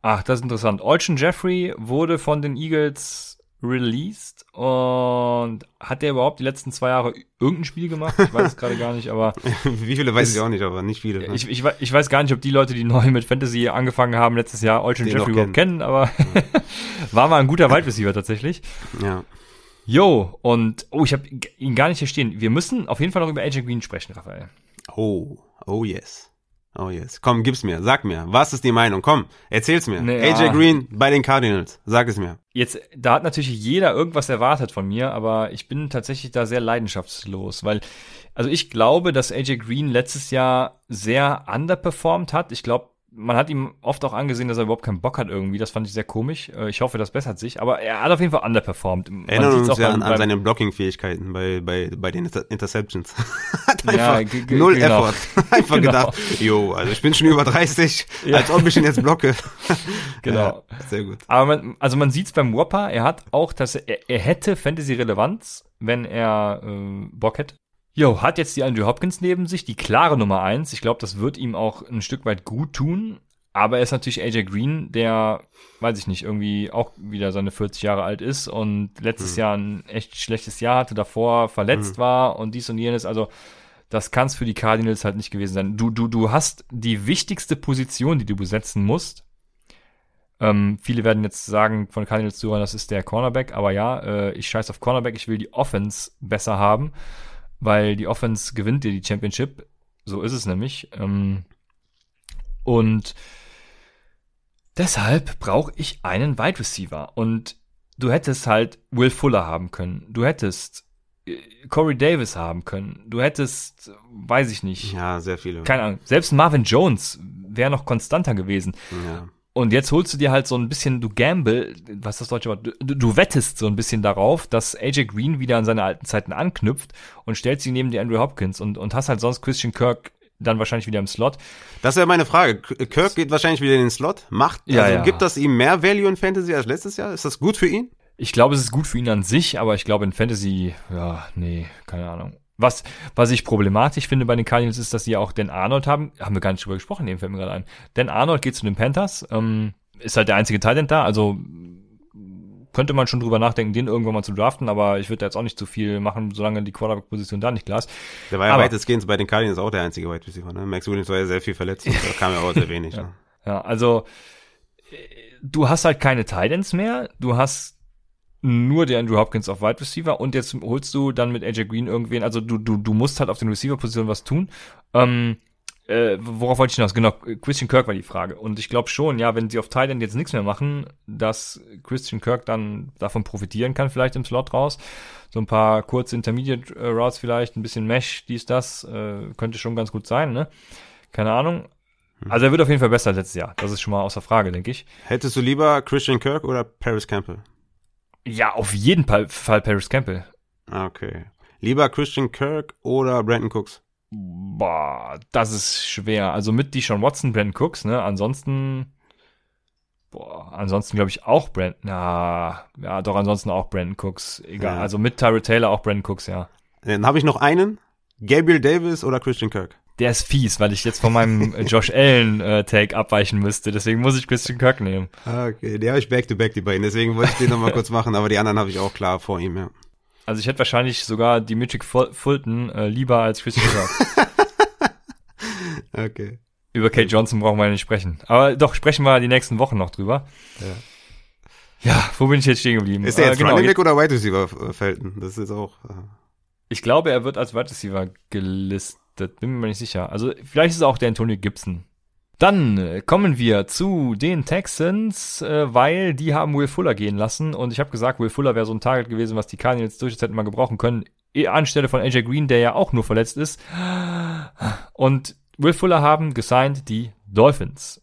ach, das ist interessant. Olchen Jeffrey wurde von den Eagles released und hat der überhaupt die letzten zwei Jahre irgendein Spiel gemacht? Ich weiß es gerade gar nicht, aber. Wie viele weiß ich auch nicht, aber nicht viele. Ne? Ich, ich, ich, weiß gar nicht, ob die Leute, die neu mit Fantasy angefangen haben, letztes Jahr Olchen Jeffrey überhaupt kennen, aber war mal ein guter Wide Receiver tatsächlich. Ja. Jo, und, oh, ich habe ihn gar nicht hier stehen. Wir müssen auf jeden Fall noch über AJ Green sprechen, Raphael. Oh, oh yes. Oh yes. Komm, gib's mir. Sag mir. Was ist die Meinung? Komm, erzähl's mir. Nee, AJ ja. Green bei den Cardinals. Sag es mir. Jetzt, da hat natürlich jeder irgendwas erwartet von mir, aber ich bin tatsächlich da sehr leidenschaftslos, weil, also ich glaube, dass AJ Green letztes Jahr sehr underperformed hat. Ich glaube, man hat ihm oft auch angesehen, dass er überhaupt keinen Bock hat irgendwie. Das fand ich sehr komisch. Äh, ich hoffe, das bessert sich. Aber er hat auf jeden Fall underperformed. Man Erinnern uns ja an, an seine Blocking-Fähigkeiten bei, bei, bei den Interceptions. hat einfach ja, null genau. Effort. einfach genau. gedacht, jo, also ich bin schon über 30, ja. als ob ich ihn jetzt blocke. genau. Ja, sehr gut. Aber man, also man sieht's beim Whopper, er hat auch, dass er, er hätte Fantasy-Relevanz, wenn er äh, Bock hätte. Jo, hat jetzt die Andrew Hopkins neben sich, die klare Nummer eins. Ich glaube, das wird ihm auch ein Stück weit gut tun. Aber er ist natürlich AJ Green, der, weiß ich nicht, irgendwie auch wieder seine 40 Jahre alt ist und letztes mhm. Jahr ein echt schlechtes Jahr hatte, davor verletzt mhm. war und dies und jenes. Also, das kann es für die Cardinals halt nicht gewesen sein. Du, du, du hast die wichtigste Position, die du besetzen musst. Ähm, viele werden jetzt sagen von Cardinals zu das ist der Cornerback, aber ja, äh, ich scheiß auf Cornerback, ich will die Offense besser haben weil die Offense gewinnt dir die Championship. So ist es nämlich. Ähm, und deshalb brauche ich einen Wide Receiver. Und du hättest halt Will Fuller haben können. Du hättest äh, Corey Davis haben können. Du hättest, weiß ich nicht. Ja, sehr viele. Keine Ahnung. Selbst Marvin Jones wäre noch konstanter gewesen. Ja. Und jetzt holst du dir halt so ein bisschen, du gamble, was ist das deutsche Wort, du, du, wettest so ein bisschen darauf, dass AJ Green wieder an seine alten Zeiten anknüpft und stellst ihn neben die Andrew Hopkins und, und hast halt sonst Christian Kirk dann wahrscheinlich wieder im Slot. Das ja meine Frage. Kirk geht wahrscheinlich wieder in den Slot. Macht, ja, also ja. gibt das ihm mehr Value in Fantasy als letztes Jahr? Ist das gut für ihn? Ich glaube, es ist gut für ihn an sich, aber ich glaube in Fantasy, ja, nee, keine Ahnung. Was, was ich problematisch finde bei den Cardinals ist, dass sie auch den Arnold haben. Haben wir gar nicht drüber gesprochen, dem fällt mir gerade ein. Dan Arnold geht zu den Panthers, ähm, ist halt der einzige Talent da, also könnte man schon drüber nachdenken, den irgendwann mal zu draften, aber ich würde da jetzt auch nicht zu viel machen, solange die Quarterback-Position da nicht klar ist. Der war ja Aber- weitestgehend bei den Cardinals auch der einzige Wide Receiver. Ne? Max Williams war ja sehr viel verletzt. und Da kam ja auch sehr wenig. Ja. Ne? Ja, also äh, du hast halt keine Titans mehr, du hast nur der Andrew Hopkins auf Wide Receiver und jetzt holst du dann mit AJ Green irgendwen, also du, du, du musst halt auf den Receiver-Positionen was tun. Ähm, äh, worauf wollte ich hinaus? Genau, Christian Kirk war die Frage. Und ich glaube schon, ja, wenn sie auf Titan jetzt nichts mehr machen, dass Christian Kirk dann davon profitieren kann, vielleicht im Slot raus. So ein paar kurze Intermediate äh, Routes vielleicht, ein bisschen Mesh, dies, das, äh, könnte schon ganz gut sein, ne? Keine Ahnung. Also er wird auf jeden Fall besser als letztes Jahr. Das ist schon mal außer Frage, denke ich. Hättest du lieber Christian Kirk oder Paris Campbell? Ja, auf jeden Fall, Fall Paris Campbell. Ah, Okay. Lieber Christian Kirk oder Brandon Cooks? Boah, das ist schwer. Also mit Deshaun Watson, Brandon Cooks, ne? Ansonsten, boah, ansonsten glaube ich auch Brandon, na, ja, doch, ansonsten auch Brandon Cooks. Egal. Ja. Also mit Tyrell Taylor auch Brandon Cooks, ja. Dann habe ich noch einen. Gabriel Davis oder Christian Kirk? Der ist fies, weil ich jetzt von meinem äh, Josh Allen äh, Take abweichen müsste. Deswegen muss ich Christian Kirk nehmen. Ah, Okay, die habe ich back-to-back, die beiden. Deswegen wollte ich den nochmal kurz machen, aber die anderen habe ich auch klar vor ihm, ja. Also ich hätte wahrscheinlich sogar Dimitri Ful- Fulton äh, lieber als Christian Kirk. Okay. Über Kate Johnson brauchen wir ja nicht sprechen. Aber doch, sprechen wir die nächsten Wochen noch drüber. Ja. Ja, wo bin ich jetzt stehen geblieben? Ist der Äh, jetzt genau, Running Back oder Wide Receiver äh, Felton? Das ist auch. äh, Ich glaube, er wird als Wide Receiver gelistet. Bin mir nicht sicher. Also vielleicht ist es auch der Antonio Gibson. Dann äh, kommen wir zu den Texans, äh, weil die haben Will Fuller gehen lassen. Und ich habe gesagt, Will Fuller wäre so ein Target gewesen, was die Cardinals durchaus hätten mal gebrauchen können. Eh Anstelle von AJ Green, der ja auch nur verletzt ist. Und Will Fuller haben gesigned die Dolphins.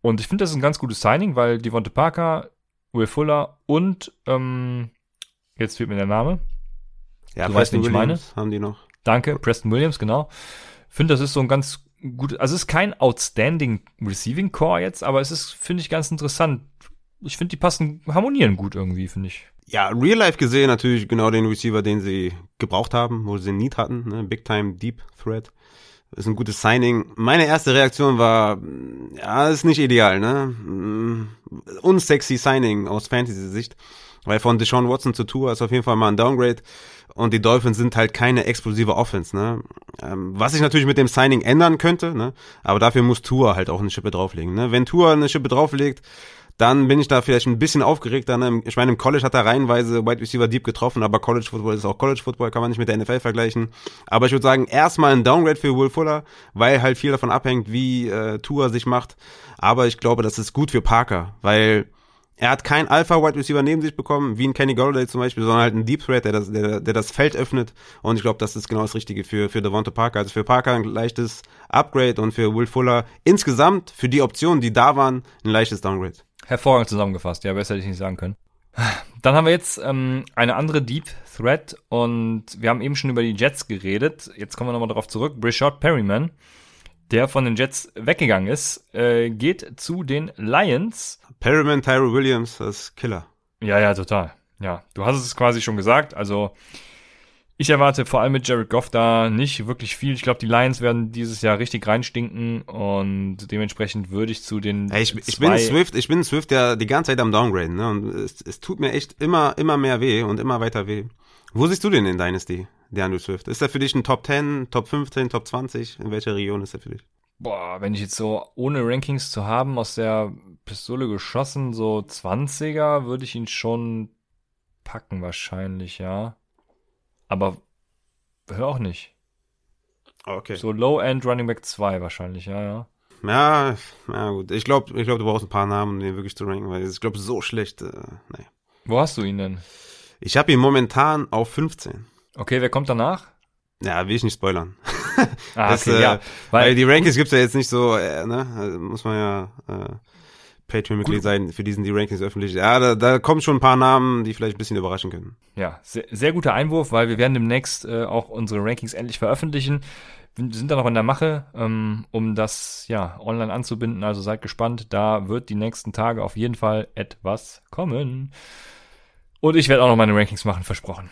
Und ich finde, das ist ein ganz gutes Signing, weil Devonta Parker, Will Fuller und ähm, jetzt fehlt mir der Name. Ja, Du weißt, wen ich meine? Haben die noch. Danke, Preston Williams, genau. Finde, das ist so ein ganz gut, also es ist kein outstanding Receiving Core jetzt, aber es ist, finde ich, ganz interessant. Ich finde, die passen, harmonieren gut irgendwie, finde ich. Ja, real life gesehen natürlich genau den Receiver, den sie gebraucht haben, wo sie einen Need hatten. Ne? Big Time Deep Threat. Ist ein gutes Signing. Meine erste Reaktion war, ja, ist nicht ideal, ne? Mm, Unsexy Signing aus Fantasy-Sicht. Weil von Deshaun Watson zu Tour ist auf jeden Fall mal ein Downgrade. Und die Dolphins sind halt keine explosive Offense, ne? Ähm, was sich natürlich mit dem Signing ändern könnte, ne? Aber dafür muss Tour halt auch eine Schippe drauflegen, ne? Wenn Tour eine Schippe drauflegt, dann bin ich da vielleicht ein bisschen aufgeregter. Ne? Ich meine, im College hat er reihenweise Wide Receiver Deep getroffen, aber College Football ist auch College Football, kann man nicht mit der NFL vergleichen. Aber ich würde sagen, erstmal ein Downgrade für Will Fuller, weil halt viel davon abhängt, wie äh, Tour sich macht. Aber ich glaube, das ist gut für Parker, weil er hat keinen Alpha-Wide Receiver neben sich bekommen, wie ein Kenny Golladay zum Beispiel, sondern halt einen Deep Threat, der das, der, der das Feld öffnet. Und ich glaube, das ist genau das Richtige für, für Devonta Parker. Also für Parker ein leichtes Upgrade und für Will Fuller insgesamt für die Optionen, die da waren, ein leichtes Downgrade. Hervorragend zusammengefasst, ja, besser hätte ich nicht sagen können. Dann haben wir jetzt ähm, eine andere Deep Threat und wir haben eben schon über die Jets geredet. Jetzt kommen wir nochmal darauf zurück. Brishard Perryman, der von den Jets weggegangen ist, äh, geht zu den Lions. Perryman, Tyro Williams, das ist Killer. Ja, ja, total. Ja, du hast es quasi schon gesagt. Also ich erwarte vor allem mit Jared Goff da nicht wirklich viel. Ich glaube, die Lions werden dieses Jahr richtig reinstinken und dementsprechend würde ich zu den Hey, ich, ich bin Swift, ich bin Swift ja die ganze Zeit am Downgraden, ne? Und es, es tut mir echt immer, immer mehr weh und immer weiter weh. Wo siehst du den in Dynasty, der Andrew Swift? Ist er für dich ein Top 10, Top 15, Top 20? In welcher Region ist er für dich? Boah, wenn ich jetzt so ohne Rankings zu haben aus der Pistole geschossen, so 20er, würde ich ihn schon packen wahrscheinlich, ja. Aber hör auch nicht. Okay. So Low-End Running Back 2 wahrscheinlich, ja, ja. Ja, ja gut. Ich glaube, ich glaub, du brauchst ein paar Namen, um den wirklich zu ranken, weil ich glaube, so schlecht, äh, nee. Wo hast du ihn denn? Ich habe ihn momentan auf 15. Okay, wer kommt danach? Ja, will ich nicht spoilern. Ah, Das, okay, äh, ja. Weil Weil, die Rankings gibt's ja jetzt nicht so, äh, ne? Also muss man ja äh, Patreon-Mitglied sein, für diesen die Rankings öffentlich. Ja, da, da kommen schon ein paar Namen, die vielleicht ein bisschen überraschen können. ja, sehr, sehr guter Einwurf, weil wir werden demnächst äh, auch unsere Rankings endlich veröffentlichen. Wir sind da noch in der Mache, ähm, um das ja online anzubinden. Also seid gespannt. Da wird die nächsten Tage auf jeden Fall etwas kommen. Und ich werde auch noch meine Rankings machen, versprochen.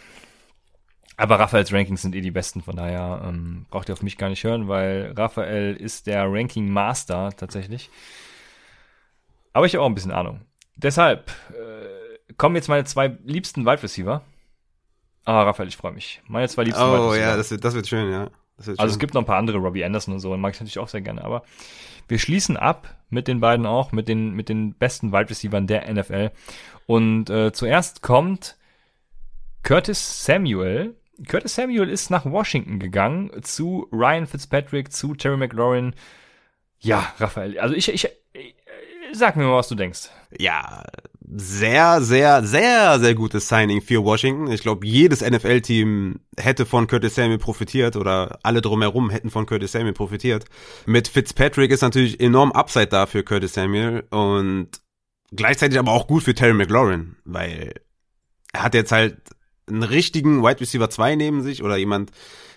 Aber Raphaels Rankings sind eh die besten, von daher ähm, braucht ihr auf mich gar nicht hören, weil Raphael ist der Ranking Master tatsächlich. Aber ich habe auch ein bisschen Ahnung. Deshalb äh, kommen jetzt meine zwei liebsten Wide Receiver. Ah, Raphael, ich freue mich. Meine zwei liebsten Wide Receiver. Oh ja, das wird, das wird schön, ja. Wird also es gibt noch ein paar andere, Robbie Anderson und so, und mag ich natürlich auch sehr gerne, aber wir schließen ab mit den beiden auch, mit den, mit den besten Wide Receivers der NFL. Und äh, zuerst kommt Curtis Samuel. Curtis Samuel ist nach Washington gegangen zu Ryan Fitzpatrick, zu Terry McLaurin. Ja, Raphael, also ich, ich sag mir mal, was du denkst. Ja, sehr, sehr, sehr, sehr gutes Signing für Washington. Ich glaube, jedes NFL-Team hätte von Curtis Samuel profitiert oder alle drumherum hätten von Curtis Samuel profitiert. Mit Fitzpatrick ist natürlich enorm Upside da für Curtis Samuel und gleichzeitig aber auch gut für Terry McLaurin, weil er hat jetzt halt einen richtigen Wide Receiver 2 neben sich oder jemand,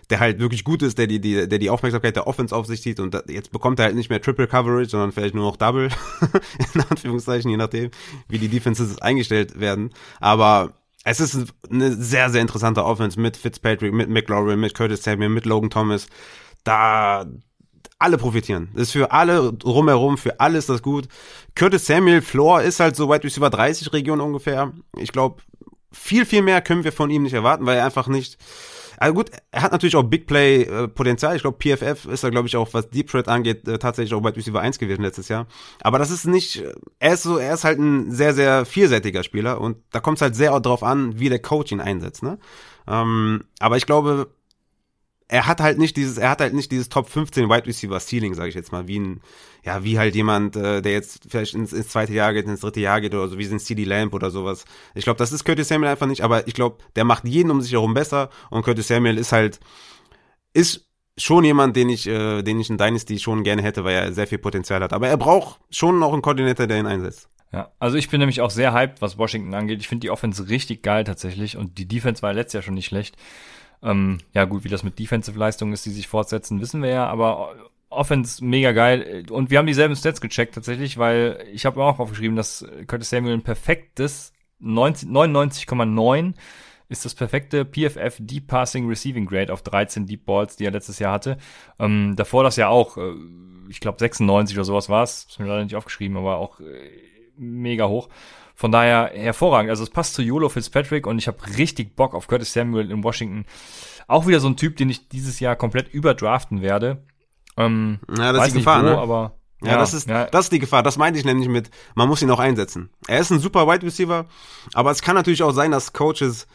der halt wirklich gut ist, der die, die, der die Aufmerksamkeit der Offense auf sich zieht und da, jetzt bekommt er halt nicht mehr Triple Coverage, sondern vielleicht nur noch Double, in Anführungszeichen, je nachdem, wie die Defenses eingestellt werden. Aber es ist eine sehr, sehr interessante Offense mit Fitzpatrick, mit McLaurin, mit Curtis Samuel, mit Logan Thomas. Da, alle profitieren. Das ist für alle drumherum, für alles das gut. Curtis Samuel, Floor ist halt so weit durch über 30 Regionen ungefähr. Ich glaube, viel, viel mehr können wir von ihm nicht erwarten, weil er einfach nicht, also gut, er hat natürlich auch Big Play äh. Ich glaube, PFF ist da, glaube ich, auch, was Deep Threat angeht, äh, tatsächlich auch bei Receiver 1 gewesen letztes Jahr. Aber das ist nicht, er ist so, er ist halt ein sehr, sehr vielseitiger Spieler und da kommt es halt sehr drauf an, wie der Coach ihn einsetzt, ne? Ähm, aber ich glaube, er hat halt nicht dieses, er hat halt nicht dieses Top 15 Wide Receiver Ceiling, sage ich jetzt mal, wie ein, ja, wie halt jemand, äh, der jetzt vielleicht ins, ins zweite Jahr geht, ins dritte Jahr geht oder so, wie ein CD Lamp oder sowas. Ich glaube, das ist Curtis Samuel einfach nicht, aber ich glaube, der macht jeden um sich herum besser und Curtis Samuel ist halt, ist schon jemand, den ich, äh, den ich in Dynasty schon gerne hätte, weil er sehr viel Potenzial hat. Aber er braucht schon noch einen Koordinator, der ihn einsetzt. Ja, also ich bin nämlich auch sehr hyped, was Washington angeht. Ich finde die Offense richtig geil tatsächlich und die Defense war letztes Jahr schon nicht schlecht. Ähm, ja, gut, wie das mit Defensive-Leistungen ist, die sich fortsetzen, wissen wir ja, aber Offense mega geil. Und wir haben dieselben Stats gecheckt tatsächlich, weil ich habe auch aufgeschrieben, dass Curtis Samuel ein perfektes 99,9 ist das perfekte PFF Deep Passing Receiving Grade auf 13 Deep Balls, die er letztes Jahr hatte. Ähm, davor das ja auch, äh, ich glaube 96 oder sowas war es, ist mir leider nicht aufgeschrieben, aber auch äh, mega hoch. Von daher hervorragend. Also es passt zu Yolo Fitzpatrick und ich habe richtig Bock auf Curtis Samuel in Washington. Auch wieder so ein Typ, den ich dieses Jahr komplett überdraften werde. Ähm, ja, das ist die Gefahr, wo, ne? aber ja, ja, das ist, ja. das ist die Gefahr. Das meinte ich nämlich mit, man muss ihn auch einsetzen. Er ist ein super Wide Receiver, aber es kann natürlich auch sein, dass Coaches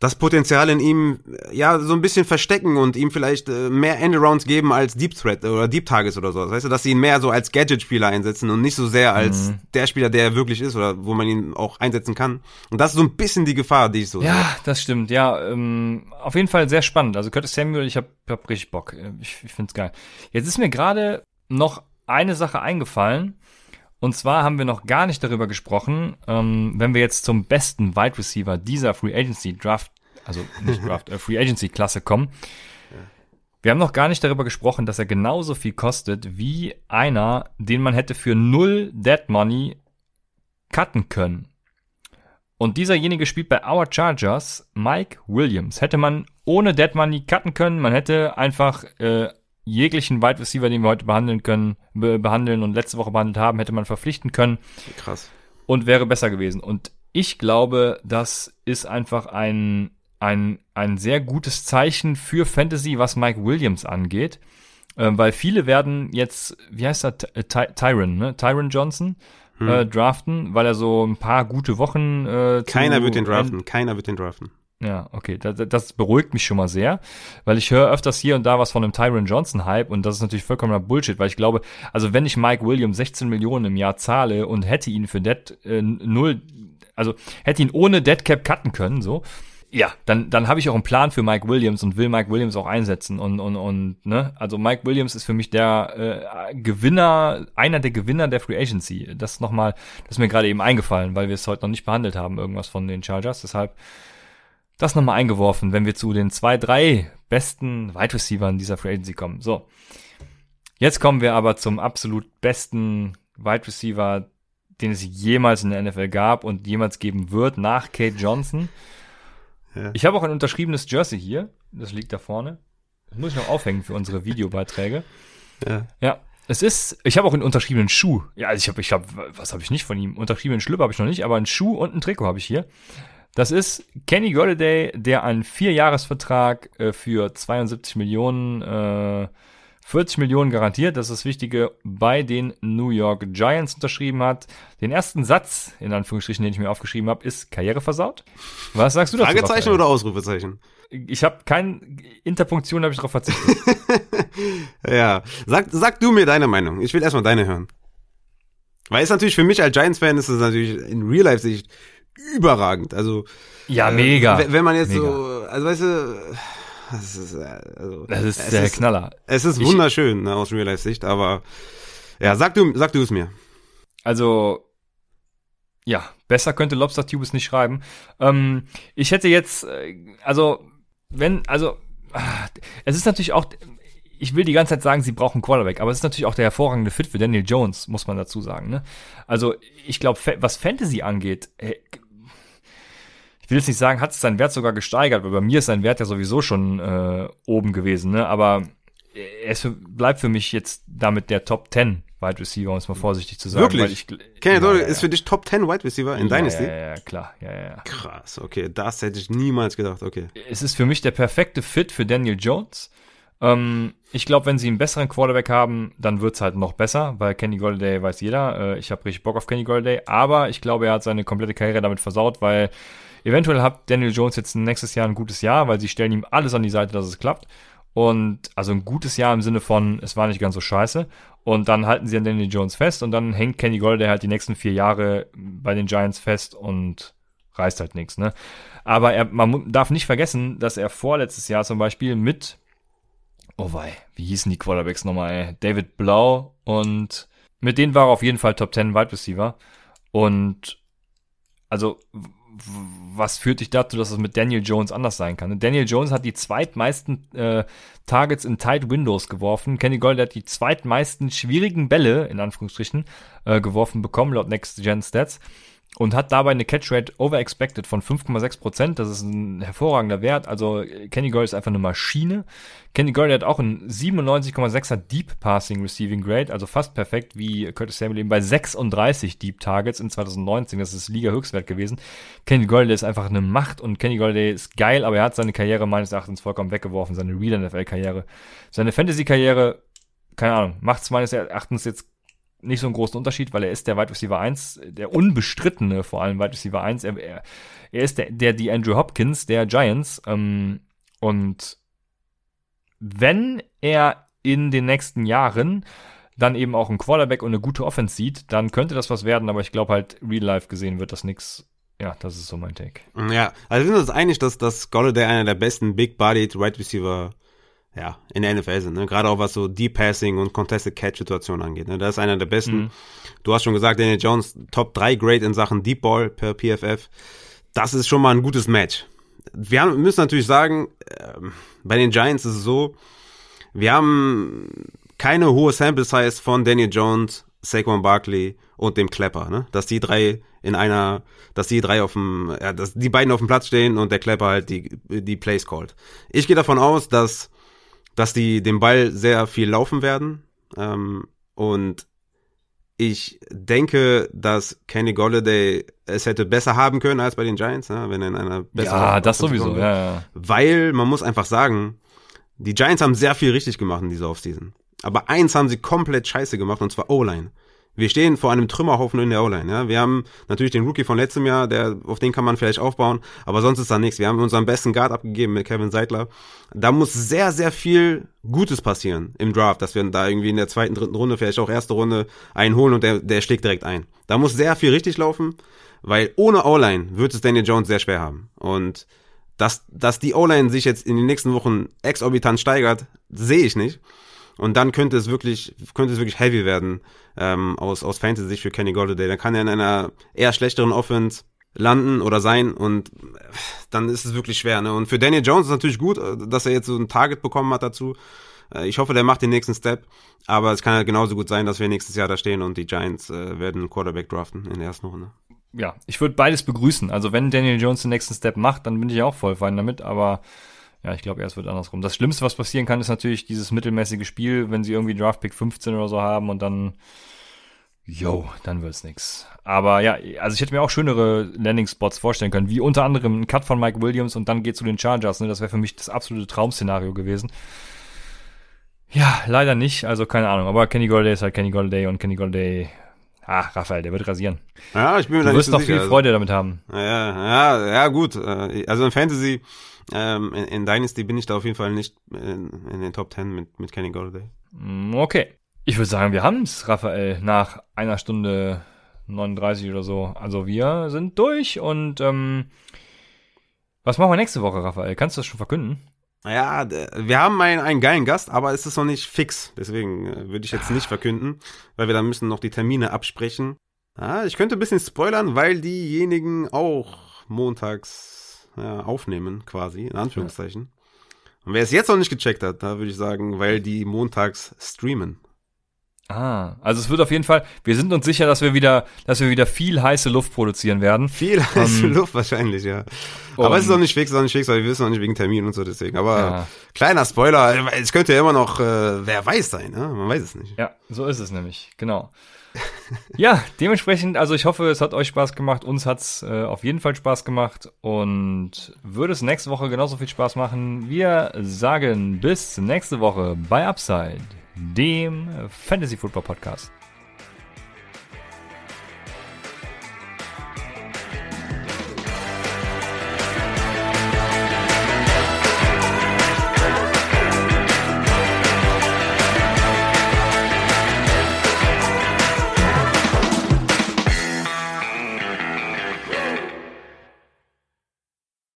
das Potenzial in ihm ja so ein bisschen verstecken und ihm vielleicht äh, mehr Endarounds geben als Deep Threat oder Deep Targets oder so. Weißt du, dass sie ihn mehr so als Gadget-Spieler einsetzen und nicht so sehr als mhm. der Spieler, der er wirklich ist oder wo man ihn auch einsetzen kann. Und das ist so ein bisschen die Gefahr, die ich so Ja, sehe. das stimmt. Ja, ähm, auf jeden Fall sehr spannend. Also Curtis Samuel, ich hab, hab richtig Bock. Ich, ich find's geil. Jetzt ist mir gerade noch eine Sache eingefallen. Und zwar haben wir noch gar nicht darüber gesprochen, ähm, wenn wir jetzt zum besten Wide Receiver dieser Free Agency Draft, also nicht Draft, äh, Free Agency Klasse kommen. Wir haben noch gar nicht darüber gesprochen, dass er genauso viel kostet wie einer, den man hätte für null Dead Money cutten können. Und dieserjenige spielt bei Our Chargers, Mike Williams. Hätte man ohne Dead Money cutten können, man hätte einfach äh, jeglichen Wide Receiver, den wir heute behandeln können, be behandeln und letzte Woche behandelt haben, hätte man verpflichten können. Krass. Und wäre besser gewesen. Und ich glaube, das ist einfach ein, ein, ein sehr gutes Zeichen für Fantasy, was Mike Williams angeht. Ähm, weil viele werden jetzt, wie heißt er, Ty Tyron, ne? Tyron Johnson hm. äh, draften, weil er so ein paar gute Wochen äh, Keiner wird den draften, keiner wird den draften. Ja, okay. Das, das beruhigt mich schon mal sehr, weil ich höre öfters hier und da was von einem Tyron Johnson Hype und das ist natürlich vollkommener Bullshit, weil ich glaube, also wenn ich Mike Williams 16 Millionen im Jahr zahle und hätte ihn für Dead äh, null, also hätte ihn ohne Dead Cap cutten können, so, ja, dann, dann habe ich auch einen Plan für Mike Williams und will Mike Williams auch einsetzen. Und, und, und ne, also Mike Williams ist für mich der äh, Gewinner, einer der Gewinner der Free Agency. Das nochmal, das ist mir gerade eben eingefallen, weil wir es heute noch nicht behandelt haben, irgendwas von den Chargers. Deshalb das nochmal eingeworfen, wenn wir zu den zwei, drei besten Wide Receivers dieser Free Agency kommen. So. Jetzt kommen wir aber zum absolut besten Wide Receiver, den es jemals in der NFL gab und jemals geben wird, nach Kate Johnson. Ja. Ich habe auch ein unterschriebenes Jersey hier. Das liegt da vorne. Das muss ich noch aufhängen für unsere Videobeiträge. Ja. Ja. Es ist, ich habe auch einen unterschriebenen Schuh. Ja, also ich habe, ich habe, was habe ich nicht von ihm? Unterschriebenen Schlüpper habe ich noch nicht, aber einen Schuh und ein Trikot habe ich hier. Das ist Kenny Golladay, der einen Vierjahresvertrag äh, für 72 Millionen, äh, 40 Millionen garantiert, das ist das Wichtige, bei den New York Giants unterschrieben hat. Den ersten Satz, in Anführungsstrichen, den ich mir aufgeschrieben habe, ist Karriere versaut. Was sagst du dazu? Fragezeichen oder Ausrufezeichen? Ich habe keine Interpunktion, habe ich darauf verzichtet. ja, sag, sag du mir deine Meinung. Ich will erstmal deine hören. Weil es natürlich für mich als Giants-Fan ist es natürlich in Real-Life-Sicht überragend. Also ja, mega. Äh, wenn man jetzt mega. so, also weißt du, das ist, äh, also, Das ist der ist, Knaller. Es ist Ich- wunderschön ne, aus Real-Life-Sicht, aber ja, sag du, sag du es mir. Also, ja, besser könnte Lobster Tube es nicht schreiben. Ähm, ich hätte jetzt, äh, also, wenn, also, ah, es ist natürlich auch, ich will die ganze Zeit sagen, sie brauchen Quarterback, aber es ist natürlich auch der hervorragende Fit für Daniel Jones, muss man dazu sagen. Ne? Also, ich glaube, was Fantasy angeht, äh, ich will jetzt nicht sagen, hat es seinen Wert sogar gesteigert, weil bei mir ist sein Wert ja sowieso schon äh, oben gewesen, ne? Aber er ist für, bleibt für mich jetzt damit der Top 10 Wide Receiver, um es mal vorsichtig zu sagen. Wirklich? Kenny Doyle ja, ist für dich Top 10 Wide Receiver in ja, Dynasty? Ja, ja, klar, ja, ja, ja. Krass, okay, das hätte ich niemals gedacht, okay. Es ist für mich der perfekte Fit für Daniel Jones. Ähm, ich glaube, wenn sie einen besseren Quarterback haben, dann wird's halt noch besser, weil Kenny Golladay weiß jeder. Äh, ich habe richtig Bock auf Kenny Golladay, aber ich glaube, er hat seine komplette Karriere damit versaut, weil eventuell hat Daniel Jones jetzt nächstes Jahr ein gutes Jahr, weil sie stellen ihm alles an die Seite, dass es klappt. Und also ein gutes Jahr im Sinne von, es war nicht ganz so scheiße. Und dann halten sie an Daniel Jones fest und dann hängt Kenny Golladay halt die nächsten vier Jahre bei den Giants fest und reißt halt nichts, ne? Aber er, man darf nicht vergessen, dass er vorletztes Jahr zum Beispiel mit, oh wei, wie hießen die Quarterbacks nochmal, ey? David Blau und mit denen war er auf jeden Fall Top 10 Wide Receiver. Und also, was führt dich dazu, dass es mit Daniel Jones anders sein kann? Daniel Jones hat die zweitmeisten äh, Targets in Tight Windows geworfen. Kenny Gold hat die zweitmeisten schwierigen Bälle, in Anführungsstrichen, äh, geworfen bekommen, laut Next Gen Stats. Und hat dabei eine Catch-Rate over expected von 5,6 Prozent. Das ist ein hervorragender Wert. Also Kenny Gold ist einfach eine Maschine. Kenny Gold hat auch ein 97,6er Deep Passing Receiving Grade, also fast perfekt wie Curtis Samuel eben bei 36 Deep Targets in 2019. Das ist Liga-Höchstwert gewesen. Kenny Gold ist einfach eine Macht und Kenny Gold ist geil, aber er hat seine Karriere meines Erachtens vollkommen weggeworfen, seine Real NFL-Karriere. Seine Fantasy-Karriere, keine Ahnung, macht es meines Erachtens jetzt nicht so einen großen Unterschied, weil er ist der Wide Receiver 1, der unbestrittene vor allem Wide Receiver 1. Er, er, er ist der, der, die Andrew Hopkins der Giants. Ähm, und wenn er in den nächsten Jahren dann eben auch einen Quarterback und eine gute Offense sieht, dann könnte das was werden, aber ich glaube halt, real life gesehen wird das nix. Ja, das ist so mein Take. Ja, also wir sind uns einig, dass, dass Golladay einer der besten Big-Bodied Wide Receiver ja, in der NFL sind. Ne? Gerade auch was so Deep Passing und Contested Catch Situationen angeht. Ne? Das ist einer der besten. Mhm. Du hast schon gesagt, Daniel Jones Top 3 Grade in Sachen Deep Ball per PFF. Das ist schon mal ein gutes Match. Wir haben, müssen natürlich sagen, ähm, bei den Giants ist es so, wir haben keine hohe Sample Size von Daniel Jones, Saquon Barkley und dem Klepper, ne? Dass die drei in einer, dass die drei auf dem, ja, dass die beiden auf dem Platz stehen und der Klepper halt die, die Plays callt. Ich gehe davon aus, dass, dass die den Ball sehr viel laufen werden. Ähm, und ich denke, dass Kenny Golladay es hätte besser haben können als bei den Giants, ne? wenn er in einer besseren Ja, das sowieso, ja, ja. Weil man muss einfach sagen, die Giants haben sehr viel richtig gemacht in dieser Offseason. Aber eins haben sie komplett scheiße gemacht, und zwar O-Line. Wir stehen vor einem Trümmerhaufen in der O-Line. Ja? Wir haben natürlich den Rookie von letztem Jahr, der, auf den kann man vielleicht aufbauen, aber sonst ist da nichts. Wir haben unseren besten Guard abgegeben mit Kevin Seidler. Da muss sehr, sehr viel Gutes passieren im Draft, dass wir da irgendwie in der zweiten, dritten Runde, vielleicht auch erste Runde einen holen und der, der schlägt direkt ein. Da muss sehr viel richtig laufen, weil ohne O-Line wird es Daniel Jones sehr schwer haben. Und dass, dass die O-Line sich jetzt in den nächsten Wochen exorbitant steigert, sehe ich nicht. Und dann könnte es wirklich, könnte es wirklich heavy werden ähm, aus, aus Fantasy-Sicht für Kenny Golladay. Dann kann er in einer eher schlechteren Offense landen oder sein und dann ist es wirklich schwer. Ne? Und für Daniel Jones ist natürlich gut, äh, dass er jetzt so ein Target bekommen hat dazu. Äh, Ich hoffe, der macht den nächsten Step. Aber es kann halt genauso gut sein, dass wir nächstes Jahr da stehen und die Giants äh, werden einen Quarterback draften in der ersten Runde. ja, ich würde beides begrüßen. Also wenn Daniel Jones den nächsten Step macht, dann bin ich auch voll fein damit, aber Ja, ich glaube, erst wird andersrum. Das Schlimmste, was passieren kann, ist natürlich dieses mittelmäßige Spiel, wenn sie irgendwie Draftpick 15 oder so haben und dann, yo, dann wird's nix. Aber ja, also ich hätte mir auch schönere Landing-Spots vorstellen können, wie unter anderem ein Cut von Mike Williams und dann geht zu den Chargers. Ne? Das wäre für mich das absolute Traum-Szenario gewesen. Ja, leider nicht. Also keine Ahnung. Aber Kenny Golladay ist halt Kenny Golladay und Kenny Golladay. Ah, Raphael, der wird rasieren. Ja, ich bin mir Du da wirst nicht noch so viel sicher. Freude damit haben. Ja, ja, ja, gut. Äh, Also in Fantasy, ähm, in, in Dynasty bin ich da auf jeden Fall nicht in, in den Top 10 mit, mit Kenny Golladay. Mm, Okay. Ich würde sagen, wir haben's, Raphael, nach einer Stunde 39 oder so. Also wir sind durch und ähm, was machen wir nächste Woche, Raphael? Kannst du das schon verkünden? Naja, d- wir haben einen, einen geilen Gast, aber es ist noch nicht fix. Deswegen äh, würde ich jetzt nicht verkünden, weil wir dann müssen noch die Termine absprechen. Ah, ich könnte ein bisschen spoilern, weil diejenigen auch montags ja, aufnehmen, quasi, in Anführungszeichen. Und wer es jetzt noch nicht gecheckt hat, da würde ich sagen, weil die montags streamen. Ah, also es wird auf jeden Fall, wir sind uns sicher, dass wir wieder, dass wir wieder viel heiße Luft produzieren werden. Viel heiße Ähm, Luft wahrscheinlich, ja. Aber es ist noch nicht fix, noch nicht fix, weil wir wissen noch nicht wegen Termin und so deswegen. Aber Ja. kleiner Spoiler, es könnte ja immer noch, äh, wer weiß sein, ne? Man weiß es nicht. Ja, so ist es nämlich, genau. Ja, dementsprechend, also ich hoffe, es hat euch Spaß gemacht. Uns hat's äh, auf jeden Fall Spaß gemacht und würde es nächste Woche genauso viel Spaß machen. Wir sagen bis nächste Woche bei Upside, dem Fantasy Football Podcast.